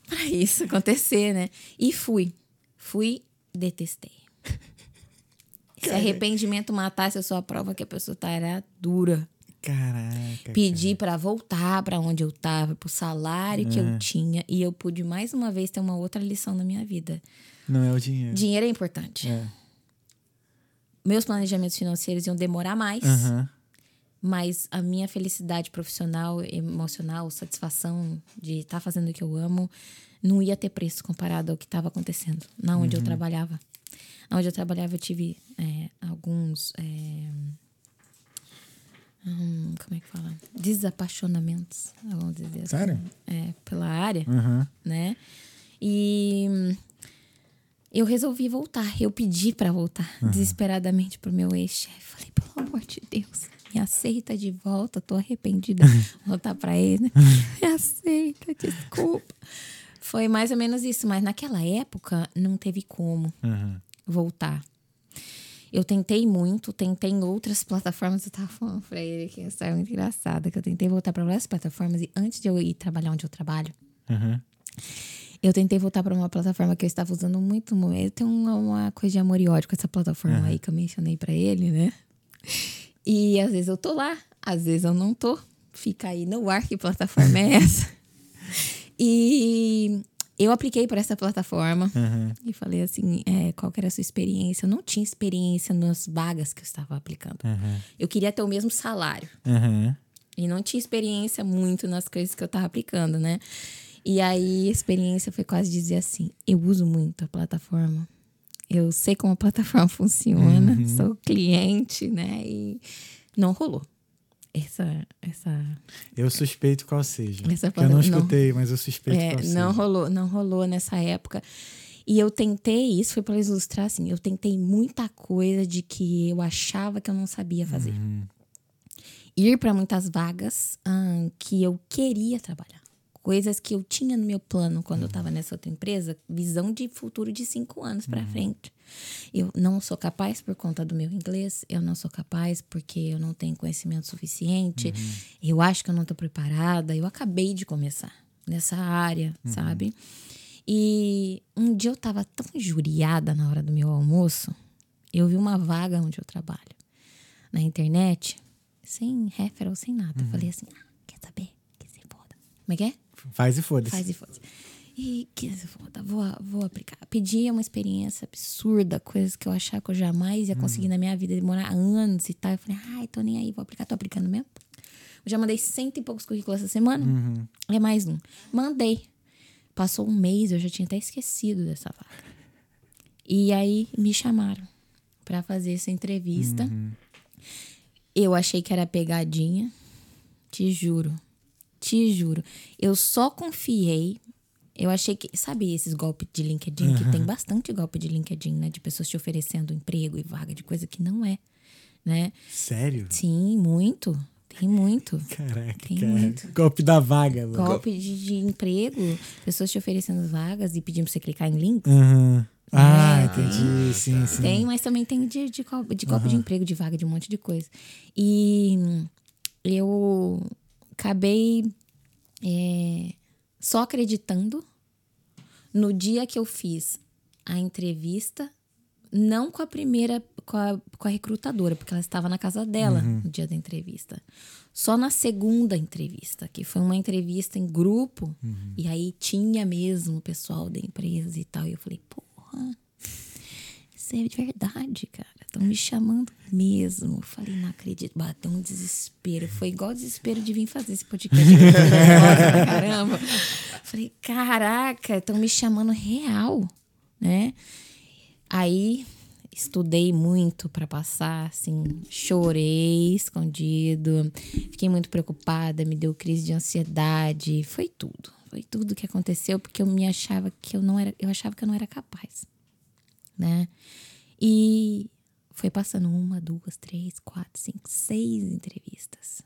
pra isso acontecer, né? E fui. Fui, detestei. Se arrependimento matasse, eu sou a prova que a pessoa tá era dura Caraca. pedi pra voltar pra onde eu tava, pro salário que eu tinha, e eu pude mais uma vez ter uma outra lição na minha vida. Não é o dinheiro. Dinheiro é importante. É. Meus planejamentos financeiros iam demorar mais, Aham. Mas a minha felicidade profissional, emocional, satisfação de estar fazendo o que eu amo, não ia ter preço comparado ao que estava acontecendo na onde Uhum. eu trabalhava. Onde eu trabalhava, eu tive é, alguns. é, hum, como é que fala? Desapaixonamentos, vamos dizer assim. Sério? É, pela área, Aham. né? E eu resolvi voltar. Eu pedi pra voltar desesperadamente pro meu ex-chefe. Falei, pelo amor de Deus, me aceita de volta. Tô arrependida. Voltar pra ele. né? Me aceita, desculpa. Foi mais ou menos isso. Mas naquela época, não teve como Aham. voltar. Eu tentei muito, tentei em outras plataformas. Eu tava falando pra ele que essa é muito engraçada, que eu tentei voltar pra várias plataformas e antes de eu ir trabalhar onde eu trabalho, Aham. eu tentei voltar pra uma plataforma que eu estava usando muito. Eu tenho uma, uma coisa de amor e ódio com essa plataforma aí que eu mencionei pra ele, né? E às vezes eu tô lá, às vezes eu não tô. Fica aí no ar que plataforma é essa. E eu apliquei para essa plataforma. Aham. E falei assim, é, qual que era a sua experiência? Eu não tinha experiência nas vagas que eu estava aplicando. Aham. Eu queria ter o mesmo salário. Aham. E não tinha experiência muito nas coisas que eu estava aplicando, né? E aí a experiência foi quase dizer assim, eu uso muito a plataforma. Eu sei como a plataforma funciona, sou cliente, né? E não rolou. Essa, essa Eu suspeito qual seja. Essa eu não palavra- não. escutei, mas eu suspeito É, qual seja. não rolou, não rolou nessa época. E eu tentei, isso foi para ilustrar assim, eu tentei muita coisa de que eu achava que eu não sabia fazer. Uhum. Ir para muitas vagas ah, que eu queria trabalhar. Coisas que eu tinha no meu plano quando eu estava nessa outra empresa, visão de futuro de cinco anos para frente. Eu não sou capaz por conta do meu inglês, eu não sou capaz porque eu não tenho conhecimento suficiente, eu acho que eu não estou preparada, eu acabei de começar nessa área, sabe? E um dia eu tava tão injuriada na hora do meu almoço, eu vi uma vaga onde eu trabalho na internet, sem referral, sem nada. Eu falei assim: ah, quer saber? Que se foda. Como é que é? Faz e foda-se. Faz e foda. E que foda, vou, vou aplicar. Pedi uma experiência absurda, coisas que eu achava que eu jamais ia conseguir na minha vida, demorar anos e tal. Eu falei, ai, tô nem aí, vou aplicar, tô aplicando mesmo. Eu já mandei cento e poucos currículos essa semana. Uhum. É mais um. Mandei. Passou um mês, eu já tinha até esquecido dessa vaga. E aí me chamaram pra fazer essa entrevista. Eu achei que era pegadinha. Te juro. Te juro. Eu só confiei. Eu achei que. Sabe esses golpes de LinkedIn? Que tem bastante golpe de LinkedIn, né? De pessoas te oferecendo emprego e vaga de coisa que não é. Né? Sério? Sim, muito. Tem muito. Caraca, Tem cara. muito. Golpe da vaga, mano. Golpe de, de emprego, pessoas te oferecendo vagas e pedindo pra você clicar em links. Uhum. Ah, É, entendi. Sim, sim. Tem, mas também tem de, de, golpe, de golpe de emprego, de vaga, de um monte de coisa. E eu acabei é, só acreditando no dia que eu fiz a entrevista, não com a primeira, com a, com a recrutadora, porque ela estava na casa dela no dia da entrevista. Só na segunda entrevista, que foi uma entrevista em grupo, e aí tinha mesmo o pessoal da empresa e tal. E eu falei, porra, isso é de verdade, cara. Estão me chamando mesmo. Eu falei, não acredito. Bateu um desespero. Foi igual o desespero de vir fazer esse podcast. aqui. Eu falei, "Nossa, pra Caramba. Falei, caraca, estão me chamando real, né? Aí estudei muito para passar, assim, chorei escondido, fiquei muito preocupada, me deu crise de ansiedade, foi tudo. Foi tudo que aconteceu porque eu me achava que eu não era, eu achava que eu não era capaz, né? E foi passando uma, duas, três, quatro, cinco, seis entrevistas.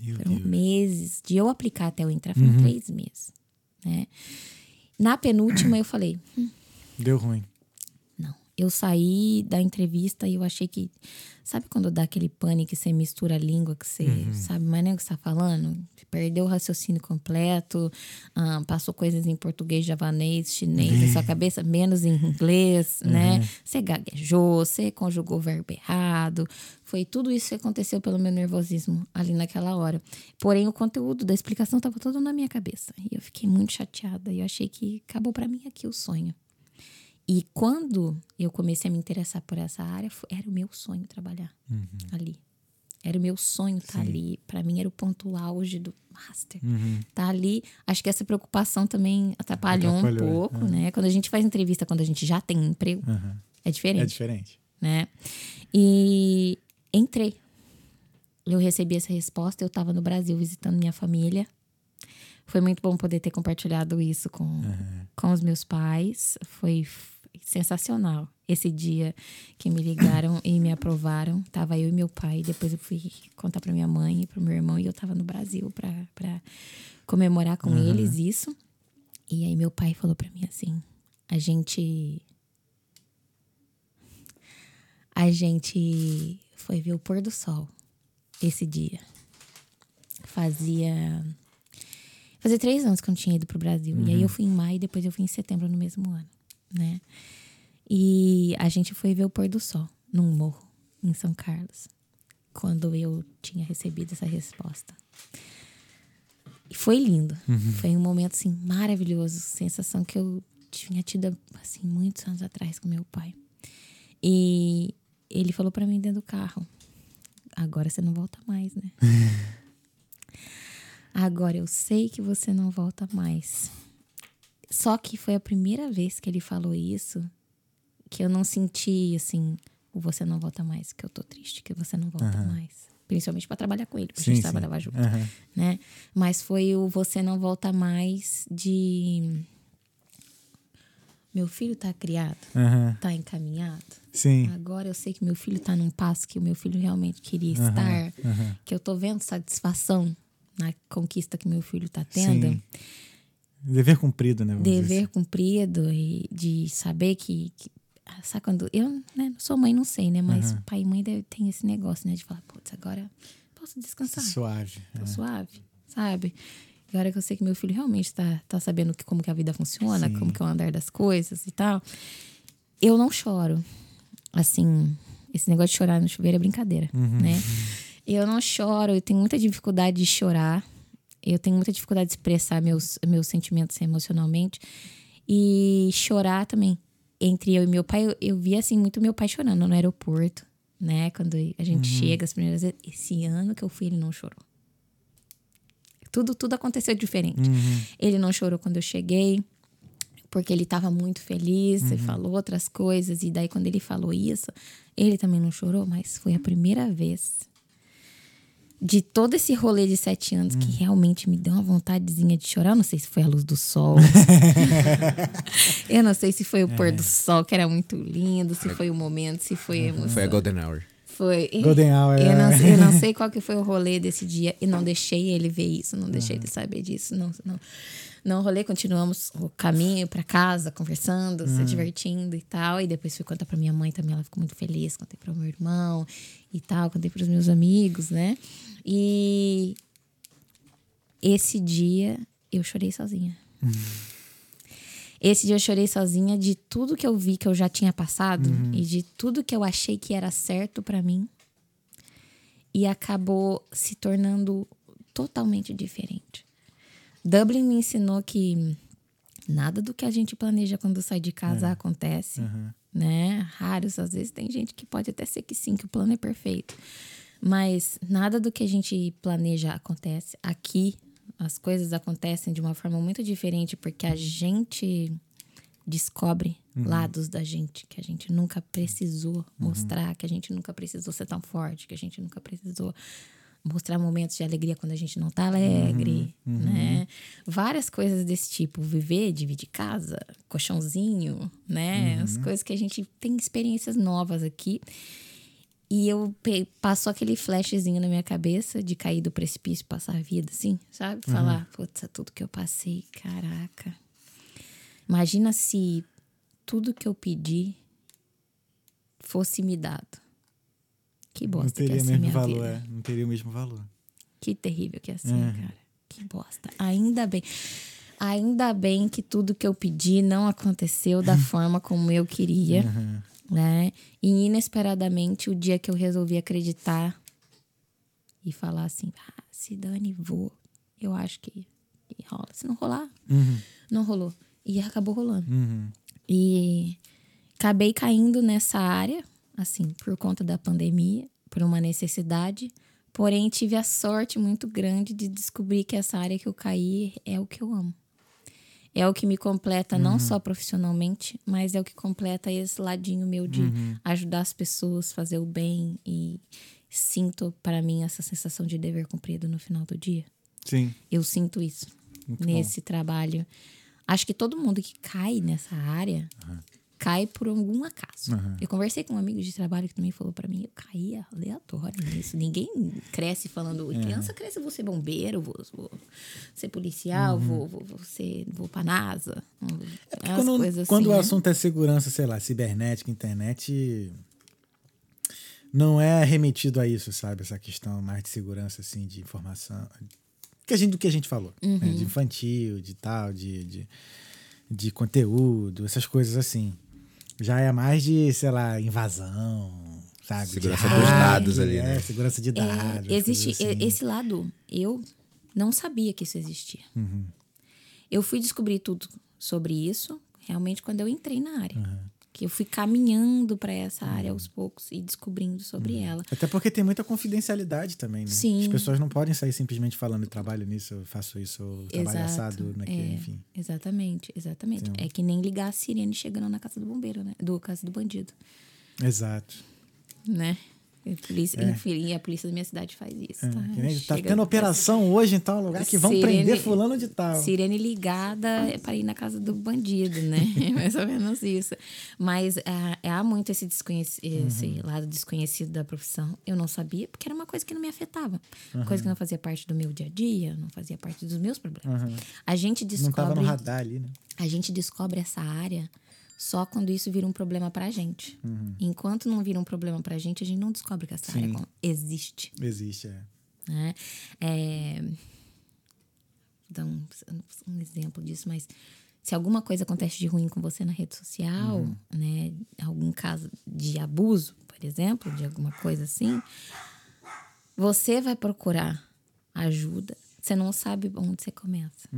Meu Foram Deus. meses. De eu aplicar até eu entrar, foram três meses. Né? Na penúltima, eu falei: Deu ruim. Eu saí da entrevista e eu achei que. Sabe quando dá aquele pânico que você mistura a língua, que você sabe mais nem o que você está falando? Perdeu o raciocínio completo, ah, passou coisas em português, javanês, chinês na sua cabeça, menos em inglês, né? Você gaguejou, você conjugou o verbo errado. Foi tudo isso que aconteceu pelo meu nervosismo ali naquela hora. Porém, o conteúdo da explicação estava todo na minha cabeça. E eu fiquei muito chateada. E eu achei que acabou para mim aqui o sonho. E quando eu comecei a me interessar por essa área, era o meu sonho trabalhar ali. Era o meu sonho estar ali. Para mim era o ponto auge do master. Uhum. Tá ali. Acho que essa preocupação também atrapalhou, Atrapalhou, um é. pouco, né? Quando a gente faz entrevista, quando a gente já tem emprego, Uhum. é diferente É diferente. né? E entrei. Eu recebi essa resposta, eu estava no Brasil visitando minha família. Foi muito bom poder ter compartilhado isso com, com os meus pais. Foi sensacional. Esse dia que me ligaram e me aprovaram, tava eu e meu pai. Depois eu fui contar para minha mãe e para meu irmão e eu tava no Brasil para comemorar com eles isso. E aí meu pai falou para mim assim: a gente a gente foi ver o pôr do sol esse dia. Fazia. Fazia três anos que eu não tinha ido pro Brasil. E aí eu fui em maio e depois eu fui em setembro no mesmo ano, né? E a gente foi ver o pôr do sol num morro em São Carlos. Quando eu tinha recebido essa resposta. E foi lindo. Foi um momento assim maravilhoso, sensação que eu tinha tido assim muitos anos atrás com meu pai. E ele falou pra mim dentro do carro: "Agora você não volta mais, né?" Agora eu sei que você não volta mais. Só que foi a primeira vez que ele falou isso que eu não senti assim, o você não volta mais, que eu tô triste, que você não volta mais. Principalmente pra trabalhar com ele, porque a Sim, gente sim. trabalhava junto Aham. né? Mas foi o você não volta mais de meu filho tá criado, Aham. tá encaminhado. Sim. Agora eu sei que meu filho tá num passo que o meu filho realmente queria estar, aham. que eu tô vendo satisfação na conquista que meu filho tá tendo. Sim. Dever cumprido, né? Dever assim. cumprido e de saber que, que ah, sabe quando eu né, sou mãe, não sei, né? Mas pai e mãe deve- tem esse negócio, né? De falar, putz, agora posso descansar. Suave. Tô é. suave, sabe? Agora que eu sei que meu filho realmente tá, tá sabendo que, como que a vida funciona, Sim. como que é o andar das coisas e tal. Eu não choro. Assim, esse negócio de chorar no chuveiro é brincadeira, né? Eu não choro, eu tenho muita dificuldade de chorar. Eu tenho muita dificuldade de expressar meus, meus sentimentos emocionalmente. E chorar também. Entre eu e meu pai, eu, eu vi assim muito meu pai chorando no aeroporto, né? Quando a gente chega as primeiras vezes. Esse ano que eu fui, ele não chorou. Tudo, tudo aconteceu diferente. Ele não chorou quando eu cheguei, porque ele estava muito feliz e falou outras coisas. E daí, quando ele falou isso, ele também não chorou, mas foi a primeira vez de todo esse rolê de sete anos que realmente me deu uma vontadezinha de chorar. Eu não sei se foi a luz do sol. eu não sei se foi o pôr do sol, que era muito lindo, se foi o momento, se foi a emoção. Foi a Golden Hour. Foi. Golden Hour. Eu não, é. sei- eu não sei qual que foi o rolê desse dia e não deixei ele ver isso, não deixei ele saber disso, não, não, não rolê, continuamos o caminho pra casa, conversando, se divertindo e tal, e depois fui contar pra minha mãe também, ela ficou muito feliz, contei pro meu irmão e tal, contei pros meus amigos, né? E esse dia eu chorei sozinha. Esse dia eu chorei sozinha de tudo que eu vi que eu já tinha passado e de tudo que eu achei que era certo pra mim. E acabou se tornando totalmente diferente. Dublin me ensinou que nada do que a gente planeja quando sai de casa acontece, né? Raros, às vezes tem gente que pode até ser que sim, que o plano é perfeito. Mas nada do que a gente planeja acontece. Aqui as coisas acontecem de uma forma muito diferente porque a gente descobre lados da gente que a gente nunca precisou mostrar, que a gente nunca precisou ser tão forte, que a gente nunca precisou mostrar momentos de alegria quando a gente não tá alegre, né? Várias coisas desse tipo, viver, dividir casa, colchãozinho, né? As coisas que a gente tem experiências novas aqui. E eu passou aquele flashzinho na minha cabeça de cair do precipício, passar a vida, assim, sabe? Falar, putz, é tudo que eu passei, caraca. Imagina se tudo que eu pedi fosse me dado. Que Não bosta que teria ia o ser mesmo valor, é. Não teria o mesmo valor. Que terrível que ia ser, Uhum. cara. Que bosta. Ainda bem. Ainda bem que tudo que eu pedi não aconteceu da forma como eu queria, Aham. Né? E inesperadamente, o dia que eu resolvi acreditar e falar assim, ah, se dane, vou. Eu acho que, que rola. Se não rolar, Uhum. não rolou. E acabou rolando. Uhum. E acabei caindo nessa área, assim, por conta da pandemia, por uma necessidade, porém tive a sorte muito grande de descobrir que essa área que eu caí é o que eu amo. É o que me completa não só profissionalmente, mas é o que completa esse ladinho meu de ajudar as pessoas, fazer o bem e sinto para mim essa sensação de dever cumprido no final do dia. Sim. Eu sinto isso Muito nesse trabalho. Acho que todo mundo que cai nessa área cai por algum acaso. Aham. Eu conversei com um amigo de trabalho que também falou pra mim, eu caí aleatório nisso. Ninguém cresce falando, criança cresce, eu vou ser bombeiro, vou, vou ser policial, vou, vou, vou ser, vou pra NASA. É Quando, coisas quando assim, o né? assunto é segurança, sei lá, cibernética, internet, não é remetido a isso, sabe? Essa questão mais de segurança, assim, de informação. Que a gente, do que a gente falou. né? Uhum. De infantil, de tal, de, de, de conteúdo, essas coisas assim. Já é mais de, sei lá, invasão, sabe? De Segurança hacker, dos dados ali, é, né? Segurança de É, dados. existe coisas assim. esse lado, eu não sabia que isso existia. Uhum. Eu fui descobrir tudo sobre isso realmente quando eu entrei na área. Que eu fui caminhando para essa Uhum. área aos poucos e descobrindo sobre ela. Até porque tem muita confidencialidade também, né? Sim. As pessoas não podem sair simplesmente falando, eu trabalho nisso, eu faço isso, eu trabalho Exato, assado, naquele, é. enfim. Exatamente, exatamente. É que nem ligar a sirene chegando na casa do bombeiro, né? Do casa do bandido, Exato. né? E a polícia, Enfim, a polícia da minha cidade faz isso. É, tá? nem tá tendo operação hoje em tal lugar que vão Sirene- prender fulano de tal. Sirene ligada é para ir na casa do bandido, né? É Mais ou menos isso. Mas ah, há muito esse, desconheci esse Uhum. lado desconhecido da profissão. Eu não sabia, porque era uma coisa que não me afetava. Uma coisa que não fazia parte do meu dia a dia, não fazia parte dos meus problemas. Uhum. A gente Não tava no descobre, radar ali, né? a gente descobre essa área só quando isso vira um problema pra gente. Uhum. Enquanto não vira um problema pra gente, a gente não descobre que essa área Sim. con- existe Existe, é. né? É... Vou dar um, um exemplo disso, mas se alguma coisa acontece de ruim com você na rede social, né? Algum caso de abuso, por exemplo, de alguma coisa assim, você vai procurar ajuda. Você não sabe onde você começa.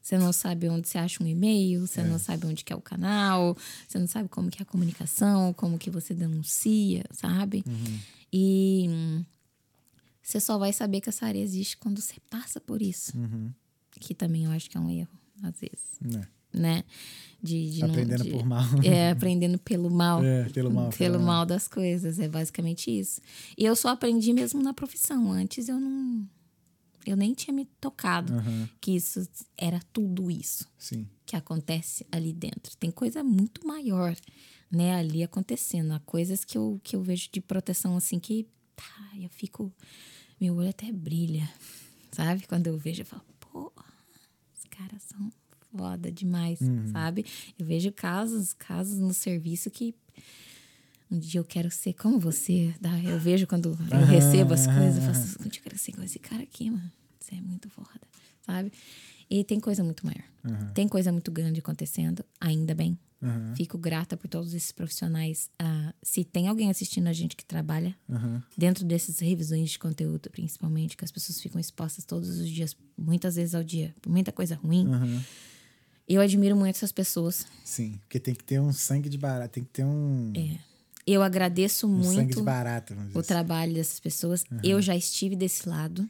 Você não sabe onde você acha um e-mail, você não sabe onde que é o canal, você não sabe como que é a comunicação, como que você denuncia, sabe? E hum, você só vai saber que essa área existe quando você passa por isso. Que também eu acho que é um erro, às vezes, Né? né? De, de não- Aprendendo de- por mal. É, aprendendo pelo mal. É, pelo mal, Pelo pelo mal. mal das coisas. É basicamente isso. E eu só aprendi mesmo na profissão. Antes eu não. Eu nem tinha me tocado Aham, que isso era tudo isso Sim. que acontece ali dentro. Tem coisa muito maior, né, ali acontecendo. Há coisas que eu, que eu vejo de proteção assim que tá, eu fico. Meu olho até brilha, sabe? Quando eu vejo, eu falo, pô, os caras são foda demais, sabe? Eu vejo casos, casos no serviço que. Um dia eu quero ser como você. tá? Eu vejo quando eu recebo as coisas, eu faço, um dia eu quero ser como esse cara aqui, mano. Você é muito foda, sabe? E tem coisa muito maior. Aham, Tem coisa muito grande acontecendo, ainda bem. aham, Fico grata por todos esses profissionais. Ah, se tem alguém assistindo a gente que trabalha aham. dentro dessas revisões de conteúdo, principalmente, que as pessoas ficam expostas todos os dias, muitas vezes ao dia, por muita coisa ruim, eu admiro muito essas pessoas. Sim, porque tem que ter um sangue de barata, tem que ter um, Eu agradeço um muito dizer o assim. trabalho dessas pessoas. Eu já estive desse lado.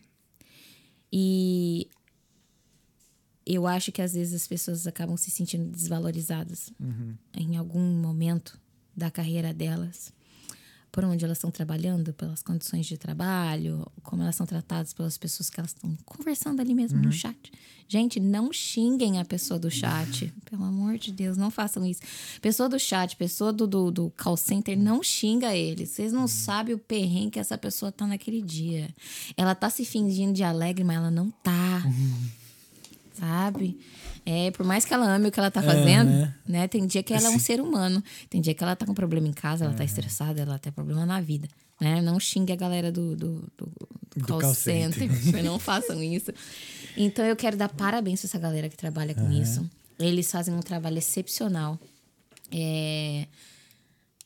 E eu acho que às vezes as pessoas acabam se sentindo desvalorizadas Uhum. em algum momento da carreira delas. Por onde elas estão trabalhando, pelas condições de trabalho, como elas são tratadas pelas pessoas que elas estão conversando ali mesmo Uhum. no chat. Gente, não xinguem a pessoa do chat. Pelo amor de Deus, não façam isso. Pessoa do chat, pessoa do, do, do call center, não xinga eles. Vocês Uhum. não sabem o perrengue que essa pessoa tá naquele dia. Ela tá se fingindo de alegre, mas ela não tá. Uhum. Sabe? É, por mais que ela ame o que ela tá fazendo, né? né? Tem dia que ela é um ser humano. Tem dia que ela tá com problema em casa, É. ela tá estressada, ela tem problema na vida. Né? Não xingue a galera do, do, do, do call, call center. não façam isso. Então eu quero dar parabéns pra essa galera que trabalha com isso. Eles fazem um trabalho excepcional. É,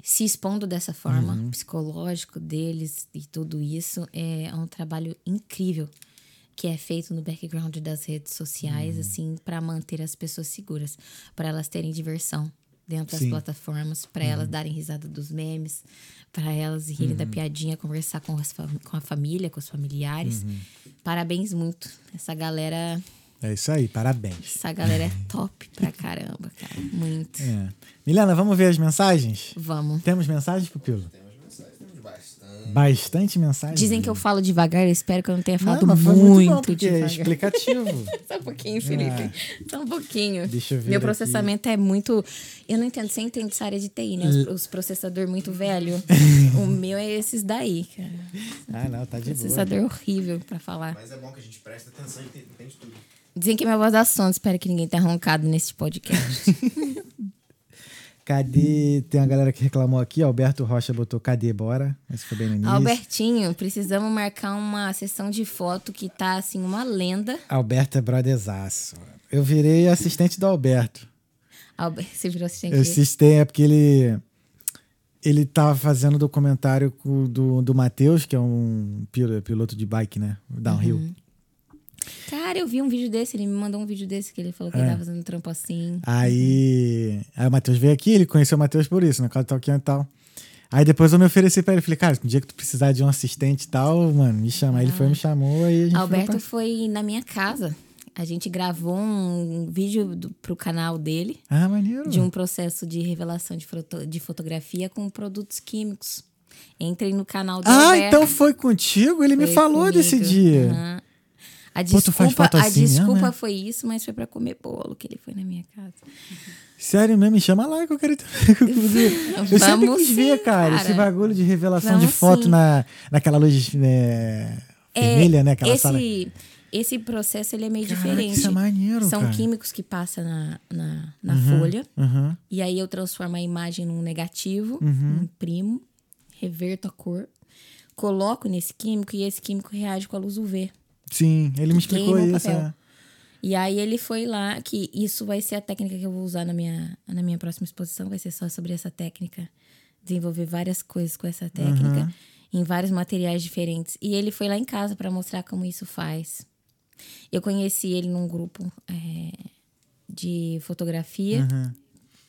se expondo dessa forma, Uhum. psicológico deles e tudo isso, é um trabalho incrível que é feito no background das redes sociais, Uhum. assim, para manter as pessoas seguras, para elas terem diversão, dentro das Sim. plataformas para elas darem risada dos memes, para elas rirem da piadinha, conversar com, as fam- com a família, com os familiares. Parabéns muito. Essa galera, É isso aí, parabéns. essa galera é top pra caramba, cara. Muito. É. Milena, vamos ver as mensagens? Vamos. Temos mensagens, Pupilo? Temos bastante. Mensagem. Dizem que eu falo devagar, eu espero que eu não tenha Não, falado foi muito, muito bom, é devagar. explicativo. Só um pouquinho, Felipe. Ah. Só um pouquinho. Deixa eu ver Meu aqui. processamento é muito. Eu não entendo. Você entende essa área de TI, né? Os, os processadores muito velho. o meu é esses daí, cara. ah, não, tá de boa. Processador horrível pra falar. Mas é bom que a gente presta atenção e entende entende tudo. Dizem que minha voz dá sono. Espero que ninguém tenha roncado nesse podcast. Cadê? Tem uma galera que reclamou aqui. Alberto Rocha botou cadê, bora? Esse foi bem no início. Albertinho, precisamos marcar uma sessão de foto que tá, assim, uma lenda. Alberto é brotherzaço. Eu virei assistente do Alberto. Alber... Você virou assistente Eu assisti, é porque ele. Ele tava fazendo documentário do, do Matheus, que é um pil- piloto de bike, né? Downhill. Uhum. Cara, eu vi um vídeo desse. Ele me mandou um vídeo desse que ele falou que É. ele tava fazendo trampo assim. Aí, aí o Matheus veio aqui, ele conheceu o Matheus por isso, na casa do Talquinho e tal. Aí depois eu me ofereci pra ele, falei, cara, no dia que tu precisar de um assistente e tal, mano, me chama. Aí ele foi, me chamou, aí a gente foi Alberto pra- foi na minha casa. A gente gravou um vídeo do, pro canal dele Ah, maneiro. de um processo de revelação de, foto- de fotografia com produtos químicos. Entrei no canal do Ah, Alberto. então foi contigo? Ele me Foi falou comigo. desse dia. Aham. A Pô, desculpa, foto a assim mesmo, desculpa é? foi isso, mas foi pra comer bolo que ele foi na minha casa. Sério mesmo, me chama lá que eu quero. eu sempre Vamos quis ver, sim, cara, esse cara. bagulho de revelação de Vamos foto sim. na, naquela luz é, vermelha, né? Aquela esse, sala. esse processo ele é meio Caraca, diferente. isso é maneiro, São cara. químicos que passam na, na, na folha. Uhum. E aí eu transformo a imagem num negativo, Uhum. imprimo, reverto a cor, coloco nesse químico e esse químico reage com a luz UV. Sim, ele me explicou isso. é. E aí ele foi lá, que isso vai ser a técnica que eu vou usar na minha, na minha próxima exposição, vai ser só sobre essa técnica. Desenvolver várias coisas com essa técnica, em vários materiais diferentes. E ele foi lá em casa para mostrar como isso faz. Eu conheci ele num grupo é, de fotografia. Uhum.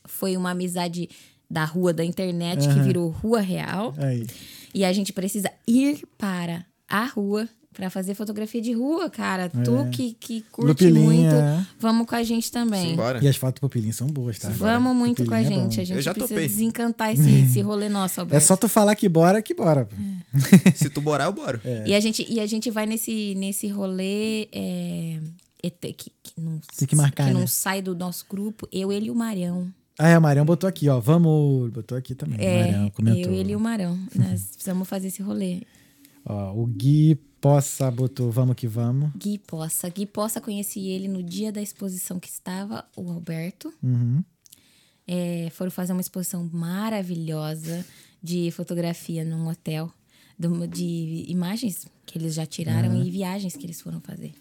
Foi uma amizade da rua da internet que virou rua real. Aí. E a gente precisa ir para a rua para fazer fotografia de rua, cara. Tu que, que curte Lupilinha, muito, é. vamos com a gente também. Simbora. E as fotos do Pupilinho são boas, tá? Vamos muito com a é gente. bom. A gente Eu já precisa topei. desencantar esse, esse rolê nosso, Alberto. É só tu falar que bora, que bora. Se tu borar, eu boro. É. E a gente, e a gente vai nesse, nesse rolê é, que, que não, Tem que marcar, que não né? sai do nosso grupo. Eu, ele e o Marião. Ah, é, o Marião botou aqui, ó. Vamos. Botou aqui também. o É, Marião comentou. eu, ele e o Marão. Nós precisamos fazer esse rolê. Ó, o Gui Poça botou vamos que vamos. Gui Poça. Gui Poça, conheci ele no dia da exposição que estava o Alberto. Uhum. É, foram fazer uma exposição maravilhosa de fotografia num hotel, de imagens que eles já tiraram e viagens que eles foram fazer.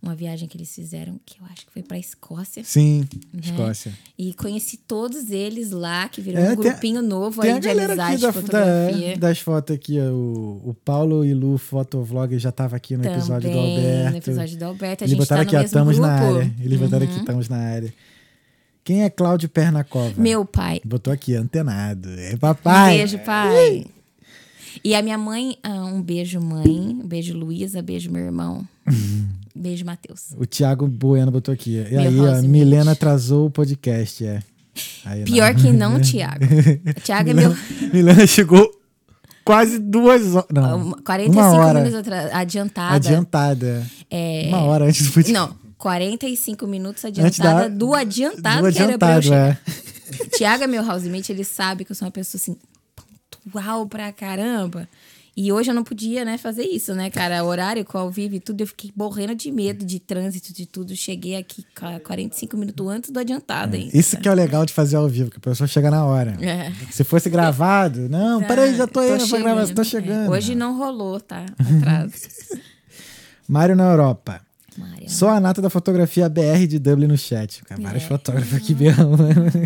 Uma viagem que eles fizeram, que eu acho que foi pra Escócia. Sim, né? Escócia. E conheci todos eles lá, que virou É, um tem- grupinho novo Tem aí a de amizade da, fotografia. da- das fotos aqui, o, o Paulo e Lu Fotovlog já tava aqui no episódio do Também, Alberto. no episódio do Alberto. A Eles gente botaram tá aqui, estamos na área. Eles botaram aqui, Uhum. estamos na área. Quem é Cláudio Pernacova? Meu pai. Botou aqui, antenado. É Um papai. beijo, pai. E a minha mãe, ah, um beijo, mãe. Um beijo, Luísa. Beijo, meu irmão. Beijo, Matheus. O Thiago Bueno botou aqui. E Meu aí, ó. Milena atrasou o podcast, é. Aí, Pior que não, Tiago. Tiago é meu. Milena chegou quase duas horas. Não, uma- 45 uma hora minutos adiantada. adiantada. É, Uma hora antes do podcast. Não, 45 minutos adiantada da- do adiantado do que era pra eu adiantado, é. Tiago é meu housemate, ele sabe que eu sou uma pessoa assim, pontual pra caramba. E hoje eu não podia, né, fazer isso, né, cara? Horário com ao vivo e tudo, eu fiquei morrendo de medo de trânsito, de tudo. Cheguei aqui ca- 45 minutos antes do adiantado, hein? Isso que é o legal de fazer ao vivo, que a pessoa chega na hora. É. Se fosse gravado, não, peraí, já tô, indo pra gravação, tô chegando. É, Hoje não rolou, tá? Atraso. Mário na Europa. Mário. Só a nata da fotografia BR de Dublin no chat. Cara, vários É. fotógrafos aqui mesmo.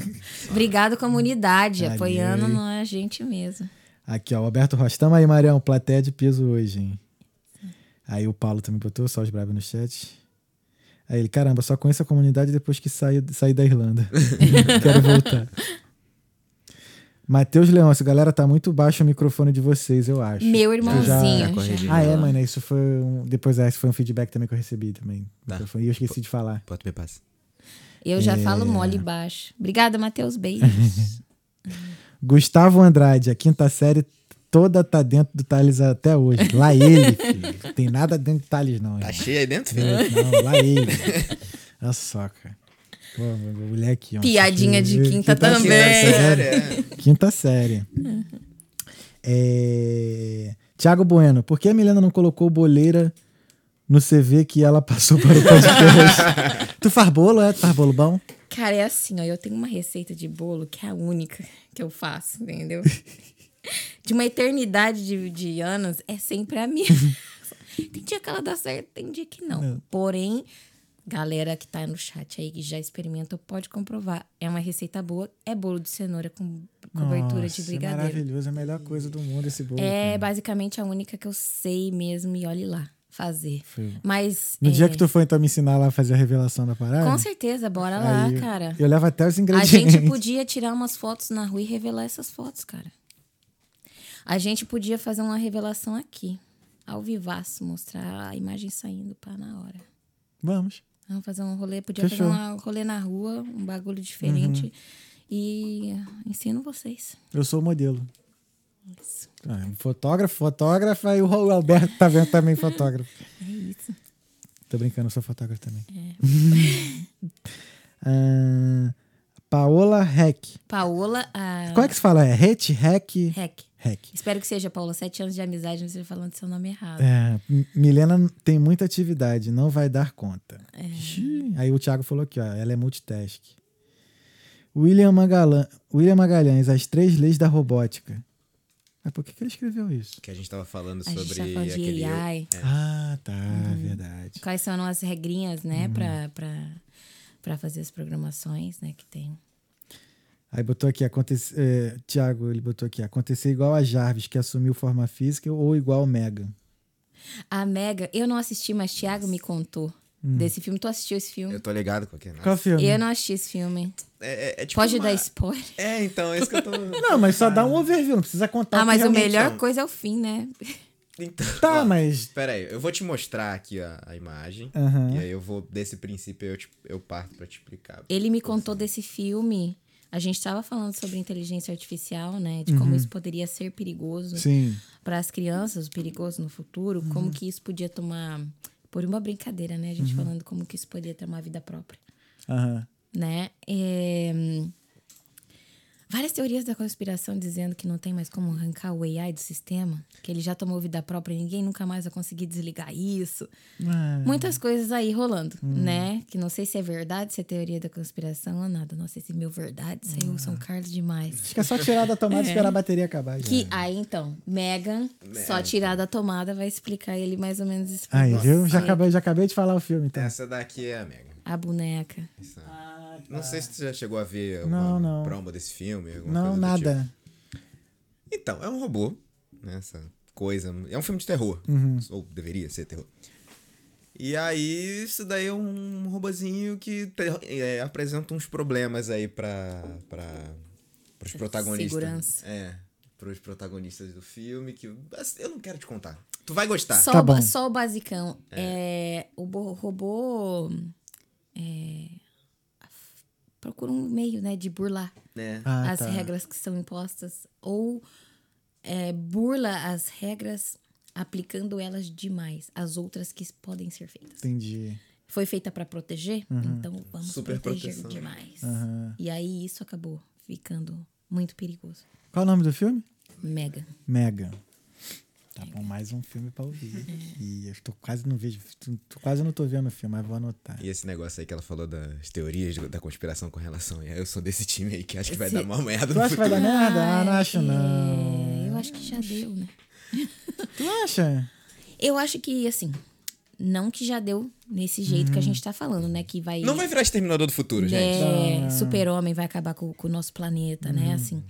Obrigado, comunidade, Valeu. apoiando a gente mesmo. Aqui, ó, o Alberto Rocha. Tamo aí, Marião. Plateia de piso hoje, hein? Aí o Paulo também botou, só os bravos no chat. Aí ele, caramba, só conheço a comunidade depois que saí, saí da Irlanda. Quero voltar. Matheus Leôncio, galera, tá muito baixo o microfone de vocês, eu acho. Meu já- irmãozinho. Já. Ah, é, mano, isso foi um... Depois, é, esse foi um feedback também que eu recebi também. Tá. E eu esqueci de falar. Pode me passar. Eu já É. falo mole baixo. Obrigada, Matheus. Beijos. Gustavo Andrade, a quinta série toda tá dentro do Thales até hoje. Lá ele, filho. Tem nada dentro do Thales, não. Tá cheio aí dentro, filho? Não, lá ele. Olha só, cara. Pô, meu moleque, ó. Piadinha de quinta série, também. Sério, é. Quinta série. É... Tiago Bueno, por que a Milena não colocou boleira no CV que ela passou para o podcast? tu faz bolo, é? Tu faz bolo bom? Cara, é assim, ó. Eu tenho uma receita de bolo que é a única que eu faço, entendeu? De uma eternidade de, de anos, é sempre a minha. tem dia que ela dá certo, tem dia que não. Não. Porém, galera que tá no chat aí, que já experimentou, pode comprovar. É uma receita boa, é bolo de cenoura com cobertura Nossa, de É brigadeiro. maravilhoso, é a melhor coisa do mundo esse bolo. É cara. basicamente a única que eu sei mesmo, e olhe lá, fazer. Foi. Mas. No é, dia que tu for então me ensinar lá a fazer a revelação da parada, Com certeza, bora lá, cara. eu levo até os A ingredientes. gente podia tirar umas fotos na rua e revelar essas fotos, cara. A gente podia fazer uma revelação aqui, ao vivaço, mostrar a imagem saindo para na hora. Vamos. Vamos fazer um rolê, podia Fechou. fazer um rolê na rua, um bagulho diferente. Uhum. E ensino vocês. Eu sou o modelo. Isso. Ah, um fotógrafo, fotógrafa e o Raul Alberto tá vendo também fotógrafo. É isso. Tô brincando, eu sou fotógrafo também. É. Ah, Paola Heck. Paola, a. Como é que se fala? É Het, Heck, Heck. Heck. Espero que seja, Paola. Sete anos de amizade, não esteja falando seu nome errado. É, Milena tem muita atividade, não vai dar conta. É. Aí o Thiago falou aqui, ó, ela é multitask. William, Magalan, William Magalhães, as três leis da robótica. Mas por que, que ele escreveu isso? Que a gente tava falando A gente sobre tá falando de aquele. AI. É. Ah, tá, Uhum. verdade. Quais são as regrinhas, né, Uhum. pra, pra, pra fazer as programações, né, que tem. Aí botou aqui, acontece, é, Tiago, ele botou aqui, acontecer igual a Jarvis, que assumiu forma física, ou igual o Megan. A Mega, eu não assisti, mas Thiago me contou desse filme. Tu assistiu esse filme? Eu tô ligado com aquele. Qual filme? Eu não assisti esse filme. É, é, é tipo Pode uma- dar spoiler? É, então, é isso que eu tô. Não, mas só dá um overview, não precisa contar. Ah, o que mas a melhor são. coisa é o fim, né? Então, Tá, ó, mas... Pera aí, eu vou te mostrar aqui a, a imagem. Aham. E aí eu vou, desse princípio, eu, te- eu parto pra te explicar. Ele me contou desse filme. A gente estava falando sobre inteligência artificial, né? De como isso poderia ser perigoso Sim. para as crianças, perigoso no futuro. Como que isso podia tomar. Por uma brincadeira, né? A gente falando como que isso poderia ter uma vida própria. Aham. né? É, Várias teorias da conspiração dizendo que não tem mais como arrancar o AI do sistema, que ele já tomou vida própria e ninguém nunca mais vai conseguir desligar isso. Ah, Muitas coisas aí rolando, né? Que não sei se é verdade, se é teoria da conspiração ou nada. Não sei se meu verdade saiu São Carlos demais. Acho que é só tirar da tomada e esperar a bateria acabar. já. Que aí então, Megan, só tirar da tomada vai explicar ele mais ou menos isso. Aí, viu? Já acabei, já acabei de falar o filme, então. Essa daqui é a Mega. A boneca. Essa- Não sei se tu já chegou a ver Não, uma não. promo desse filme. alguma Não, nada. tipo. Então, é um robô, né? Essa coisa. É um filme de terror. Uhum. Ou deveria ser terror. E aí, isso daí é um robozinho que te- é, apresenta uns problemas aí pra. pra pros protagonistas. Segurança. É. Pros protagonistas do filme. Que. assim, Eu não quero te contar. Tu vai gostar. Só, Tá o bom. só o basicão. É, o bo- robô é, procura um meio, né, de burlar né? Ah, as tá. regras que são impostas ou é, burla as regras aplicando elas demais às outras que podem ser feitas. Entendi. Foi feita para proteger, então vamos Super proteger proteção. demais. Aham. E aí isso acabou ficando muito perigoso. Qual o nome do filme? Mega. Mega. Tá bom, mais um filme pra ouvir. E eu tô quase não vejo, tô- tô quase não tô vendo o filme, mas vou anotar. E esse negócio aí que ela falou das teorias da conspiração com relação. a- Eu sou desse time aí que acho que vai Esse- dar uma merda Tu no acha que vai futuro. dar merda? Ah, não acho não. é, eu acho que já deu, né? Tu acha? Eu acho que, assim, não que já deu nesse jeito que a gente tá falando, né? Que vai. Não vai virar exterminador do futuro, gente. é, super-homem vai acabar com, com o nosso planeta, né? Assim.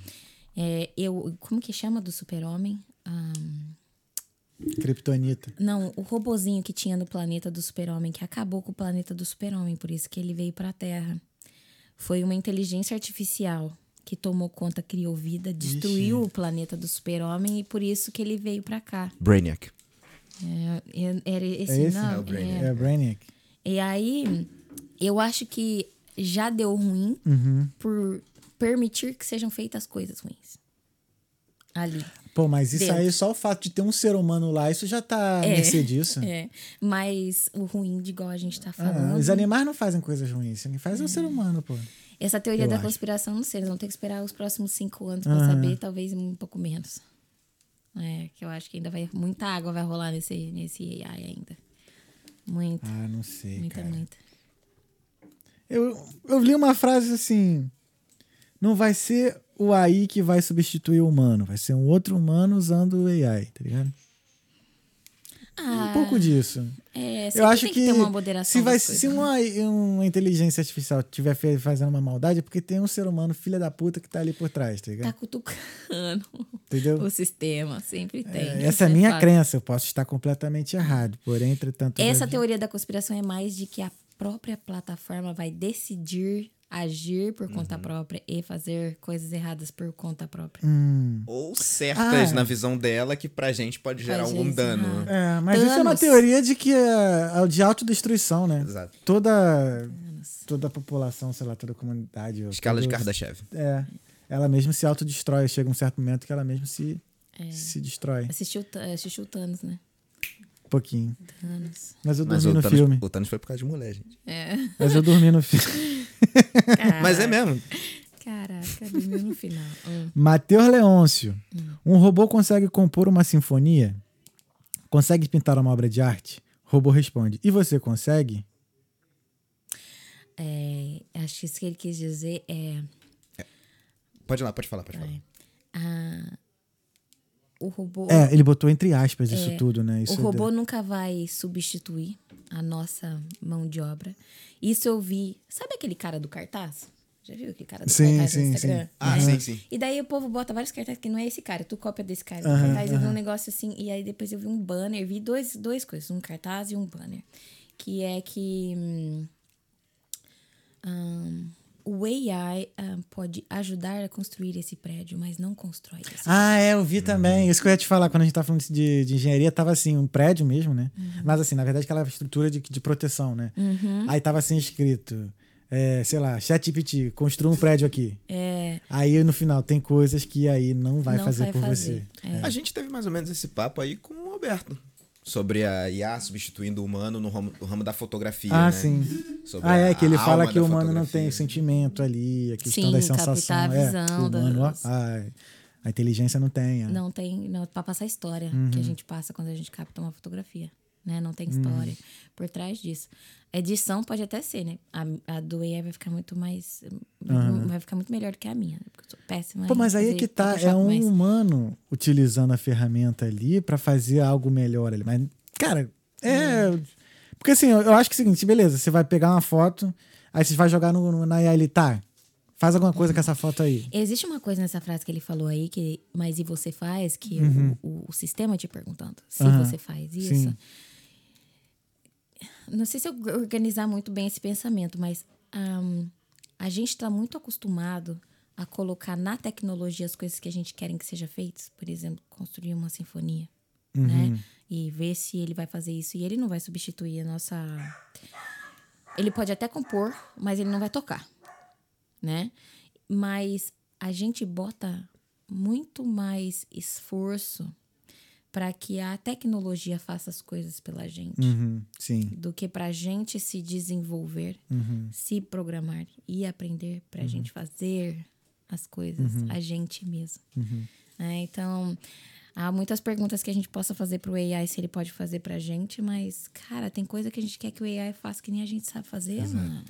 É, eu. Como que chama do super-homem? Ah, Kryptonita. não, o robozinho que tinha no planeta do super-homem, que acabou com o planeta do super-homem, por isso que ele veio pra Terra. Foi uma inteligência artificial que tomou conta, criou vida, destruiu Ixi. o planeta do super-homem e por isso que ele veio pra cá. Brainiac. É, é- era esse, É esse? não? É o Brainiac. é. É, Brainiac. E aí, eu acho que já deu ruim Uhum. por permitir que sejam feitas coisas ruins. Ali. Pô, mas isso Dentro. aí, só o fato de ter um ser humano lá, isso já tá É. mercê disso. É. Mas o ruim de igual a gente tá Ah, falando. os animais não fazem coisas ruins. Quem faz é o ser humano, pô. Essa teoria Eu da acho. conspiração, não sei, eles vão ter que esperar os próximos cinco anos pra Aham. saber, talvez um pouco menos. É, que eu acho que ainda vai. Muita água vai rolar nesse, nesse AI ainda. Muita, Ah, não sei, muita, cara. muita. Eu, eu li uma frase assim: não vai ser o AI que vai substituir o humano, vai ser um outro humano usando o AI, tá ligado? Ah, Um pouco disso. É, Eu acho que, moderação. se, vai, das se coisas, né? uma, uma inteligência artificial estiver fazendo uma maldade, é porque tem um ser humano, filha da puta, que tá ali por trás, tá ligado? Tá cutucando Entendeu? o sistema, sempre tem. É, essa é a minha crença, eu posso estar completamente errado, porém, entretanto. Essa teoria da conspiração é mais de que a própria plataforma vai decidir agir por conta Uhum. própria e fazer coisas erradas por conta própria. Hum. Ou certas Ah. na visão dela que pra gente pode gerar algum dano. É, mas isso é uma teoria de que é, é de autodestruição, né? Exato. Toda, toda a população, sei lá, toda a comunidade. Escala de todo- Kardashev. É. Ela mesma se autodestrói. Chega um certo momento que ela mesma se, É. se destrói. Assistiu, assistiu o Thanos, né? Pouquinho. Thanos. Mas eu Mas dormi o no Thanos, filme. o Thanos foi por causa de mulher, gente. É. Mas eu dormi no filme. Mas é mesmo. Caraca, dormiu no final. Hum. Matheus Leôncio. Um robô consegue compor uma sinfonia? Consegue pintar uma obra de arte? O robô responde. E você consegue? É, acho que isso que ele quis dizer é. Pode ir lá, pode falar, pode falar. ah, o robô. É, ele botou entre aspas isso É, tudo, né? Isso o robô nunca vai substituir a nossa mão de obra. Isso eu vi. Sabe aquele cara do cartaz? Já viu aquele cara do Sim, cartaz sim, no Instagram? sim. Ah, Né? sim, sim. E daí o povo bota vários cartazes que não é esse cara, tu cópia desse cara. Aham, cartaz, eu vi um negócio assim, e aí depois eu vi um banner, vi dois, dois coisas, um cartaz e um banner. Que é que hum, o AI hum, pode ajudar a construir esse prédio, mas não constrói esse Ah, é, eu vi também. Isso que eu ia te falar quando a gente tá falando de, de engenharia, tava assim, um prédio mesmo, né? Mas assim, na verdade, aquela estrutura de, de proteção, né? Uhum. Aí tava assim escrito, é, sei lá, ChatGPT, construa um prédio aqui. É, Aí no final tem coisas que aí não vai Não fazer vai por fazer. você. É. A gente teve mais ou menos esse papo aí com o Alberto. Sobre a IA substituindo o humano no ramo, no ramo da fotografia, Ah, né? sim. Sobre Ah, é, que ele fala que o humano não fotografia. tem sentimento ali, a questão Sim, das sensações. a É, o humano, a, a inteligência não tem. é. Não tem, não, pra passar a história Uhum. que a gente passa quando a gente capta uma fotografia, né? Não tem Uhum. história por trás disso. Edição pode até ser, né? A, a do AI vai ficar muito mais. Vai ficar muito melhor do que a minha, né? Porque eu sou péssima. Pô, mas aí é que tá, é um mas- humano utilizando a ferramenta ali pra fazer algo melhor ali. Mas, cara, é. Porque assim, eu eu acho que é o seguinte, beleza, você vai pegar uma foto, aí você vai jogar no, no, na ali, tá? Faz alguma coisa com essa foto aí. Existe uma coisa nessa frase que ele falou aí, que, mas e você faz? Que o, o, o sistema te perguntando se Uhum. Você faz isso. Sim. Não sei se eu organizar muito bem esse pensamento, mas ahn, a gente está muito acostumado a colocar na tecnologia as coisas que a gente querem que seja feitas. Por exemplo, construir uma sinfonia, Uhum. né? E ver se ele vai fazer isso. E ele não vai substituir a nossa... Ele pode até compor, mas ele não vai tocar, né? Mas a gente bota muito mais esforço para que a tecnologia faça as coisas pela gente Uhum, sim. do que para a gente se desenvolver, Uhum. se programar e aprender para a gente fazer as coisas a gente mesmo. Uhum. né? então, há muitas perguntas que a gente possa fazer para o AI se ele pode fazer para a gente, mas, cara, tem coisa que a gente quer que o AI faça que nem a gente sabe fazer, mano.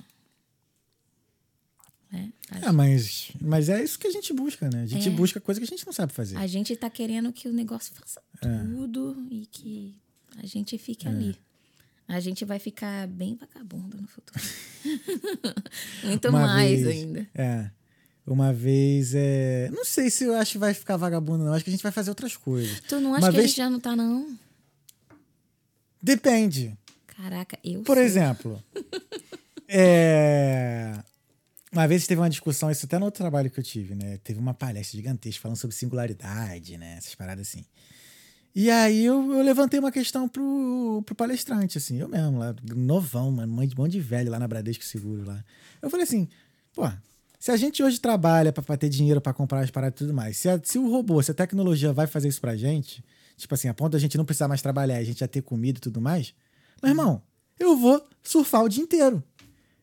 Né? A, É, mas, mas é isso que a gente busca, né? A gente É. busca coisa que a gente não sabe fazer. a gente tá querendo que o negócio faça É. tudo e que a gente fique ali. A gente vai ficar bem vagabundo no futuro. Muito Uma mais vez- ainda. É. Uma vez é. Não sei se eu acho que vai ficar vagabundo, não. Acho que a gente vai fazer outras coisas. Tu não acha Uma que a vez- gente já não tá, não? Depende. Caraca, eu Por sou. exemplo, é, Uma vez teve uma discussão, isso até no outro trabalho que eu tive, né? Teve uma palestra gigantesca falando sobre singularidade, né? Essas paradas assim. E aí eu, eu levantei uma questão pro, pro palestrante, assim, eu mesmo, lá, novão, mano, um monte de velho lá na Bradesco Seguro lá. Eu falei assim, pô, se a gente hoje trabalha para ter dinheiro para comprar as paradas e tudo mais, se, a, se o robô, se a tecnologia vai fazer isso pra gente, tipo assim, a ponto da gente não precisar mais trabalhar, a gente já ter comida e tudo mais, meu irmão, eu vou surfar o dia inteiro.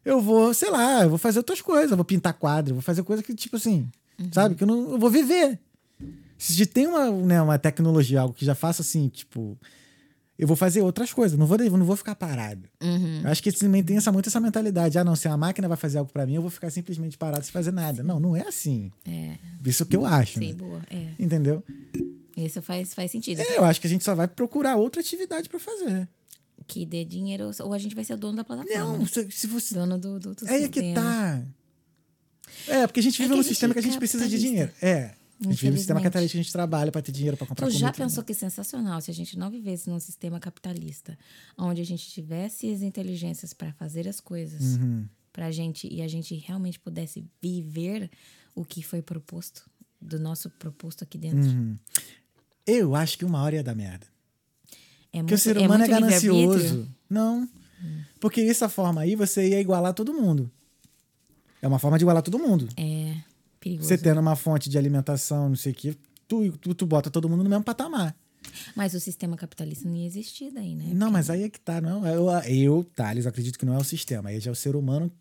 Eu vou, sei lá, eu vou fazer outras coisas, eu vou pintar quadro, vou fazer coisa que, tipo assim, uhum. sabe? Que eu não eu vou viver. Se tem uma, né, uma tecnologia, algo que já faça assim, tipo, eu vou fazer outras coisas, não vou, não vou ficar parado. Uhum. Eu acho que também tem essa, muito essa mentalidade. Ah, não, se a máquina vai fazer algo para mim, eu vou ficar simplesmente parado sem fazer nada. Não, não é assim. É. Isso que eu acho. Sim, né? boa. É. Entendeu? Isso faz, faz sentido. É, eu acho que a gente só vai procurar outra atividade para fazer que dê dinheiro, ou a gente vai ser o dono da plataforma. Não, se, se você. Dono do, do, do é. É que tá. É, porque a gente é vive é num sistema que a gente precisa de dinheiro. É. A gente vive num sistema capitalista que a gente trabalha para ter dinheiro para comprar Tu já pensou que é sensacional se a gente não vivesse num sistema capitalista, onde a gente tivesse as inteligências para fazer as coisas uhum. pra gente e a gente realmente pudesse viver o que foi proposto, do nosso proposto aqui dentro? Uhum. Eu acho que uma hora ia dar merda. É Porque o ser é humano é, é ganancioso. Não. Hum. Porque essa forma aí você ia igualar todo mundo. É uma forma de igualar todo mundo. É. Perigoso. Você tendo uma fonte de alimentação, não sei o quê, tu, tu, tu bota todo mundo no mesmo patamar. Mas o sistema capitalista não ia existir daí, né? Não, mas aí é que tá. Não, eu, eu Thales, acredito que não é o sistema. Aí já é o ser humano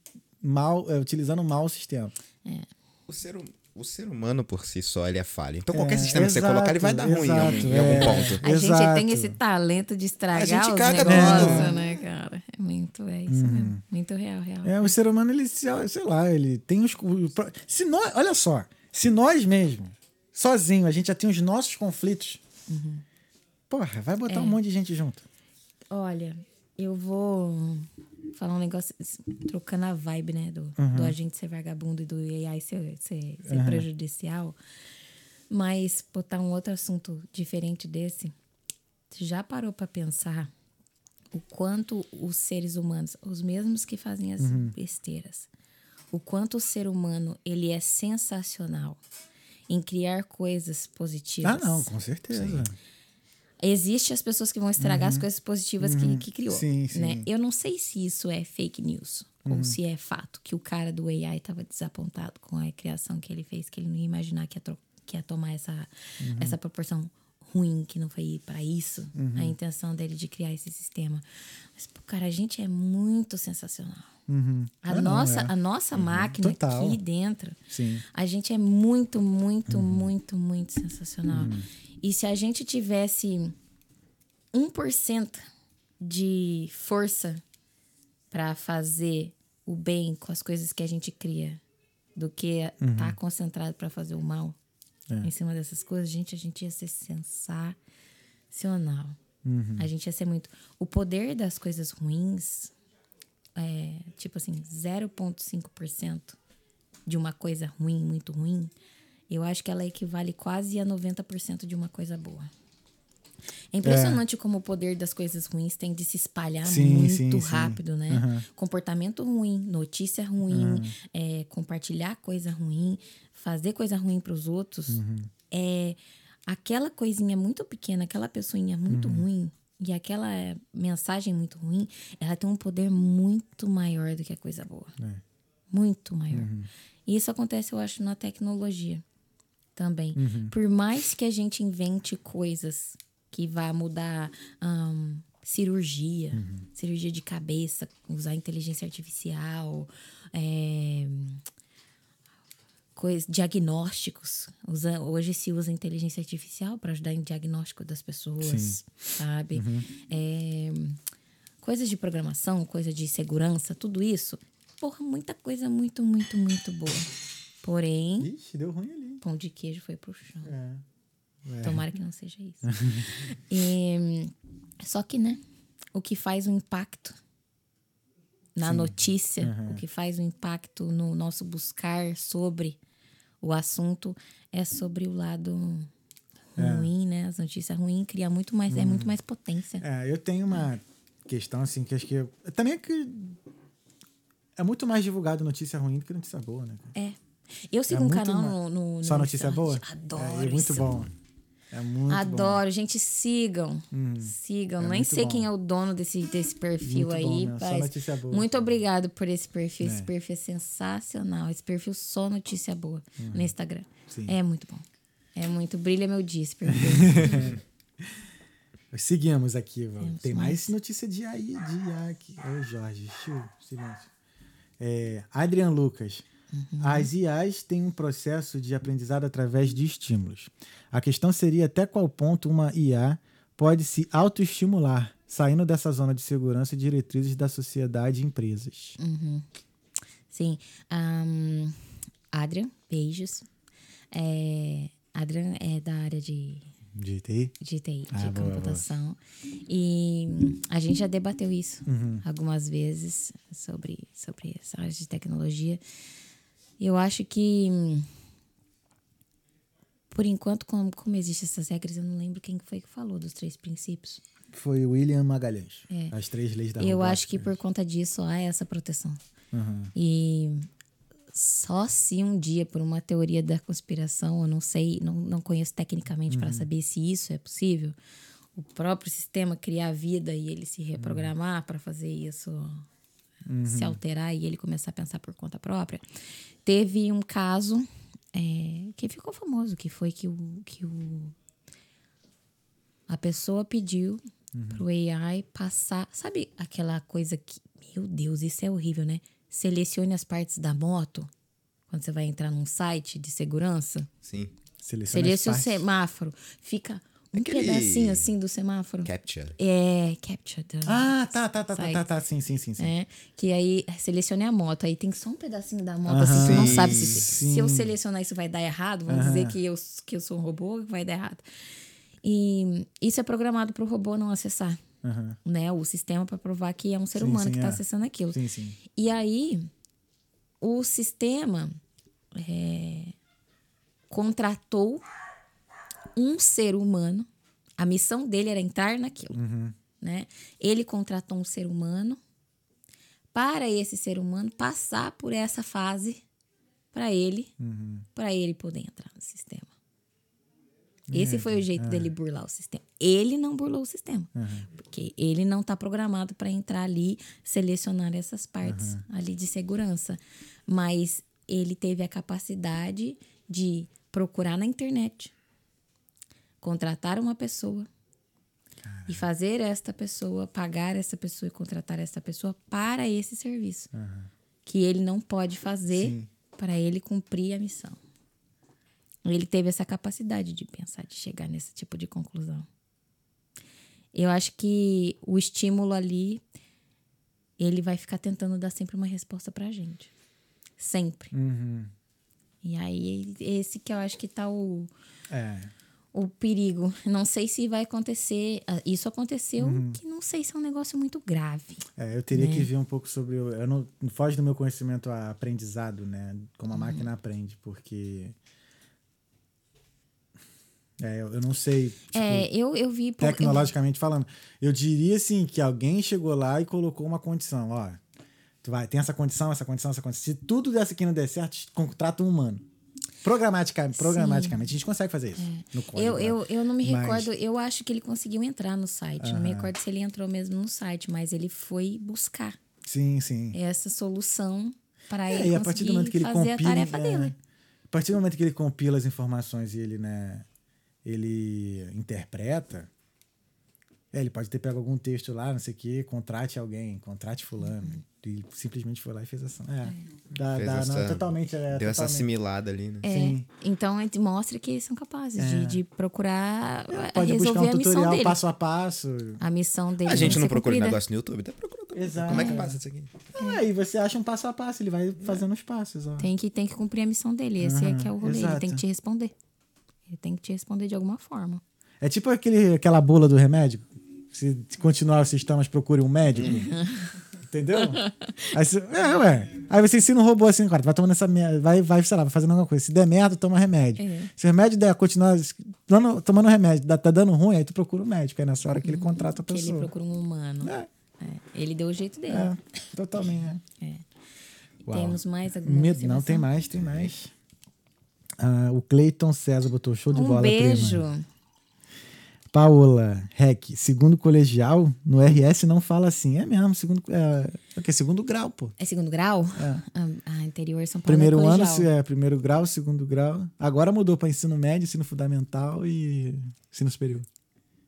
mal, é, utilizando mal o sistema. É. O ser, o ser humano por si só ele é falho. Então qualquer é, sistema exato, que você colocar ele vai dar ruim exato, em, em, algum é, ponto. A exato. gente tem esse talento de estragar a gente caga negócios, tudo. né, cara? É muito, é isso uhum. mesmo. Muito real, real. É, o ser humano, ele, sei lá, ele tem os... Se nós, olha só, se nós mesmos, sozinho, a gente já tem os nossos conflitos, uhum. porra, vai botar é. um monte de gente junto. Olha, eu vou falar um negócio, trocando a vibe, né? Do, uhum. do agente ser vagabundo e do AI ser, ser, ser uhum. prejudicial. Mas botar um outro assunto diferente desse, você já parou para pensar o quanto os seres humanos, os mesmos que fazem as uhum. besteiras, o quanto o ser humano ele é sensacional em criar coisas positivas. Ah, não, com certeza. Sim. Existe as pessoas que vão estragar uhum. as coisas positivas uhum. que, que criou. Sim, sim. Né? Eu não sei se isso é fake news uhum. ou se é fato que o cara do AI estava desapontado com a criação que ele fez, que ele não ia imaginar que ia, que ia tomar essa, uhum. essa proporção ruim, que não foi para isso uhum. a intenção dele de criar esse sistema. Mas, cara, a gente é muito sensacional. Uhum. A, é, nossa, não, é. a nossa uhum. máquina Total. aqui dentro, Sim. a gente é muito, muito, muito, muito sensacional. E se a gente tivesse 1% de força para fazer o bem com as coisas que a gente cria do que uhum. tá concentrado para fazer o mal é. em cima dessas coisas, gente, a gente ia ser sensacional. Uhum. A gente ia ser muito. O poder das coisas ruins é tipo assim, 0,5% de uma coisa ruim, muito ruim, eu acho que ela equivale quase a 90% de uma coisa boa. É impressionante é. como o poder das coisas ruins tem de se espalhar sim, muito sim, rápido, sim. né? Uhum. Comportamento ruim, notícia ruim, uhum. é, compartilhar coisa ruim, fazer coisa ruim para os outros. Uhum. É aquela coisinha muito pequena, aquela pessoinha muito uhum. ruim e aquela mensagem muito ruim, ela tem um poder muito maior do que a coisa boa. É. Muito maior. Uhum. E isso acontece, eu acho, na tecnologia também. Uhum. Por mais que a gente invente coisas que vá mudar um, cirurgia, uhum. cirurgia de cabeça, usar inteligência artificial, é, coisa, diagnósticos. Usa, hoje se usa inteligência artificial para ajudar em diagnóstico das pessoas, Sim. sabe? Uhum. É, coisas de programação, coisa de segurança, tudo isso. Porra, muita coisa muito, muito, muito boa. Porém. Ixi, deu ruim ali. Pão de queijo foi pro chão. É. É. Tomara que não seja isso. e, só que, né? O que faz um impacto na Sim. notícia, uhum. o que faz um impacto no nosso buscar sobre o assunto é sobre o lado é. ruim, né? As notícias ruins cria muito mais, é muito mais potência. É, eu tenho uma questão assim que acho que eu, também é que É muito mais divulgado notícia ruim do que notícia boa, né? É. Eu sigo É um canal ma- no, no, no Só notícia boa? Adoro. É, é muito isso. bom. É muito Adoro, gente, sigam. Sigam. É Nem sei bom. quem é o dono desse, desse perfil Muito aí. bom só notícia boa. Muito obrigado por esse perfil. Esse É. perfil é sensacional. Esse perfil só notícia boa no Instagram. Sim. É muito bom. É muito. Brilha meu dia esse perfil. Seguimos aqui, Val. Tem mais notícia de AI, de aqui. Ô, Jorge, Chiu, silêncio. É, Adrian Lucas. Uhum. As IAs têm um processo de aprendizado através de estímulos. A questão seria até qual ponto uma IA pode se autoestimular, saindo dessa zona de segurança e diretrizes da sociedade e empresas. Uhum. Sim. Ahn, Adrian, beijos. É, Adrian é da área de De TI? de TI, Ah, boa, boa. computação. E hum, a gente já debateu isso Uhum. algumas vezes sobre, sobre essa área de tecnologia. Eu acho que, por enquanto, como, como existem essas regras, eu não lembro quem foi que falou dos três princípios. Foi o William Magalhães. É. As três leis da eu acho que por conta disso há essa proteção. Uhum. E só se um dia, por uma teoria da conspiração, eu não sei, não, não conheço tecnicamente para saber se isso é possível, o próprio sistema criar vida e ele se reprogramar para fazer isso se alterar e ele começar a pensar por conta própria. Teve um caso é, que ficou famoso, que foi que o, que o a pessoa pediu pro AI passar. Sabe aquela coisa que. Meu Deus, isso é horrível, né? Selecione as partes da moto quando você vai entrar num site de segurança. Sim. Seleciona as Selecione o partes. semáforo. Fica um Aquele- pedacinho assim do semáforo. Capture. É, capture. the Ah, tá, tá, tá, tá, tá, tá. Sim, sim, sim, sim. É, que aí selecione a moto, aí tem só um pedacinho da moto, Aham. assim, tu não Sim, sabe se, sim. se eu selecionar isso vai dar errado, vão dizer que eu, que eu sou um robô, vai dar errado. E isso é programado para o robô não acessar, Aham. né? O sistema para provar que é um ser Sim, humano que está é. acessando aquilo. Sim, sim. E aí, o sistema é, contratou um ser humano. A missão dele era entrar naquilo. Né? Ele contratou um ser humano para esse ser humano passar por essa fase para ele, para ele poder entrar no sistema. Esse foi o jeito dele burlar o sistema. Ele não burlou o sistema, porque ele não está programado para entrar ali, selecionar essas partes ali de segurança, mas ele teve a capacidade de procurar na internet, contratar uma pessoa e fazer esta pessoa, pagar essa pessoa e contratar essa pessoa para esse serviço. Que ele não pode fazer Sim. para ele cumprir a missão. Ele teve essa capacidade de pensar, de chegar nesse tipo de conclusão. Eu acho que o estímulo ali, ele vai ficar tentando dar sempre uma resposta pra gente. Sempre. Uhum. E aí, esse que eu acho que tá o, É. o perigo. Não sei se vai acontecer. ah, Isso aconteceu, que não sei se é um negócio muito grave. É, eu teria Né? que ver um pouco sobre. o- Eu não, não foge do meu conhecimento a aprendizado, né? Como a Uhum. máquina aprende, porque. É, eu, eu não sei. tipo, é, eu, eu vi. por- eu- tecnologicamente falando. Eu diria assim que alguém chegou lá e colocou uma condição, ó. Tu vai, tem essa condição, essa condição, essa condição. Se tudo dessa aqui não der certo, contrata um humano. Programaticamente, programaticamente a gente consegue fazer isso. No código, Eu, né? eu, eu não me Mas- recordo, eu acho que ele conseguiu entrar no site. Não me recordo se ele entrou mesmo no site, mas ele foi buscar Sim, sim. essa solução para É, ele e a partir do momento que ele compila, a tarefa é, dele. A partir do momento que ele compila as informações e ele, né, ele interpreta, é, ele pode ter pego algum texto lá, não sei o quê, contrate alguém, contrate fulano. Uhum. E simplesmente foi lá e fez ação. É, dá, Fez dá, não, essa- totalmente. É, Deu essa totalmente. assimilada ali, né? É, Sim. então mostra que eles são capazes de, de procurar eh, Pode buscar um tutorial dele. passo a passo. A missão dele A gente não procura cumprida. negócio no YouTube? Até procura. Exato. Como é que passa isso aqui? Ah, e você acha um passo a passo, ele vai fazendo os passos. Ó. Tem que, tem que cumprir a missão dele. Esse é Aham, que é o rolê. Ele exato. tem que te responder. Ele tem que te responder de alguma forma. É tipo aquele, aquela bula do remédio. Se continuar os sistemas, procure um médico. Entendeu? Aí você, é, ué. Aí você ensina um robô assim, cara, vai tomando essa merda, vai, vai, sei lá, vai fazendo alguma coisa. Se der merda, toma remédio. É. Se o remédio der, continuar dando, tomando remédio, dá- tá dando ruim, aí tu procura o médico. Aí nessa hora que ele contrata a Que ele pessoa. procura um humano. É. É, Ele deu o jeito dele. É, totalmente. é. Uau. Temos mais alguma Medo, não, tem mais, tem mais. Ah, o Cleiton César botou show de Um bola, beijo. prima. Paola Rec, segundo colegial, no RS não fala assim. É mesmo, segundo, é, é o quê? segundo grau, pô. É segundo grau? É. Ah, ah, interior São Paulo Primeiro é ano, é, primeiro grau, segundo grau. Agora mudou para ensino médio, ensino fundamental e ensino superior.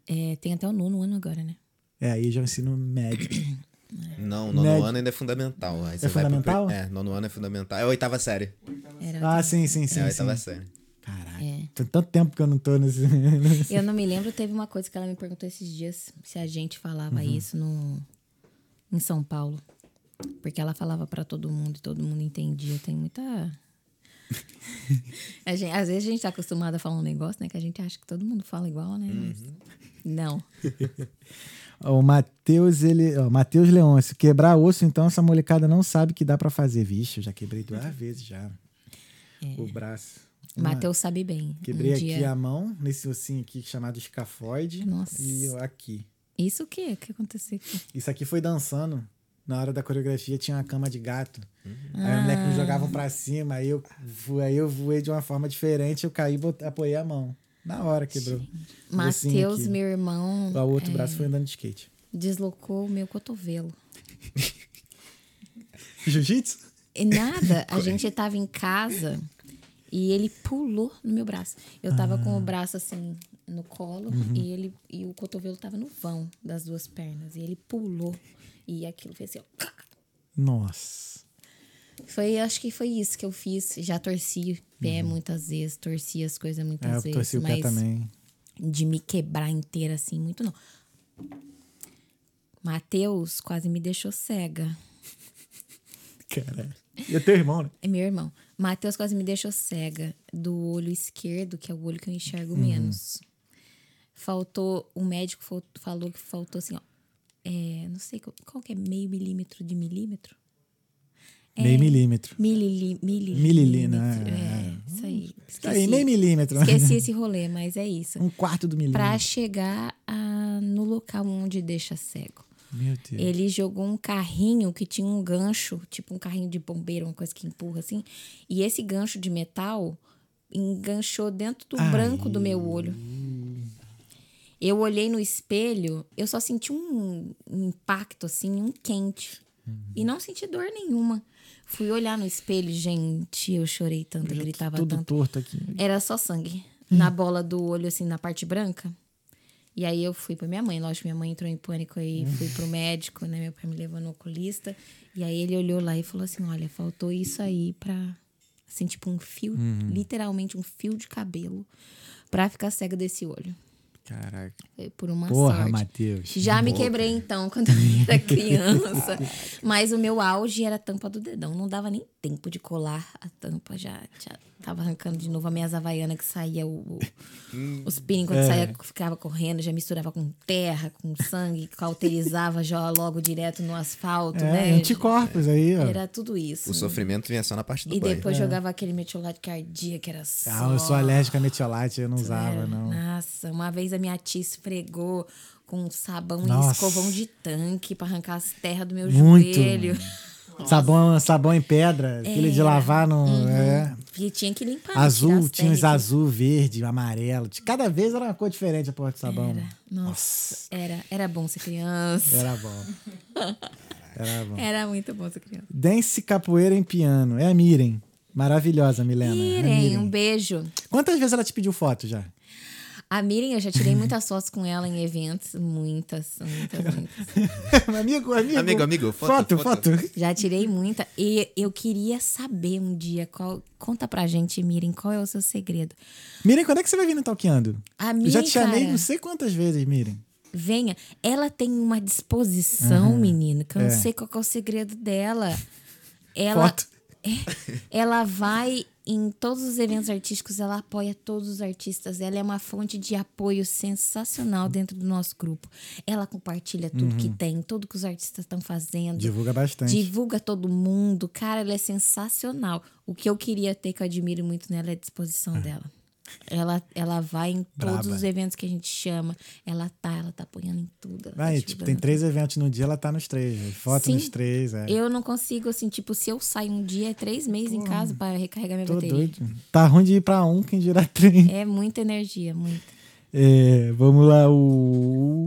É, tem até o nono ano agora, né? É, aí já é o ensino médio. Não, nono Médio. ano ainda é fundamental. Aí você É vai pro fundamental? pri- é, nono ano é fundamental. É a oitava série. Era Ah, sim, sim, sim. é a sim. oitava série. Caralho. É. Tem tanto tempo que eu não tô nesse. Eu não me lembro, teve uma coisa que ela me perguntou esses dias se a gente falava Uhum. isso no, em São Paulo. Porque ela falava pra todo mundo e todo mundo entendia. Tem muita. Gente- às vezes a gente tá acostumado a falar um negócio, né? Que a gente acha que todo mundo fala igual, né? Mas não. o Matheus, ele. Ó, Matheus Leôncio, quebrar osso, então essa molecada não sabe que dá pra fazer. Vixe, eu já quebrei duas vezes já. O braço. Matheus sabe bem. Quebrei um aqui dia... a mão, nesse ossinho aqui chamado escafoide. Nossa. E aqui. Isso o quê? O que aconteceu aqui? Isso aqui foi dançando. Na hora da coreografia tinha uma cama de gato. Aí os moleques me jogavam pra cima, aí eu, aí eu voei de uma forma diferente, eu caí e apoiei a mão. Na hora quebrou. Matheus, meu irmão, O outro é, braço foi andando de skate. deslocou o meu cotovelo. Jiu-jitsu? Nada, a gente tava em casa e ele pulou no meu braço. Eu tava com o Ah. braço assim no colo Uhum. e ele e o cotovelo tava no vão das duas pernas. E ele pulou e aquilo fez assim. ó. Nossa. Foi, acho que foi isso que eu fiz. Já torci pé muitas vezes, torci as coisas muitas Uhum. É, eu vezes. torci o pé mas também. de me quebrar inteira assim, muito não. Matheus quase me deixou cega. Caralho. E é teu irmão, né? É meu irmão. Matheus quase me deixou cega do olho esquerdo, que é o olho que eu enxergo Uhum. menos. Faltou, o médico fal- falou que faltou assim, ó. É, não sei qual, que é meio milímetro de milímetro? É, Meio milímetro. Milili, mililímetro. Mililina, É, isso aí. Tá aí, meio milímetro. Esqueci esse rolê, mas é isso. Um quarto do milímetro. Pra chegar a- no local onde deixa cego. Meu Deus. Ele jogou um carrinho que tinha um gancho, tipo um carrinho de bombeiro, uma coisa que empurra assim. E esse gancho de metal enganchou dentro do Ai. branco do meu olho. Eu olhei no espelho, eu só senti um, um impacto assim, um quente. E não senti dor nenhuma. Fui olhar no espelho, gente, eu chorei tanto, eu gritava Tudo tanto. torto aqui. Era só sangue na bola do olho, assim, na parte branca. E aí eu fui pra minha mãe, lógico, minha mãe entrou em pânico aí, fui pro médico, né? Meu pai me levou no oculista. E aí ele olhou lá e falou assim: olha, faltou isso aí pra. Assim, tipo um fio, literalmente um fio de cabelo, pra ficar cega desse olho. Caraca. Foi por uma Porra, sorte. Matheus. Já me quebrei então quando eu era criança. Mas o meu auge era a tampa do dedão. Não dava nem tempo de colar a tampa. Já, já tava arrancando de novo a minhas havaianas que saía o, o- os pinos quando É. saía, ficava correndo, já misturava com terra, com sangue, cauterizava já logo direto no asfalto, É, né? anticorpos aí, ó. Era tudo isso. O sofrimento vinha só na parte do E banho. depois jogava aquele metiolate cardíaco, que era só... É. Ah, eu sou alérgica a metiolate, eu não usava, Era. não. Nossa, uma vez a minha tia esfregou com sabão Nossa. e escovão de tanque pra arrancar as terras do meu Muito. joelho. Sabão, sabão em pedra, aquele de Era. lavar no. É. E tinha que limpar. né? Azul, tinha os azul, verde, amarelo. Cada vez era uma cor diferente a porta de sabão. Era. Nossa, Era, era bom ser criança. Era bom. Era bom. Era muito bom ser criança. Dance capoeira em piano. É a Miren. Maravilhosa, Milena. É Miren, Miren. um beijo. Quantas vezes ela te pediu foto já? A Miren, eu já tirei muitas fotos com ela em eventos. Muitas, muitas, muitas. amigo, amigo. Amigo, amigo, foto, foto. foto. Já tirei muita. E eu queria saber um dia qual. Conta pra gente, Miren, qual é o seu segredo? Miren, quando é que você vai vir no Talqueando? A Eu Miren, já te chamei cara, não sei quantas vezes, Miren. venha. Ela tem uma disposição, menina, que eu É. não sei qual é o segredo dela. Ela, Foto. Ela vai em todos os eventos artísticos, ela apoia todos os artistas. Ela é uma fonte de apoio sensacional dentro do nosso grupo. Ela compartilha tudo que tem, tudo que os artistas estão fazendo. Divulga bastante. Divulga todo mundo. Cara, ela é sensacional. O que eu queria ter, que eu admiro muito nela, é a disposição dela. Ela, ela vai em todos Braba. os eventos que a gente chama. Ela tá, ela tá apoiando em tudo. tá Vai, te tipo, tem em três eventos no dia, ela tá nos três. Foto Sim. nos três. É. Eu não consigo, assim, tipo, se eu sair um dia, é três meses em casa para recarregar minha Tô bateria. doido. Tá ruim de ir pra um, quem dirá três. É muita energia, muita. É, vamos lá, o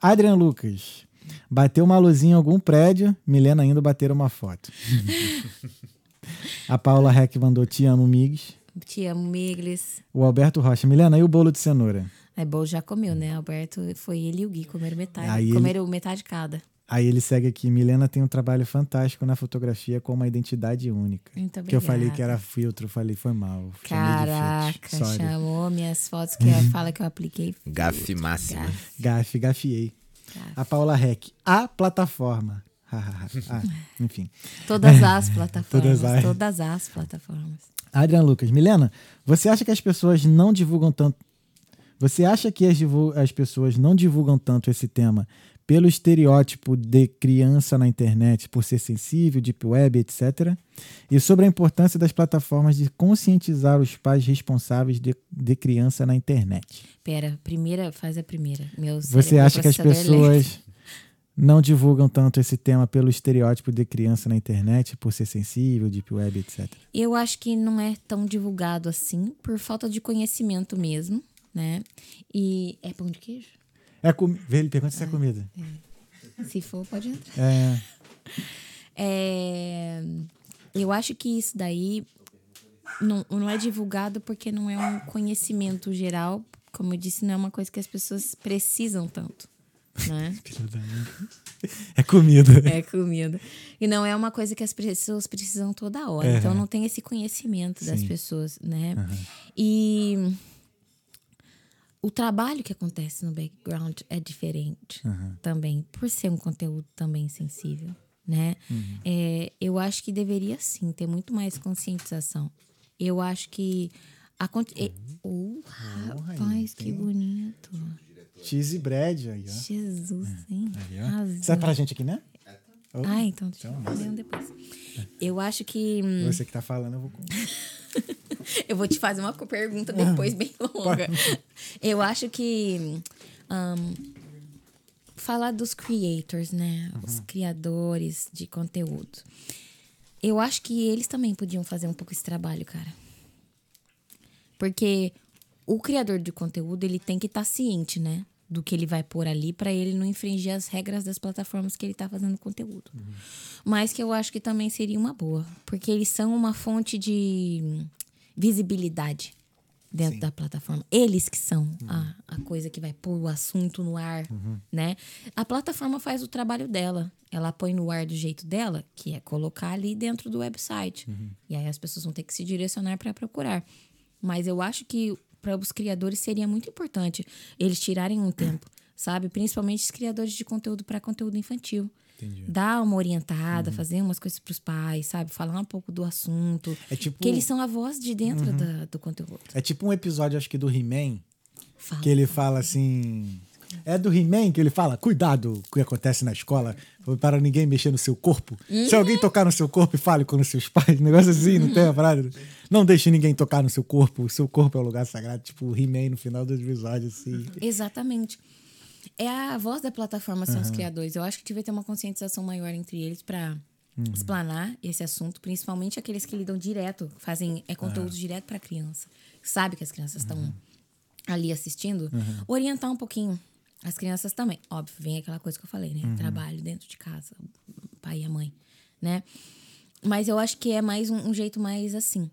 Adrian Lucas. Bateu uma luzinha em algum prédio, Milena indo bater uma foto. A Paula Heck mandou Te amo, Migs. Te amo, Miglis. O Alberto Rocha. Milena, e o bolo de cenoura? É bom, já comeu, né? Alberto foi ele e o Gui comeram metade. Aí ele- comeram metade cada. Aí ele segue aqui. Milena tem um trabalho fantástico na fotografia com uma identidade única. Muito Que eu falei que obrigada. era filtro, falei, foi mal. Caraca, chamou minhas fotos que fala que eu apliquei. Gafe máxima. Gafe, Gafe, gafiei. A Paula Heck. A plataforma. ah, enfim. Todas as plataformas. Todas as. Todas as plataformas. Adrian Lucas. Milena, você acha que as pessoas não divulgam tanto. Você acha que as, as pessoas não divulgam tanto esse tema pelo estereótipo de criança na internet, por ser sensível, deep web, etc. E sobre a importância das plataformas de conscientizar os pais responsáveis de, de criança na internet. Pera, primeira, faz a primeira. Meu Você cérebro acha que as pessoas não divulgam tanto esse tema pelo estereótipo de criança na internet, por ser sensível, deep web, etc. Eu acho que não é tão divulgado assim, por falta de conhecimento mesmo, né? E é pão de queijo? É com... Pergunta se é comida. Se for, pode entrar. É, É, eu acho que isso daí não, não é divulgado porque não é um conhecimento geral. Como eu disse, não é uma coisa que as pessoas precisam tanto, né? é comida. É comida. E não é uma coisa que as pessoas precisam toda hora. Então não tem esse conhecimento das Sim. pessoas, né? E o trabalho que acontece no background é diferente também, por ser um conteúdo também sensível, né? Uhum. É, eu acho que deveria sim ter muito mais conscientização. Eu acho que a con- é- Oh, rapaz, que bonito. Cheese bread aí, ó. Jesus, hein? Aí, ó. Isso é pra gente aqui, né? Oh, Ah, então deixa eu fazer um depois. Eu acho que. hum, Você que tá falando, eu vou. Eu vou te fazer uma pergunta depois bem longa. Eu acho que. hum, falar dos creators, né? Os criadores de conteúdo. Eu acho que eles também podiam fazer um pouco esse trabalho, cara. Porque o criador de conteúdo, ele tem que estar ciente, né? Do que ele vai pôr ali para ele não infringir as regras das plataformas que ele tá fazendo conteúdo. Mas que eu acho que também seria uma boa. Porque eles são uma fonte de visibilidade dentro da plataforma. Eles que são a, a coisa que vai pôr o assunto no ar, né? A plataforma faz o trabalho dela. Ela põe no ar do jeito dela, que é colocar ali dentro do website. E aí as pessoas vão ter que se direcionar para procurar. Mas eu acho que para os criadores seria muito importante eles tirarem um tempo, sabe? Principalmente os criadores de conteúdo para conteúdo infantil. Entendi. Dar uma orientada, fazer umas coisas para os pais, sabe? Falar um pouco do assunto. É tipo, Que eles são a voz de dentro da- do conteúdo. é tipo um episódio, acho que do He-Man, que ele fala assim. É do He-Man que ele fala: cuidado com o que acontece na escola, para ninguém mexer no seu corpo. Se alguém tocar no seu corpo, fale com os seus pais. Negócio assim, não tem a parada? Não deixe ninguém tocar no seu corpo, o seu corpo é o lugar sagrado. Tipo o He-Man no final do episódio, assim. Exatamente. É a voz da plataforma são os criadores. Eu acho que devia ter uma conscientização maior entre eles para explanar esse assunto, principalmente aqueles que lidam direto, fazem é conteúdo direto para criança. Sabe que as crianças estão ali assistindo, orientar um pouquinho as crianças também. Óbvio, vem aquela coisa que eu falei, né? Trabalho dentro de casa, pai e a mãe, né? Mas eu acho que é mais um, um jeito mais assim.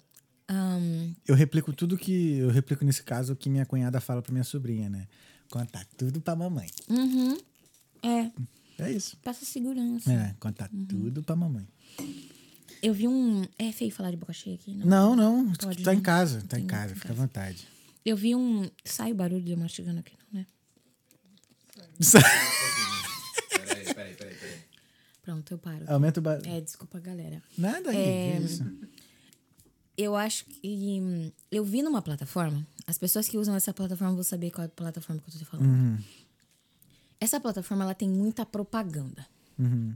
ahn, Eu replico tudo que. Eu replico nesse caso o que minha cunhada fala pra minha sobrinha, né? Contar tudo pra mamãe. uhum, é, É isso. passa segurança. É, contar tudo pra mamãe. Eu vi um. É feio falar de boca cheia aqui, não? Não, não. Pode, tá em casa, tá em Tem- casa, fica à vontade. Eu vi um. Sai o barulho de eu mastigando aqui, não? Peraí, peraí, peraí, peraí. Pronto, eu paro. Aumenta o barulho. É, desculpa, galera. Nada aí, É, isso. Eu acho que. hum, Eu vi numa plataforma. As pessoas que usam essa plataforma vão saber qual é a plataforma que eu tô falando. Uhum, Essa plataforma ela tem muita propaganda. uhum,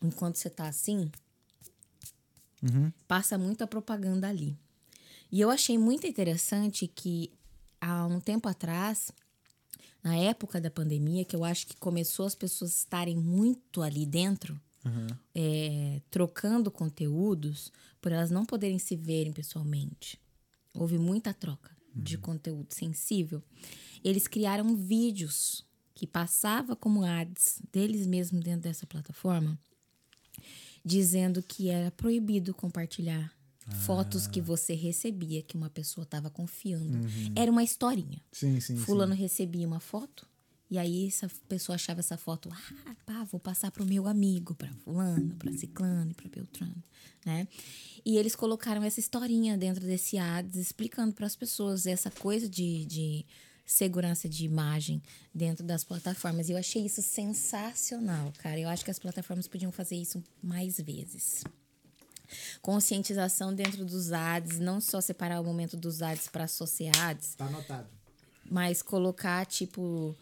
Enquanto você tá assim, uhum. passa muita propaganda ali. E eu achei muito interessante que há um tempo atrás, na época da pandemia, que eu acho que começou as pessoas estarem muito ali dentro, é, trocando conteúdos, por elas não poderem se verem pessoalmente. Houve muita troca de conteúdo sensível. Eles criaram vídeos que passava como ads deles mesmos dentro dessa plataforma, dizendo que era proibido compartilhar fotos que você recebia que uma pessoa estava confiando. Era uma historinha. Sim, sim. Fulano recebia uma foto e aí essa pessoa achava essa foto, ah, pá, vou passar pro meu amigo, para fulano, para ciclano, para beltrano, né? E eles colocaram essa historinha dentro desse ads explicando para as pessoas essa coisa de, de segurança de imagem dentro das plataformas. E eu achei isso sensacional, cara. Eu acho que as plataformas podiam fazer isso mais vezes conscientização dentro dos ads, não só separar o momento dos ads para associados, Tá anotado. mas colocar, tipo,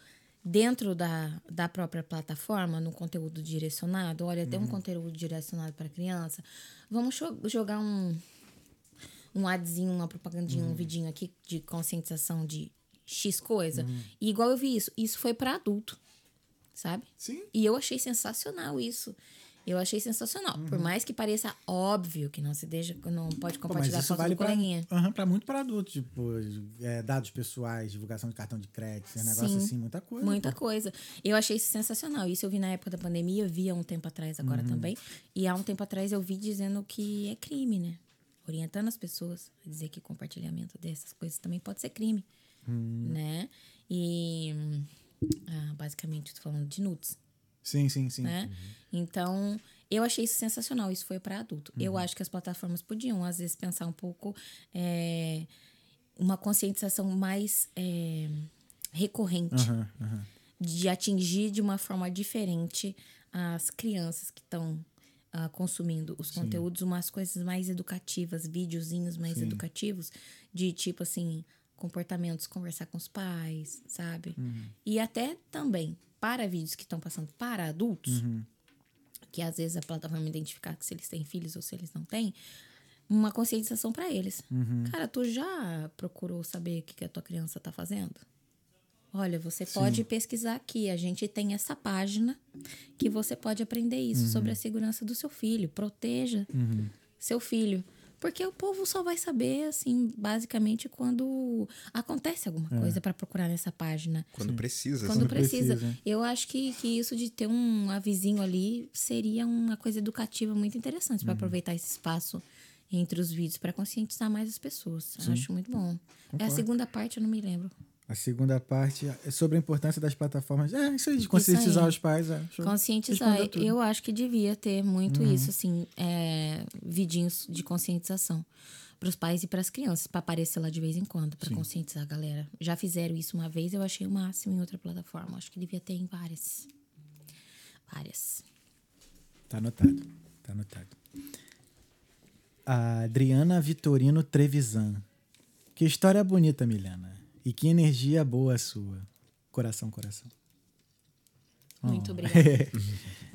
dentro da, da própria plataforma, no conteúdo direcionado. Olha, tem um conteúdo direcionado para criança. Vamos jo- jogar um, um adzinho, uma propagandinha, um vidinho aqui de conscientização de X coisa. E igual eu vi isso, isso foi para adulto, sabe? Sim. E eu achei sensacional isso. Eu achei sensacional. Por mais que pareça óbvio que não se deixa, não pode Pô, compartilhar isso foto vale do coleguinha. Aham, pra muito pra adulto, tipo, é, dados pessoais, divulgação de cartão de crédito, esse negócio Sim. assim, muita coisa. Muita pô. coisa. Eu achei isso sensacional. Isso eu vi na época da pandemia, eu vi há um tempo atrás agora também. E há um tempo atrás eu vi dizendo que é crime, né? Orientando as pessoas a dizer que compartilhamento dessas coisas também pode ser crime, né? E hum, ah, basicamente tô falando de nudes, Sim, sim, sim. né? Então, eu achei isso sensacional. Isso foi para adulto. Eu acho que as plataformas podiam, às vezes, pensar um pouco é, uma conscientização mais é, recorrente aham. de atingir de uma forma diferente as crianças que estão ah, consumindo os conteúdos, umas coisas mais educativas, videozinhos mais Sim. educativos, de tipo assim, comportamentos, conversar com os pais, sabe? E até também para vídeos que estão passando para adultos, que às vezes a plataforma identificar que se eles têm filhos ou se eles não têm, uma conscientização para eles. Cara, tu já procurou saber o que, que a tua criança tá fazendo? Olha, você pode pesquisar aqui. A gente tem essa página que você pode aprender isso sobre a segurança do seu filho. Proteja seu filho. Porque o povo só vai saber, assim, basicamente, quando acontece alguma coisa para procurar nessa página. Quando precisa. Quando Quando precisa. precisa. Eu acho que, que isso de ter um avizinho ali seria uma coisa educativa muito interessante para aproveitar esse espaço entre os vídeos para conscientizar mais as pessoas. Acho muito bom. É a Concordo. segunda parte, eu não me lembro. A segunda parte é sobre a importância das plataformas. É, isso aí, de conscientizar aí. os pais. É. Conscientizar. Uhum. Eu acho que devia ter muito isso, assim, é, vidinhos de conscientização para os pais e para as crianças, para aparecer lá de vez em quando, para conscientizar a galera. Já fizeram isso uma vez, eu achei o máximo em outra plataforma. Acho que devia ter em várias. Várias. Tá anotado. Tá anotado. A Adriana Vitorino Trevisan. Que história bonita, Milena. E que energia boa a sua. Coração, coração. Muito Oh. obrigada.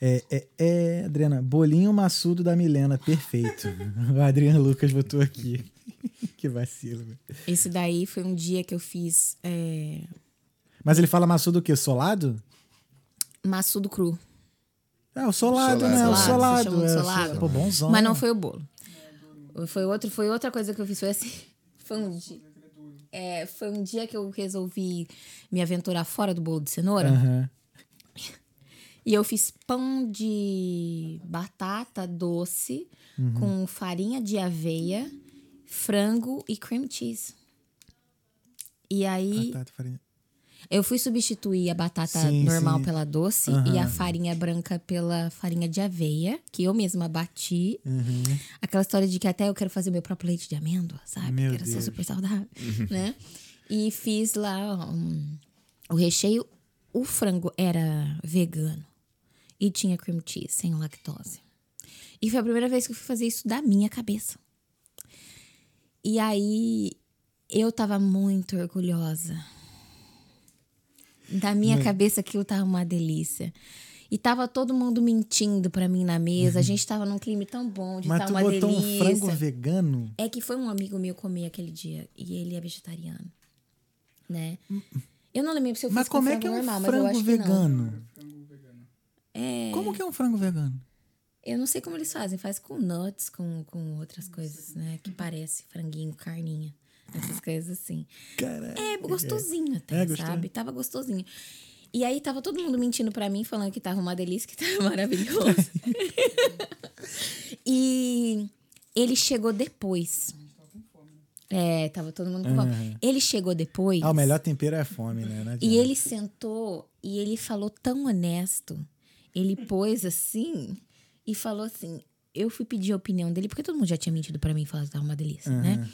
É, é, é, Adriana, bolinho maçudo da Milena, perfeito. o Adriano Lucas botou aqui. que vacilo. Esse daí foi um dia que eu fiz é, Mas ele fala maçudo o quê? Solado? maçudo cru. É, o solado, Solado. né? O Solado, solado. é, solado. Pô, bonzão. Mas não foi o bolo. Foi, outro, foi outra coisa que eu fiz. Foi assim. Foi um dia. É, foi um dia que eu resolvi me aventurar fora do bolo de cenoura. Aham. E eu fiz pão de batata doce Uhum. com farinha de aveia, frango e cream cheese. E aí Batata, farinha. Eu fui substituir a batata Sim, normal sim. pela doce e a farinha branca pela farinha de aveia, que eu mesma bati. Uhum. Aquela história de que até eu quero fazer meu próprio leite de amêndoa, sabe? Meu ser Deus. super saudável, né? E fiz lá um, o recheio. O frango era vegano e tinha cream cheese, sem lactose. E foi a primeira vez que eu fui fazer isso da minha cabeça. E aí eu tava muito orgulhosa. Da minha cabeça aquilo tava uma delícia. E tava todo mundo mentindo pra mim na mesa. A gente tava num clima tão bom, de Mas tá tu uma botou delícia. um frango vegano? É que foi um amigo meu comer aquele dia e ele é vegetariano, né? Eu não lembro se eu fiz Mas com como é que é um normal, frango vegano? É, Como que é um frango vegano? eu não sei como eles fazem, faz com nuts, com, com outras coisas, né? Que parece franguinho, carninha, essas coisas assim. Cara, É gostosinho até, É, gostoso. sabe? Tava gostosinho. E aí tava todo mundo mentindo pra mim, falando que tava uma delícia, que tava maravilhoso. e ele chegou depois. É, tava todo mundo com fome. Ele chegou depois. Ah, o melhor tempero é fome, né? E ele sentou e ele falou tão honesto. Ele pôs assim e falou assim: Eu fui pedir a opinião dele, porque todo mundo já tinha mentido pra mim e falado que tava uma delícia, né?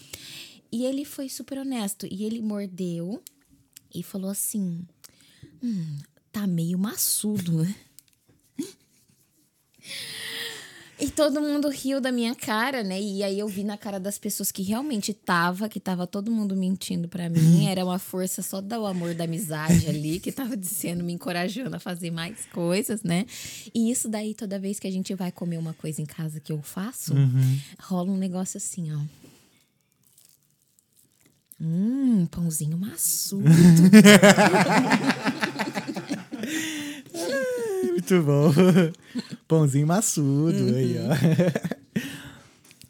E ele foi super honesto. E ele mordeu e falou assim: Hum, tá meio maçudo, né? E todo mundo riu da minha cara, né? E aí eu vi na cara das pessoas que realmente tava, que tava todo mundo mentindo pra mim. Era uma força só do amor da amizade ali, que tava dizendo, me encorajando a fazer mais coisas, né? E isso daí, toda vez que a gente vai comer uma coisa em casa que eu faço, rola um negócio assim, ó. Hum, pãozinho maçudo. Muito bom. Pãozinho maçudo aí, ó.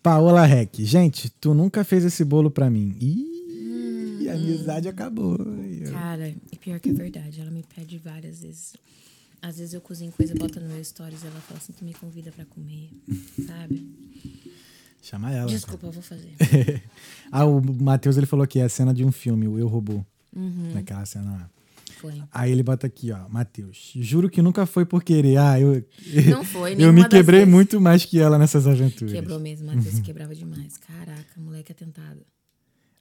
Paola Rec. Gente, tu nunca fez esse bolo pra mim. Ih, a amizade acabou. Aí, ó. Cara, e pior que é verdade, ela me pede várias vezes. Às vezes eu cozinho coisa, bota no meu stories, ela fala assim, tu me convida pra comer, sabe? Chama ela. Desculpa, eu vou fazer. ah, o Matheus ele falou que é a cena de um filme, o Eu Robô. Uhum. Naquela cena lá. Foi. Aí ele bota aqui, ó, Matheus. Juro que nunca foi por querer. Ah, eu. Não foi, Eu me quebrei vezes. muito mais que ela nessas aventuras. Quebrou mesmo, Matheus se quebrava demais. Caraca, moleque atentado.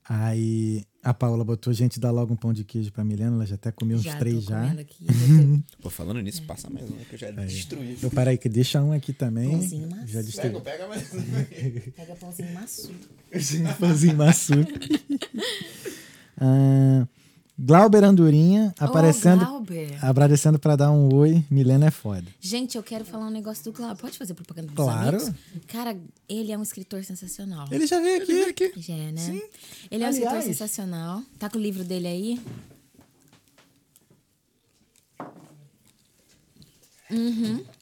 Aí a Paola botou, gente, dá logo um pão de queijo pra Milena. Ela já até comeu uns já três tô já. aqui. já Pô, falando nisso, passa mais um que eu já destruí. Eu parei que deixa um aqui também. Pãozinho maço. Já destruí. Pega, pega mais um. tô- Pega pãozinho maçudo. Pãozinho maçudo. ah, Glauber Andorinha aparecendo, Ô, Glauber. agradecendo pra dar um oi. Milena é foda. Gente, eu quero falar um negócio do Glauber. Pode fazer propaganda dos Claro. amigos? Cara, ele é um escritor sensacional. Ele já veio aqui. Já é, né? Ele é um escritor sensacional. Tá com o livro dele aí?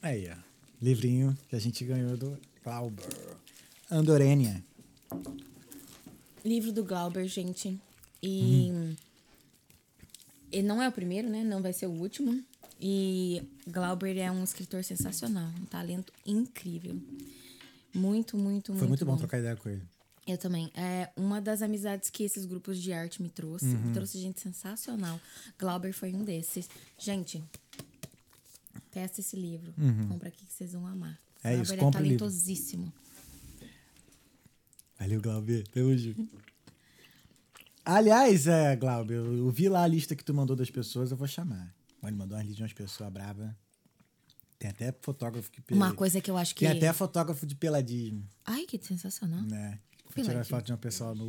Aí, ó. Livrinho que a gente ganhou do Glauber. Andorênia. Livro do Glauber, gente. E. Ele não é o primeiro, né? Não vai ser o último. E Glauber é um escritor sensacional. Um talento incrível. Muito, muito, muito Foi muito bom trocar ideia com ele. Eu também. É uma das amizades que esses grupos de arte me trouxe. Uhum. Trouxe gente sensacional. Glauber foi um desses. Gente, testa esse livro. Compra aqui que vocês vão amar. Uhum. É isso, Glauber compra o é talentosíssimo. Valeu, Glauber. Tamo junto. Aliás, é, Glauber, eu vi lá a lista que tu mandou das pessoas, eu vou chamar. Ele mandou uma lista de umas pessoas bravas. Tem até fotógrafo que... Uma coisa que eu acho que. Tem até fotógrafo de peladismo, Ai, que sensacional. né? Tirar foto de uma pessoa no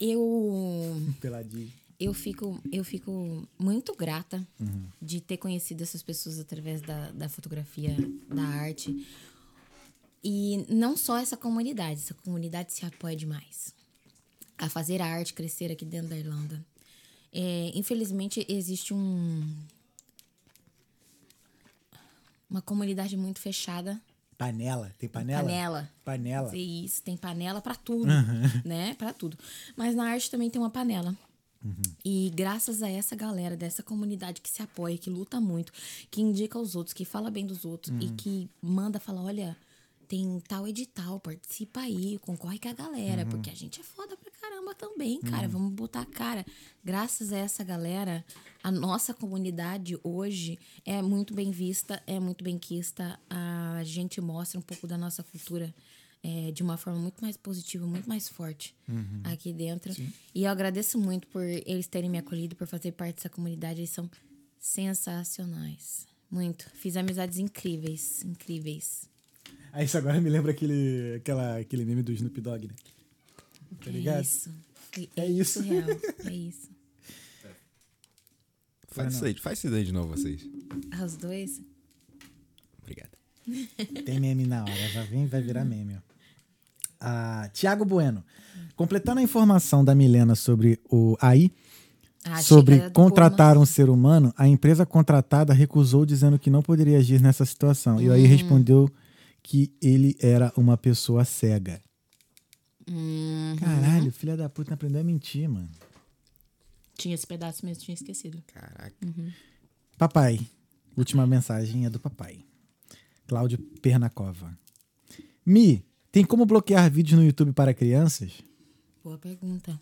Eu. peladinho. eu fico, eu fico muito grata de ter conhecido essas pessoas através da, da fotografia, da arte. E não só essa comunidade, essa comunidade se apoia demais a fazer a arte crescer aqui dentro da Irlanda. É, infelizmente, existe um uma comunidade muito fechada. Panela, tem panela? Panela. Panela. Dizer Isso, tem panela pra tudo, né? Pra tudo. Mas na arte também tem uma panela. E graças a essa galera, dessa comunidade que se apoia, que luta muito, que indica aos outros, que fala bem dos outros e que manda falar, olha, tem tal edital, participa aí, concorre com a galera, porque a gente é foda pra caramba também, cara. Vamos botar a cara. Graças a essa galera, a nossa comunidade hoje é muito bem vista, é muito bem quista. A gente mostra um pouco da nossa cultura é, de uma forma muito mais positiva, muito mais forte aqui dentro. E eu agradeço muito por eles terem me acolhido, por fazer parte dessa comunidade. Eles são sensacionais. Muito. Fiz amizades incríveis, incríveis. Aí isso agora me lembra aquele, aquela, aquele meme do Snoop Dogg, né? Tá ligado? É isso. Foi- É isso. É isso. Faz isso aí, faz isso aí de novo, vocês. Ah, Os dois? Obrigado. Tem meme na hora, já vem, vai virar meme. Ó. Ah, Tiago Bueno. Completando a informação da Milena sobre o AI, Ah, sobre contratar um ser humano, a empresa contratada recusou dizendo que não poderia agir nessa situação. E o Hum. AI respondeu que ele era uma pessoa cega. Mas- Hum, Caralho, filha da puta aprendeu a mentir, mano. tinha esse pedaço mesmo, tinha esquecido. Caraca. Papai. Última mensagem é do papai. Cláudio Pernacova. Mi, tem como bloquear vídeos no YouTube para crianças? Boa pergunta.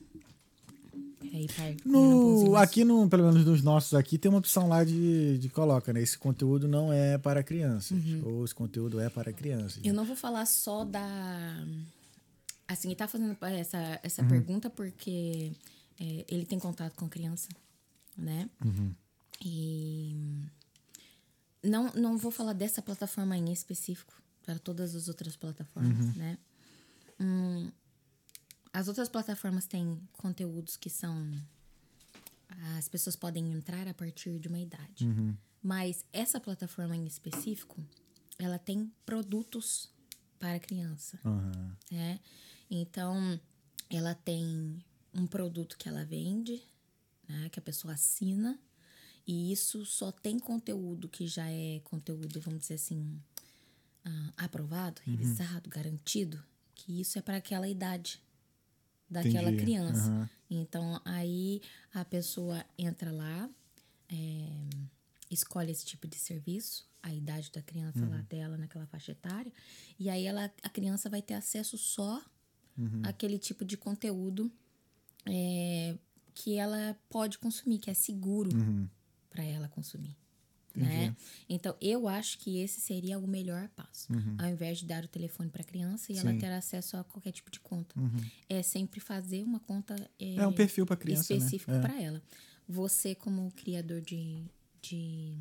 Peraí, pai. No, aqui, no, pelo menos nos nossos aqui, tem uma opção lá de, de coloca, né? Esse conteúdo não é para crianças. Ou esse conteúdo é para crianças. Uhum. Eu não vou falar só da. Assim, ele tá fazendo essa, Uhum. essa pergunta porque é, ele tem contato com criança, né? Uhum. E. Não, não vou falar dessa plataforma em específico, para todas as outras plataformas, Uhum. né? Hum, as outras plataformas têm conteúdos que são. As pessoas podem entrar a partir de uma idade. Uhum. Mas essa plataforma em específico, ela tem produtos para criança, Aham. né? Então, ela tem um produto que ela vende, né? Que a pessoa assina. E isso só tem conteúdo que já é conteúdo, vamos dizer assim, ah, aprovado, Uhum. revisado, garantido. Que isso é para aquela idade daquela Entendi. criança. Aham. Então, aí a pessoa entra lá, é, escolhe esse tipo de serviço, a idade da criança lá dela naquela faixa etária, e aí ela, a criança vai ter acesso só àquele tipo de conteúdo é, que ela pode consumir, que é seguro para ela consumir. Né? Então, eu acho que esse seria o melhor passo. Ao invés de dar o telefone para a criança e ela Sim. ter acesso a qualquer tipo de conta. É sempre fazer uma conta é, É um perfil pra criança, né? específico É. para ela. Você, como criador de, de,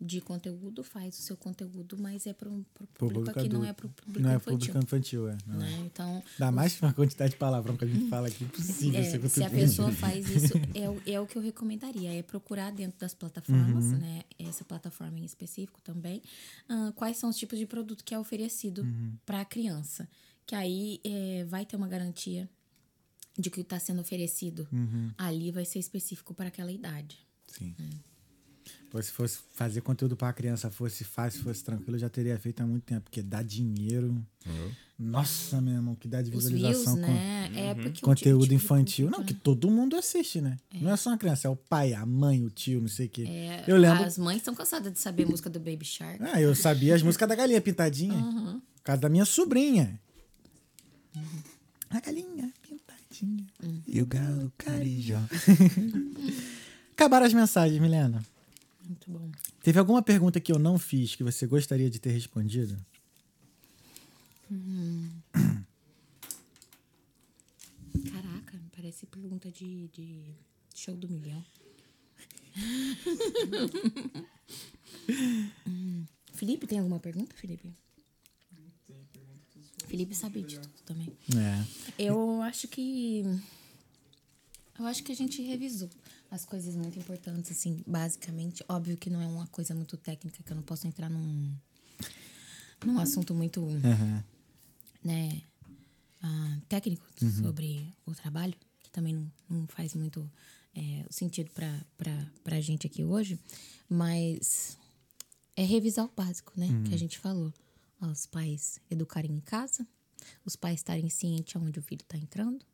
de conteúdo, faz o seu conteúdo, mas é para um público que não é para o público Não é infantil. público infantil, é. Não é. né? Então, Dá mais uma quantidade de palavrão que a gente fala aqui impossível é, se a pessoa faz isso, é, o- é o que eu recomendaria, é procurar dentro das plataformas, Uhum. né? Essa plataforma em específico também, ah, quais são os tipos de produto que é oferecido Uhum. para a criança. Que aí é, vai ter uma garantia de que que está sendo oferecido Uhum. ali vai ser específico para aquela idade. Sim. Pô, se fosse fazer conteúdo pra criança fosse fácil, fosse tranquilo, eu já teria feito há muito tempo, porque dá dinheiro. Nossa, meu irmão, que dá de Os views, visualização com né? É porque o tipo conteúdo de infantil. público, Não, que né? todo mundo assiste, né? Não é só uma criança, é o pai, a mãe, o tio, não sei o quê. É, eu lembro. As mães estão cansadas de saber a música do Baby Shark. Ah, eu sabia as músicas da galinha pintadinha. Uhum. Por causa da minha sobrinha. A galinha pintadinha. Uhum. E o galo carijó. Acabaram as mensagens, Milena. Muito bom. Teve alguma pergunta que eu não fiz que você gostaria de ter respondido? Caraca, parece pergunta de, de show do milhão. Hum. Felipe, tem alguma pergunta, Felipe? Felipe sabe de tudo também. É. Eu acho que. Eu acho que a gente revisou as coisas muito importantes, assim, basicamente. Óbvio que não é uma coisa muito técnica, que eu não posso entrar num, num assunto muito Aham. né, ah, técnico sobre o trabalho, que também não, não faz muito é, sentido para a gente aqui hoje, mas é revisar o básico, né, que a gente falou. Ó, Os pais educarem em casa, os pais estarem cientes aonde o filho está entrando,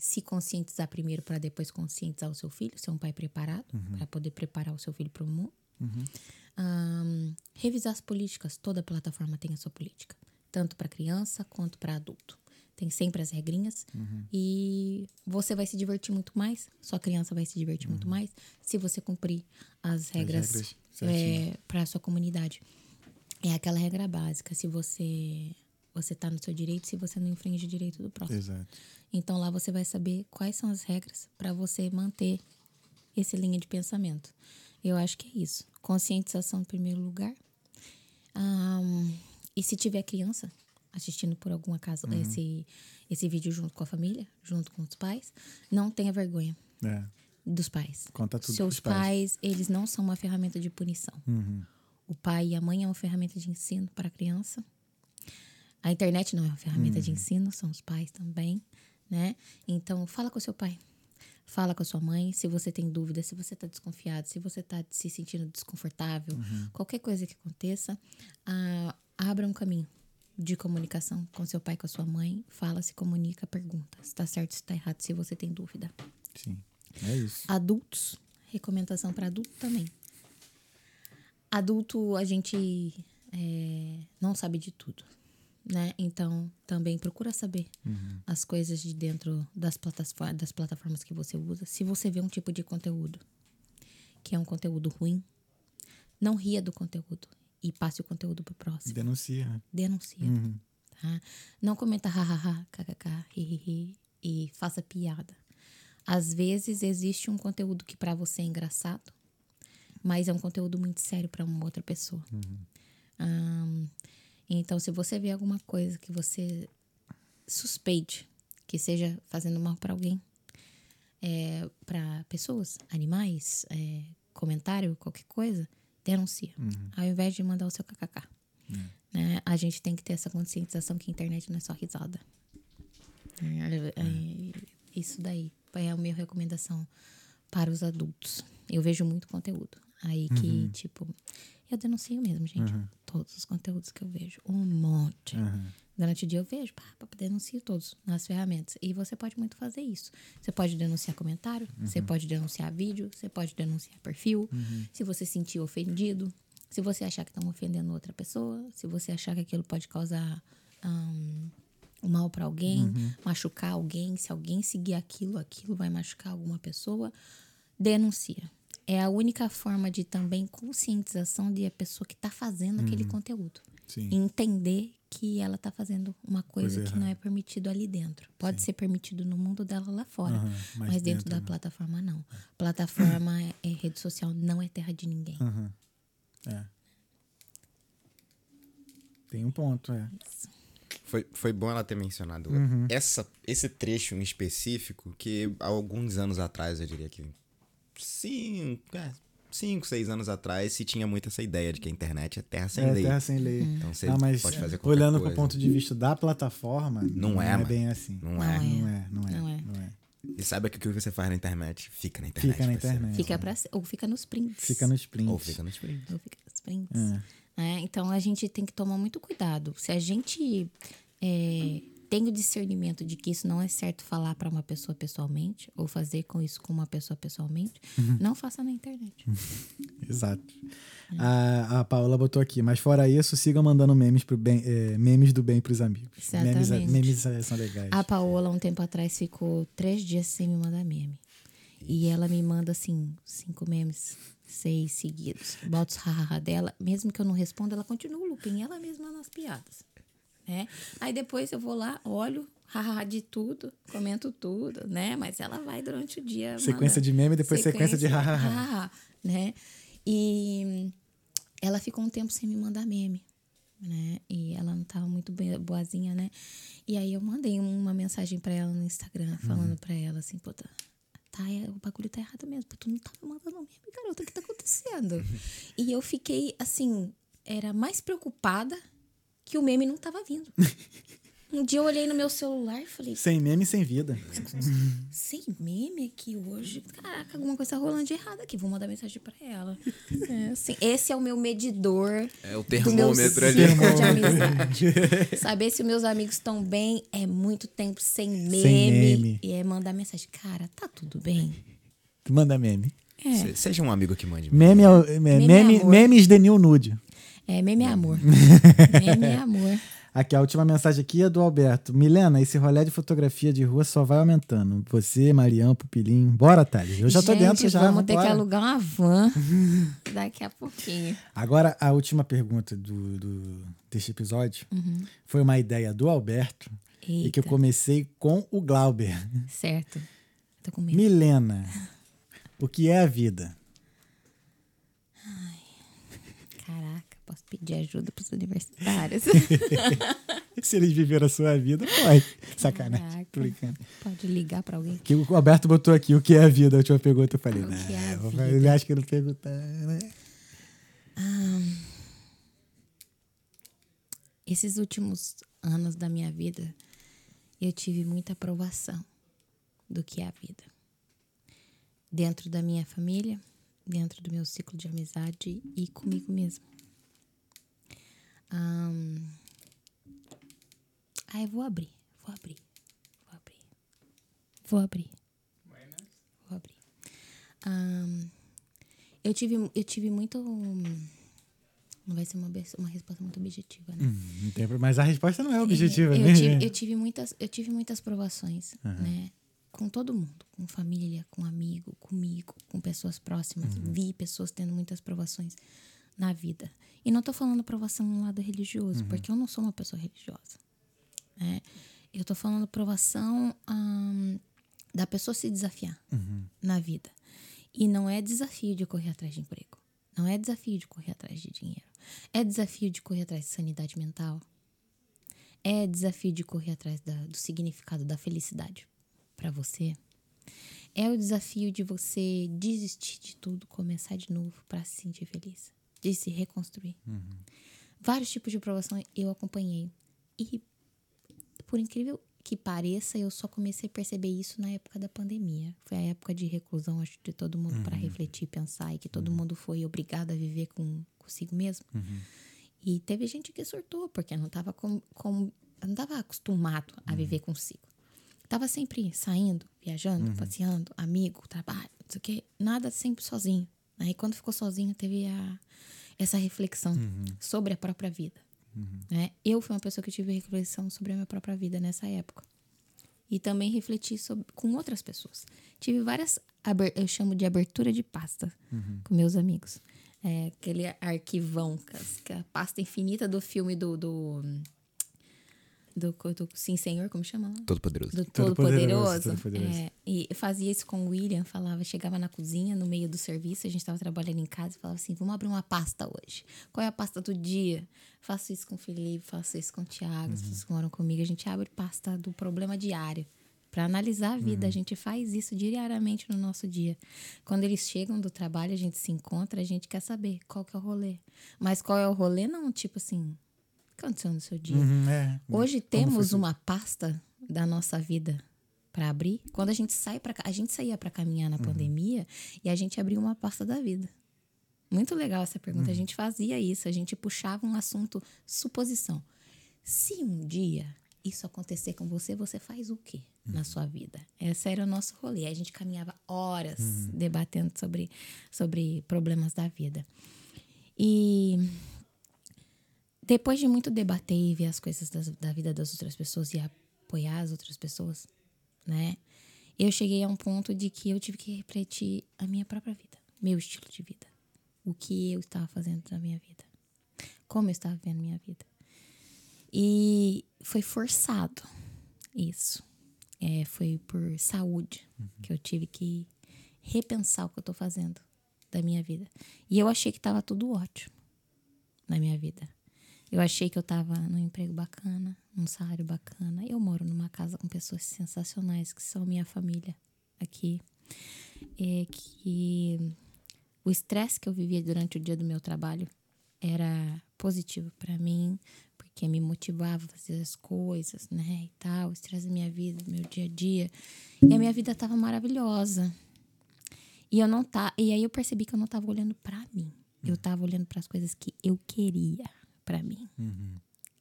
se conscientizar primeiro para depois conscientizar o seu filho, ser um pai preparado para poder preparar o seu filho para o mundo. Ahn, revisar as políticas. Toda plataforma tem a sua política, tanto para criança quanto para adulto. Tem sempre as regrinhas e você vai se divertir muito mais, sua criança vai se divertir muito mais se você cumprir as regras, regras certinho. para a sua comunidade. É aquela regra básica. Se você você tá no seu direito, se você não infringe o direito do próximo. Exato. Então lá você vai saber quais são as regras para você manter essa linha de pensamento. Eu acho que é isso. Conscientização em primeiro lugar. Ahn, e se tiver criança assistindo por algum acaso Uhum. esse, esse vídeo junto com a família, junto com os pais, não tenha vergonha É. dos pais. Conta tudo Seus pais. pais, eles não são uma ferramenta de punição. Uhum. o pai e a mãe é uma ferramenta de ensino para a criança. A internet não é uma ferramenta de ensino, são os pais também, né? Então, fala com seu pai. Fala com a sua mãe se você tem dúvida, se você está desconfiado, se você está se sentindo desconfortável, qualquer coisa que aconteça, ah, abra um caminho de comunicação com seu pai, com a sua mãe. Fala, se comunica, pergunta se está certo, se está errado, se você tem dúvida. Sim. É isso. Adultos, recomendação para adulto também. Adulto, a gente é, não sabe de tudo, né? Então, também procura saber as coisas de dentro das, plataformas, das plataformas que você usa. Se você vê um tipo de conteúdo que é um conteúdo ruim, não ria do conteúdo e passe o conteúdo pro próximo. Denuncia. né? Denuncia. Tá? Não comenta hahaha, kkk, hihihi e faça piada. Às vezes existe um conteúdo que para você é engraçado, mas é um conteúdo muito sério para uma outra pessoa. Ahn, então, se você vê alguma coisa que você suspeite que seja fazendo mal para alguém, é, para pessoas, animais, é, comentário, qualquer coisa, denuncia. Ao invés de mandar o seu kkk. Né? A gente tem que ter essa conscientização que a internet não é só risada. É, isso daí é a minha recomendação para os adultos. Eu vejo muito conteúdo aí que, tipo, eu denuncio mesmo, gente. Todos os conteúdos que eu vejo. Um monte. Durante o dia eu vejo, pá, pá, denuncio todos nas ferramentas. E você pode muito fazer isso. Você pode denunciar comentário, você pode denunciar vídeo, você pode denunciar perfil. Se você se sentir ofendido, se você achar que estão ofendendo outra pessoa, se você achar que aquilo pode causar um mal para alguém, machucar alguém, se alguém seguir aquilo, aquilo vai machucar alguma pessoa, denuncia. É a única forma de também conscientização de a pessoa que está fazendo aquele conteúdo. Sim. Entender que ela está fazendo uma coisa, Coisa que não é permitido ali dentro. Pode ser permitido no mundo dela lá fora, Aham, mas mas, dentro, dentro da não. plataforma não. Plataforma é, é rede social, não é terra de ninguém. Aham. É. Tem um ponto, é. Foi, foi bom ela ter mencionado Uhum. essa, esse trecho em específico, que há alguns anos atrás, eu diria que cinco, é, cinco seis anos atrás, se tinha muito essa ideia de que a internet é terra sem é lei. terra sem lei. Então você Ah, mas pode fazer é, qualquer olhando coisa. pro ponto de vista da plataforma, Não é, é mano. bem assim. Não, Não é. é. Não é, não é, Não é. não é. E saiba que o que você faz na internet fica na internet. Fica na internet. Fica pra, ou fica nos prints. Fica nos prints. Ou fica nos prints. Ou fica nos prints. É. né? Então a gente tem que tomar muito cuidado. Se a gente é, tem o discernimento de que isso não é certo falar para uma pessoa pessoalmente, ou fazer com isso com uma pessoa pessoalmente, Uhum. não faça na internet. Exato. É. A, a Paola botou aqui, mas fora isso, sigam mandando memes, pro bem, é, memes do bem pros amigos. Memes, Exatamente. memes é, são legais. A Paola, um tempo atrás, ficou três dias sem me mandar meme. E ela me manda, assim, cinco memes, seis seguidos. Bota os hahaha dela. Mesmo que eu não responda, ela continua o looping. Ela mesma nas piadas. Né? Aí depois eu vou lá, olho, de tudo, comento tudo, né? Mas ela vai durante o dia. Sequência manda de meme, depois sequência de hahaha. né? E ela ficou um tempo sem me mandar meme, né? E ela não tava muito boazinha, né? E aí eu mandei uma mensagem pra ela no Instagram, falando pra ela assim, pô, tá, tá, é, o bagulho tá errado mesmo, pô, tu não tá me mandando meme, garota, o que tá acontecendo? e eu fiquei, assim, era mais preocupada que o meme não tava vindo. Um dia eu olhei no meu celular e falei, Sem meme, sem vida. sem meme aqui hoje. Caraca, alguma coisa tá rolando de errado aqui. Vou mandar mensagem pra ela. É, assim, esse é o meu medidor É o termômetro ali. de amizade. Saber se os meus amigos estão bem é muito tempo sem meme. meme. E é mandar mensagem. Cara, tá tudo bem? Manda meme. É, Se- Seja um amigo que mande. Meme, é, o- é, meme, amor. memes de new nude. É meme é amor. meme é amor. Aqui, a última mensagem aqui é do Alberto. Milena, esse rolê de fotografia de rua só vai aumentando. Você, Marião, Pupilinho. Bora, Thales. Eu já tô Gente, dentro já. Vamos ter que alugar uma van daqui a pouquinho. Agora, a última pergunta do, do- deste episódio foi uma ideia do Alberto e que eu Eita, comecei com o Glauber. certo. Tô com medo. Milena, o que é a vida? Caraca, posso pedir ajuda pros universitários? Se eles viveram a sua vida, pode. Sacanagem. Caraca. Tô brincando. Pode ligar pra alguém? Que o Alberto botou aqui o que é a vida. A última pergunta eu falei, O que é não, ele acha que ele perguntar, né? esses últimos anos da minha vida, eu tive muita aprovação do que é a vida. Dentro da minha família, dentro do meu ciclo de amizade e comigo mesmo. Um, eu vou abrir, vou abrir, vou abrir, vou abrir, vou abrir. Um, eu tive, eu tive muito. Não vai ser uma, uma resposta muito objetiva, né? Hum, tem, mas a resposta não é objetiva, eu, né? Eu tive, eu tive, muitas, eu tive muitas provações, uhum. né? Com todo mundo, com família, com amigo, comigo, com pessoas próximas. Uhum. Vi pessoas tendo muitas provações na vida. E não tô falando provação no lado religioso, uhum. porque eu não sou uma pessoa religiosa. Né? Eu tô falando provação hum, da pessoa se desafiar uhum. na vida. E não é desafio de correr atrás de emprego. Não é desafio de correr atrás de dinheiro. É desafio de correr atrás de sanidade mental. É desafio de correr atrás da, do significado da felicidade para você. É o desafio de você desistir de tudo, começar de novo para se sentir feliz, de se reconstruir. Uhum. Vários tipos de provação eu acompanhei. E, por incrível que pareça, eu só comecei a perceber isso na época da pandemia. Foi a época de reclusão, acho, de todo mundo uhum. para refletir, pensar, e que todo uhum. mundo foi obrigado a viver com consigo mesmo. Uhum. E teve gente que surtou, porque não estava com, com, não tava acostumado a viver Uhum. consigo. Tava sempre saindo, viajando, Uhum. passeando, amigo, trabalho, não sei o quê. Nada sempre sozinho. Aí quando ficou sozinho, teve a, essa reflexão Uhum. sobre a própria vida. Né? Eu fui uma pessoa que tive reflexão sobre a minha própria vida nessa época. E também refleti sobre, com outras pessoas. Tive várias, eu chamo de abertura de pasta com meus amigos. É, aquele arquivão, as- com a pasta infinita do filme do. do, do, do Sim Senhor, como chama lá? Todo poderoso. do Todo-Poderoso, Todo-Poderoso. Todo-Poderoso. É, e fazia isso com o William, falava, chegava na cozinha, no meio do serviço, a gente estava trabalhando em casa e falava assim: vamos abrir uma pasta hoje. Qual é a pasta do dia? Faço isso com o Felipe, faço isso com o Thiago, as pessoas que moram comigo. A gente abre pasta do problema diário. Para analisar a vida, a gente faz isso diariamente no nosso dia. Quando eles chegam do trabalho, a gente se encontra, a gente quer saber qual que é o rolê. Mas qual é o rolê? Não, tipo assim, aconteceu no seu dia? Uhum, é. Hoje Como temos uma pasta da nossa vida para abrir. Quando a gente sai para a gente saía para caminhar na pandemia e a gente abriu uma pasta da vida. Muito legal essa pergunta. A gente fazia isso, a gente puxava um assunto suposição. Se um dia isso acontecer com você, você faz o quê na sua vida? Esse era o nosso rolê. A gente caminhava horas debatendo sobre, sobre problemas da vida. E depois de muito debater e ver as coisas das- da vida das outras pessoas e apoiar as outras pessoas, né? Eu cheguei a um ponto de que eu tive que refletir a minha própria vida, meu estilo de vida, o que eu estava fazendo na minha vida, como eu estava vivendo minha vida. E foi forçado isso. É, foi por saúde que eu tive que repensar o que eu tô fazendo da minha vida. E eu achei que estava tudo ótimo na minha vida. Eu achei que eu tava num emprego bacana, num salário bacana. Eu moro numa casa com pessoas sensacionais, que são minha família aqui. É que o estresse que eu vivia durante o dia do meu trabalho era positivo para mim, porque me motivava a fazer as coisas, né, e tal, o estresse da minha vida, do meu dia a dia. E a minha vida tava maravilhosa. E eu não tá, e aí eu percebi que eu não tava olhando para mim. Eu tava olhando para as coisas que eu queria para mim,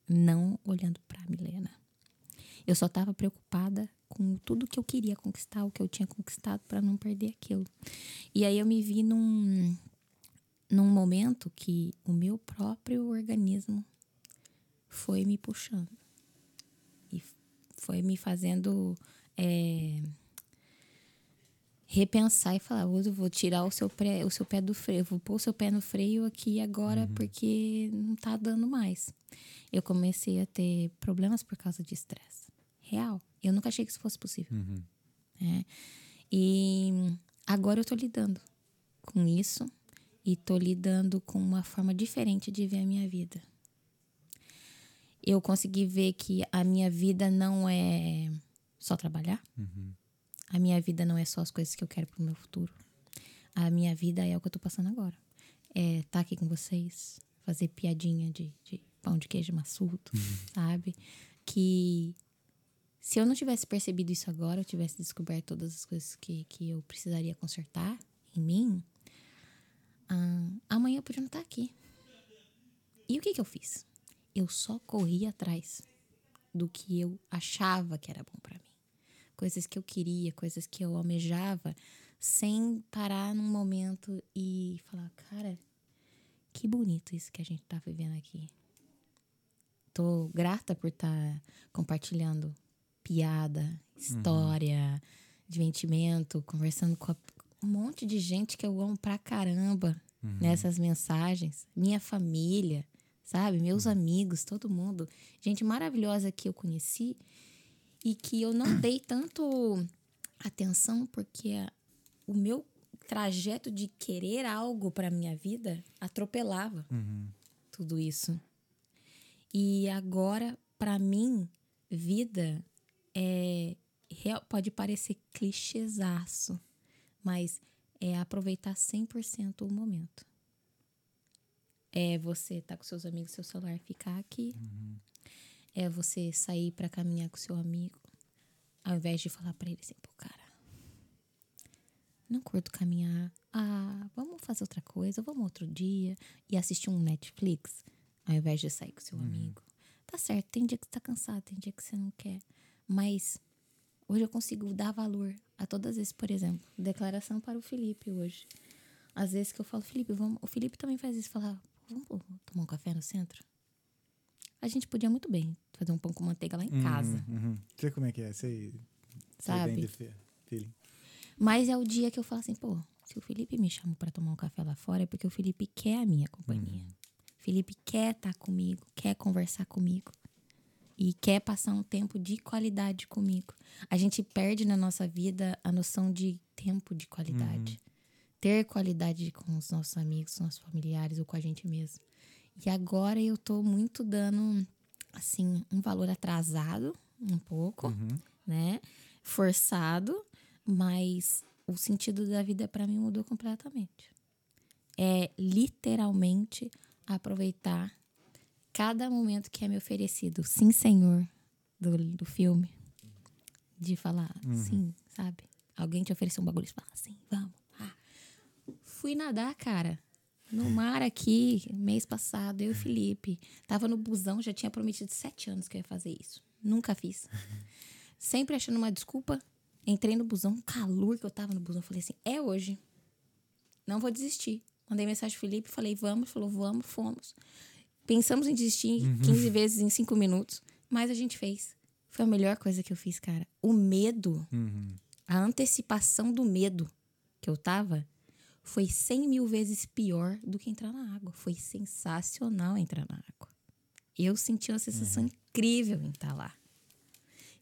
não olhando para Milena. Eu só tava preocupada com tudo que eu queria conquistar, o que eu tinha conquistado para não perder aquilo. E aí eu me vi num num momento que o meu próprio organismo foi me puxando e foi me fazendo é, repensar e falar, eu vou tirar o seu, pé, o seu pé do freio, vou pôr o seu pé no freio aqui agora porque não tá dando mais. Eu comecei a ter problemas por causa de estresse. Real. Eu nunca achei que isso fosse possível. né? E agora eu tô lidando com isso e tô lidando com uma forma diferente de ver a minha vida. Eu consegui ver que a minha vida não é só trabalhar. A minha vida não é só as coisas que eu quero pro meu futuro. A minha vida é o que eu tô passando agora. É estar aqui com vocês, fazer piadinha de, de pão de queijo maçudo, sabe? Que se eu não tivesse percebido isso agora, eu tivesse descoberto todas as coisas que, que eu precisaria consertar em mim, ah, amanhã eu podia não estar aqui. E o que, que eu fiz? Eu só corri atrás do que eu achava que era bom para mim. Coisas que eu queria, coisas que eu almejava, sem parar num momento e falar, cara, que bonito isso que a gente tá vivendo aqui. Tô grata por estar tá compartilhando piada, história, uhum. divertimento, conversando com um monte de gente que eu amo pra caramba uhum. nessas mensagens. Minha família, sabe? Meus uhum. amigos, todo mundo. Gente maravilhosa que eu conheci e que eu não dei tanto atenção porque o meu trajeto de querer algo para minha vida atropelava uhum. tudo isso. E agora, para mim, vida é pode parecer clichêsaço, mas é aproveitar 100% o momento. É você estar tá com seus amigos, seu celular ficar aqui. Uhum. É você sair para caminhar com seu amigo, ao invés de falar para ele assim, pô, cara, não curto caminhar. Ah, vamos fazer outra coisa, vamos outro dia e assistir um Netflix, ao invés de sair com seu uhum. amigo. Tá certo, tem dia que você tá cansado, tem dia que você não quer. Mas hoje eu consigo dar valor a todas as vezes, por exemplo, declaração para o Felipe hoje. Às vezes que eu falo, Felipe, vamos. O Felipe também faz isso, falar, vamos tomar um café no centro? A gente podia muito bem fazer um pão com manteiga lá em uhum, casa. Uhum. Sei como é que é, sei. Sabe? Sei bem. Mas é o dia que eu falo assim, pô, se o Felipe me chama para tomar um café lá fora é porque o Felipe quer a minha companhia. Uhum. Felipe quer estar tá comigo, quer conversar comigo e quer passar um tempo de qualidade comigo. A gente perde na nossa vida a noção de tempo de qualidade. Uhum. Ter qualidade com os nossos amigos, com nossos familiares ou com a gente mesmo. E agora eu tô muito dando, assim, um valor atrasado, um pouco, uhum. né? Forçado, mas o sentido da vida para mim mudou completamente. É literalmente aproveitar cada momento que é me oferecido. Sim, Senhor, do, do filme. De falar uhum. sim, sabe? Alguém te ofereceu um bagulho e fala assim, vamos. Ah. Fui nadar, cara. No mar aqui, mês passado, eu e o Felipe. Tava no busão, já tinha prometido sete anos que eu ia fazer isso. Nunca fiz. Sempre achando uma desculpa Entrei no busão, um calor que eu tava no busão. Falei assim: é hoje. Não vou desistir. Mandei mensagem pro Felipe, falei: vamos. Falou: vamos, fomos. Pensamos em desistir uhum. 15 vezes em 5 minutos, mas a gente fez. Foi a melhor coisa que eu fiz, cara. O medo, uhum. a antecipação do medo que eu tava, foi 100 mil vezes pior do que entrar na água. Foi sensacional entrar na água. Eu senti uma sensação uhum. incrível em estar lá.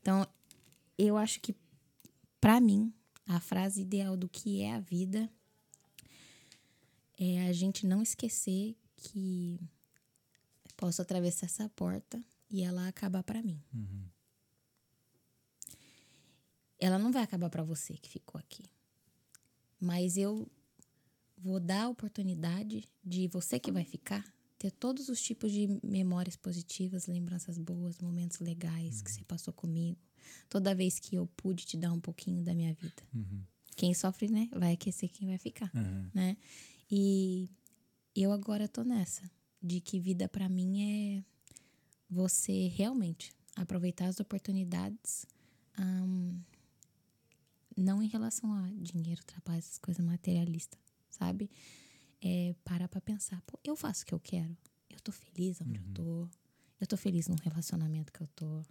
Então, eu acho que para mim, a frase ideal do que é a vida é a gente não esquecer que posso atravessar essa porta e ela acabar para mim. Uhum. Ela não vai acabar para você que ficou aqui. Mas eu vou dar a oportunidade de você que vai ficar ter todos os tipos de memórias positivas, lembranças boas, momentos legais uhum. que você passou comigo. Toda vez que eu pude te dar um pouquinho da minha vida. Uhum. Quem sofre, né, vai aquecer quem vai ficar, uhum. né? E eu agora tô nessa de que vida para mim é você realmente aproveitar as oportunidades, um, não em relação a dinheiro, trabalho, essas coisas materialistas, sabe? é parar pra pensar, pô, eu faço o que eu quero. Eu tô feliz onde uhum. eu tô. Eu tô feliz no relacionamento que eu tô.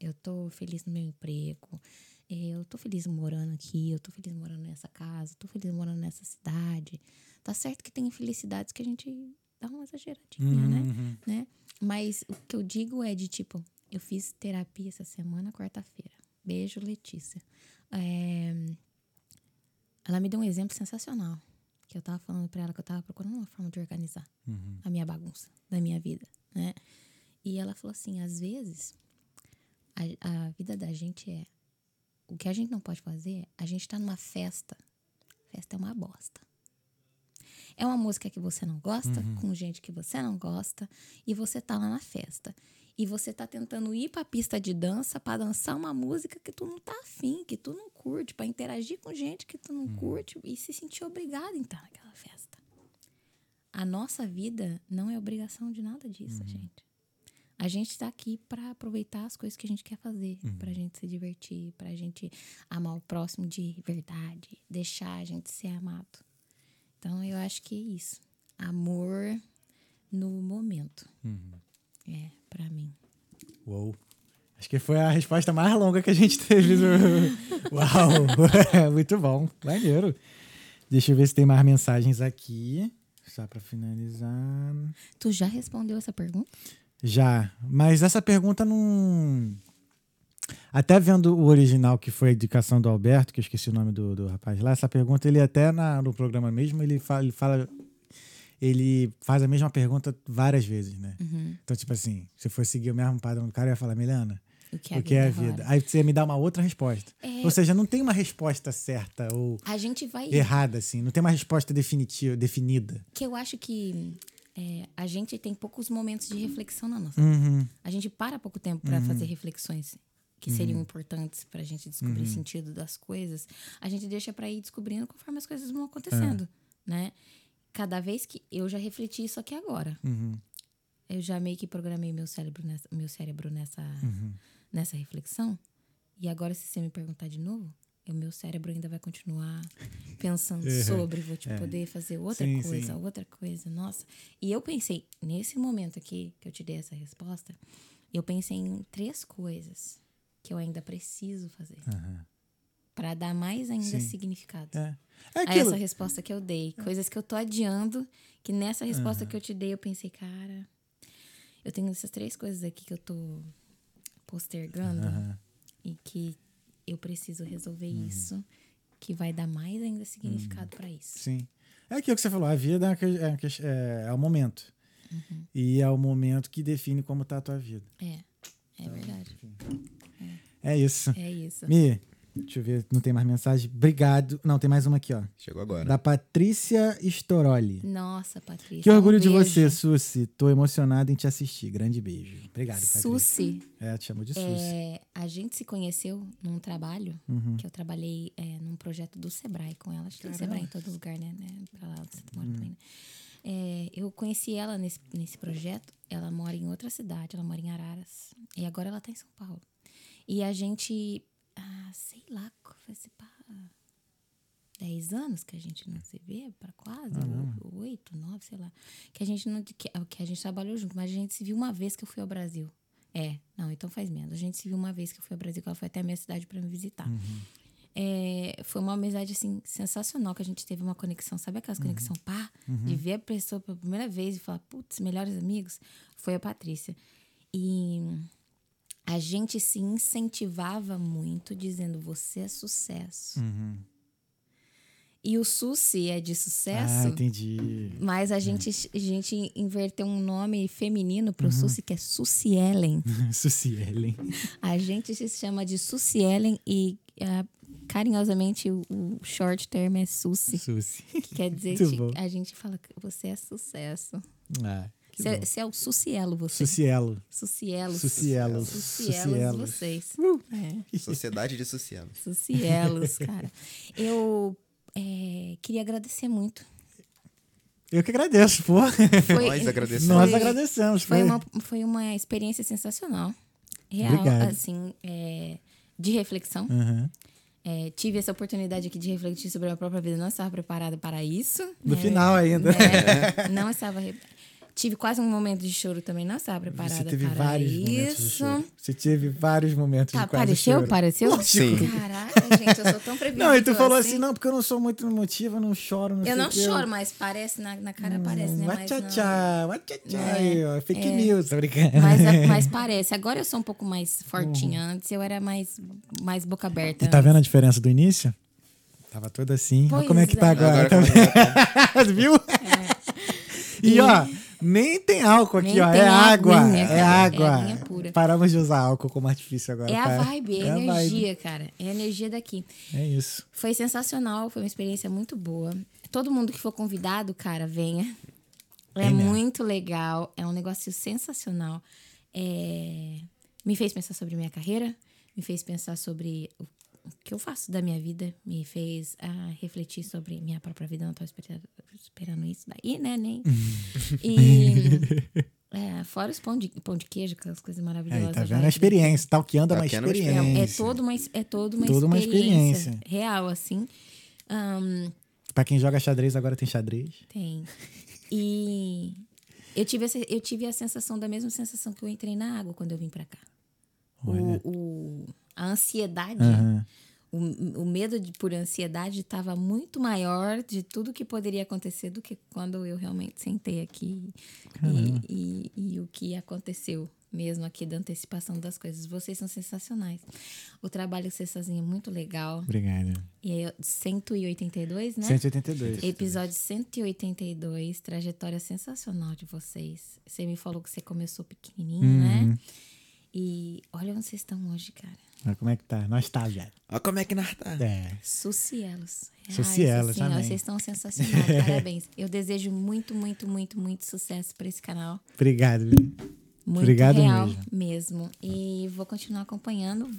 Eu tô feliz no meu emprego. É, eu tô feliz morando aqui. Eu tô feliz morando nessa casa. Tô feliz morando nessa cidade. Tá certo que tem felicidades que a gente dá uma exageradinha, né? uhum. né? né? Mas o que eu digo é de tipo, eu fiz terapia essa semana, quarta-feira. Beijo, Letícia. É... Ela me deu um exemplo sensacional que eu tava falando para ela que eu tava procurando uma forma de organizar uhum. a minha bagunça da minha vida, né? E ela falou assim, às vezes a, a vida da gente é o que a gente não pode fazer, a gente tá numa festa. Festa é uma bosta. É uma música que você não gosta, com gente que você não gosta, e você tá lá na festa. E você tá tentando ir pra pista de dança pra dançar uma música que tu não tá afim, que tu não curte, pra interagir com gente que tu não curte e se sentir obrigado estar naquela festa. A nossa vida não é obrigação de nada disso, gente. A gente tá aqui pra aproveitar as coisas que a gente quer fazer, pra gente se divertir, pra gente amar o próximo de verdade, deixar a gente ser amado. Então eu acho que é isso. Amor no momento. É, pra mim. Uou. Acho que foi a resposta mais longa que a gente teve. Uau! Muito bom. Maneiro. Deixa eu ver se tem mais mensagens aqui. Só pra finalizar. Tu já respondeu essa pergunta? Já. Mas essa pergunta não. Até vendo o original, que foi a indicação do Alberto, que eu esqueci o nome do, do rapaz lá, essa pergunta, ele até na- no programa mesmo, ele fala, ele fala. Ele faz a mesma pergunta várias vezes, né? Então, tipo assim, se eu for seguir o mesmo padrão do cara, eu ia falar, Milena, O que é, o que é a vida? Aí você me dá uma outra resposta. É. Ou seja, não tem uma resposta certa ou A gente vai. errada, assim. Não tem uma resposta definitiva, definida. Que eu acho que é, a gente tem poucos momentos de reflexão na nossa Uhum. vida. A gente para pouco tempo para fazer reflexões que seriam importantes para a gente descobrir Uhum. o sentido das coisas. A gente deixa para ir descobrindo conforme as coisas vão acontecendo, né? Cada vez que eu já refleti isso aqui agora. Uhum. Eu já meio que programei meu cérebro nessa, meu cérebro nessa, nessa reflexão. E agora, se você me perguntar de novo, o meu cérebro ainda vai continuar pensando sobre, vou te poder fazer outra Sim, coisa, sim. outra coisa. Nossa. E eu pensei, nesse momento aqui que eu te dei essa resposta, eu pensei em três coisas que eu ainda preciso fazer. Para dar mais ainda Sim. significado É. É aquilo. essa resposta que eu dei. Coisas que eu tô adiando, que nessa resposta que eu te dei, eu pensei, cara, eu tenho essas três coisas aqui que eu tô postergando e que eu preciso resolver Uhum. isso, que vai dar mais ainda significado pra isso. Sim. É aquilo que você falou, a vida é, uma é, é- é o momento. Uhum. E é o momento que define como tá a tua vida. É, é verdade. É isso. É isso. Mi, deixa eu ver, não tem mais mensagem. Obrigado. Não, tem mais uma aqui, ó. Chegou agora. Da Patrícia Storoli. Nossa, Patrícia. Que orgulho um de beijo. você, Susi. Tô emocionada em te assistir. Grande beijo. Obrigado, Patrícia. Susi. É, te chamou de Susi. É, a gente se conheceu num trabalho Uhum. que eu trabalhei é, num projeto do Sebrae com ela. Acho que tem Sebrae em todo lugar, né? né? Pra lá onde você mora Uhum. também, né? É, eu conheci ela nesse, nesse projeto. Ela mora em outra cidade, ela mora em Araras. E agora ela tá em São Paulo. E a gente, ah, sei lá, faz pá, 10 anos que a gente não se vê, para quase, oito, nove, sei lá. Que a gente não. Que, que a gente trabalhou junto, mas a gente se viu uma vez que eu fui ao Brasil. É, não, então faz menos. A gente se viu uma vez que eu fui ao Brasil, que ela foi até a minha cidade para me visitar. É, foi uma amizade, assim, sensacional, que a gente teve uma conexão, sabe aquelas conexão pá? De ver a pessoa pela primeira vez e falar, putz, melhores amigos, foi a Patrícia. E a gente se incentivava muito, dizendo, você é sucesso. E o Susi é de sucesso. Ah, entendi. Mas a gente, a gente inverteu um nome feminino pro Susi, que é Susi Ellen. Susi Ellen. A gente se chama de Susi Ellen e ah, carinhosamente o, o short term é Susi. Susi. Que quer dizer que bom. a gente fala que você é sucesso. Ah, Você é, é o Sucielo, você. Sucielo. Sucielos. Sucielos Sucielos. vocês. É. Sociedade de Sossego. Sucielos, cara. Eu é, queria agradecer muito. Eu que agradeço, pô. Foi- Nós agradecemos. Nós foi- agradecemos. Foi uma, foi uma experiência sensacional. Real, Obrigado. assim, é, de reflexão. Aham. É, tive essa oportunidade aqui de refletir sobre a própria vida. Não estava preparada para isso. No né? final ainda. É, não estava. Tive quase um momento de choro também. Não estava preparada Você teve para vários isso. momentos de choro. Você teve vários momentos Tá, de quase apareceu? choro. Apareceu? Sim. Caraca, gente, eu sou tão previsível Não, e tu falou assim, não, porque eu não sou muito emotiva, eu não choro, não Eu sei não o quê. choro, mas parece, na, na cara parece, né? Mas, não. Tchá, tchá, É, fake news, tô brincando. Mas, mas parece. Agora eu sou um pouco mais fortinha. Antes eu era mais, mais boca aberta. E tá vendo a diferença do início? Tava toda assim. Olha Pois como é que tá é. agora. Agora é tá? Viu? E ó, nem tem álcool aqui, Nem ó. É água. aguinha, É. É água. aguinha pura. Paramos de usar álcool como artifício agora. É a vibe, é a a energia, cara. É a energia daqui. É isso. Foi sensacional, foi uma experiência muito boa. todo mundo que for convidado, cara, venha. É muito legal, é um negócio sensacional. É, Me fez pensar sobre minha carreira, me fez pensar sobre que eu faço da minha vida, me fez ah, refletir sobre minha própria vida. Não tô esperando, esperando isso daí, né? Nem. E. é, fora os pão de, pão de queijo, aquelas coisas maravilhosas. Tá lá vendo? A que- experiência. É uma Talkeando é uma experiência. É, é toda uma, é toda uma, Toda uma experiência, experiência. real, assim. Ahn, Pra quem joga xadrez, agora tem xadrez. tem. E eu tive, essa, eu tive a sensação, da mesma sensação que eu entrei na água quando eu vim pra cá. O, o- a ansiedade, Aham. o, o medo de, por ansiedade estava muito maior de tudo que poderia acontecer do que quando eu realmente sentei aqui e, e, e o que aconteceu mesmo aqui da antecipação das coisas. Vocês são sensacionais. O trabalho que vocês fazem é muito legal. Obrigado. E aí, 182, né? 182. Episódio 182, trajetória sensacional de vocês. Você me falou que você começou pequenininho, Uhum. né? E olha onde vocês estão hoje, cara. Mas como é que tá? Nós tá, velho. Olha como é que nós tá. É. Sucielos. Sucielos, assim. Vocês estão sensacionais. Parabéns. Eu desejo muito, muito, muito, muito sucesso para esse canal. Obrigado. Muito Obrigado real mesmo. mesmo. E vou continuar acompanhando.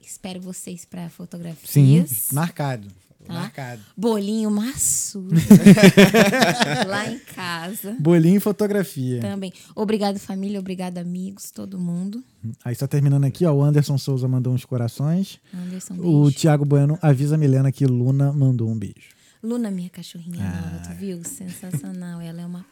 Espero vocês para Sim, fotografias. marcado. Tá? Marcado. Bolinho maçudo. Lá em casa. Bolinho e fotografia. Também. Obrigado, família. Obrigado, amigos, todo mundo. Aí só terminando aqui, ó, o Anderson Souza mandou uns corações. Anderson, O beijo. Thiago Bueno avisa a Milena que Luna mandou um beijo. Luna, minha cachorrinha nova, Ah. tu viu? Sensacional. Ela é uma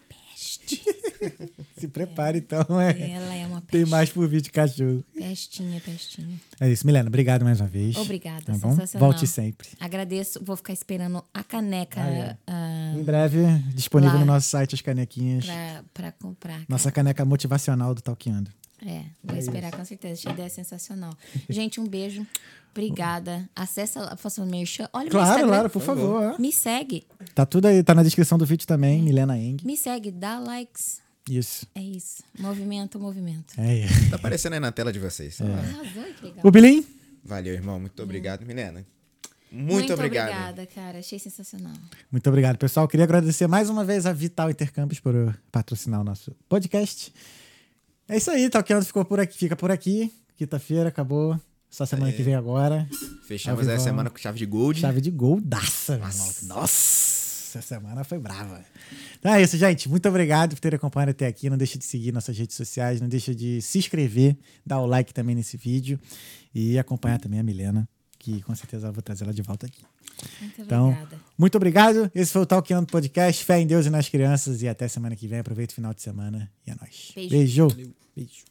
peste. Se prepare então, é. Ela é uma peste. Tem mais por de cachorro. Pestinha, pestinha. É isso, Milena. Obrigado mais uma vez. Obrigada, Tá bom? Volte sempre. Agradeço. Vou ficar esperando a caneca Ah, é. ah, Em breve, disponível Lá. no nosso site as canequinhas. pra, pra comprar. cara. Nossa caneca motivacional do Talkeando. É, vou esperar com certeza. Essa ideia é sensacional. Gente, um beijo. Obrigada. Acessa lá, faça o merchan. Olha o meu Claro, Instagram. claro, por favor. Me segue. Tá tudo aí, tá na descrição do vídeo também, Milena Eng. Me segue. Dá likes. Isso. É isso. Movimento, movimento. É. Tá aparecendo aí na tela de vocês. Arrasou, que legal. O Bilim? Valeu, irmão. Muito obrigado, Milena. Muito, obrigado. obrigada, cara. Achei sensacional. Muito obrigado, pessoal. Queria agradecer mais uma vez a Vital Intercâmbios por patrocinar o nosso podcast. É isso aí, Talkeando ficou por aqui, fica por aqui. Quinta-feira, acabou. Só semana que vem agora. Fechamos essa semana com chave de gold. Chave de goldaça, irmão. Nossa, essa semana foi brava. Então é isso, gente. Muito obrigado por ter acompanhado até aqui. Não deixa de seguir nossas redes sociais, não deixa de se inscrever, dar o like também nesse vídeo e acompanhar também a Milena, que com certeza eu vou trazer ela de volta aqui. Muito Então, obrigada. muito obrigado. Esse foi o Talkando Podcast. Fé em Deus e nas crianças. E até semana que vem. Aproveita o final de semana. E é nóis. Beijo. Beijo. Beijo.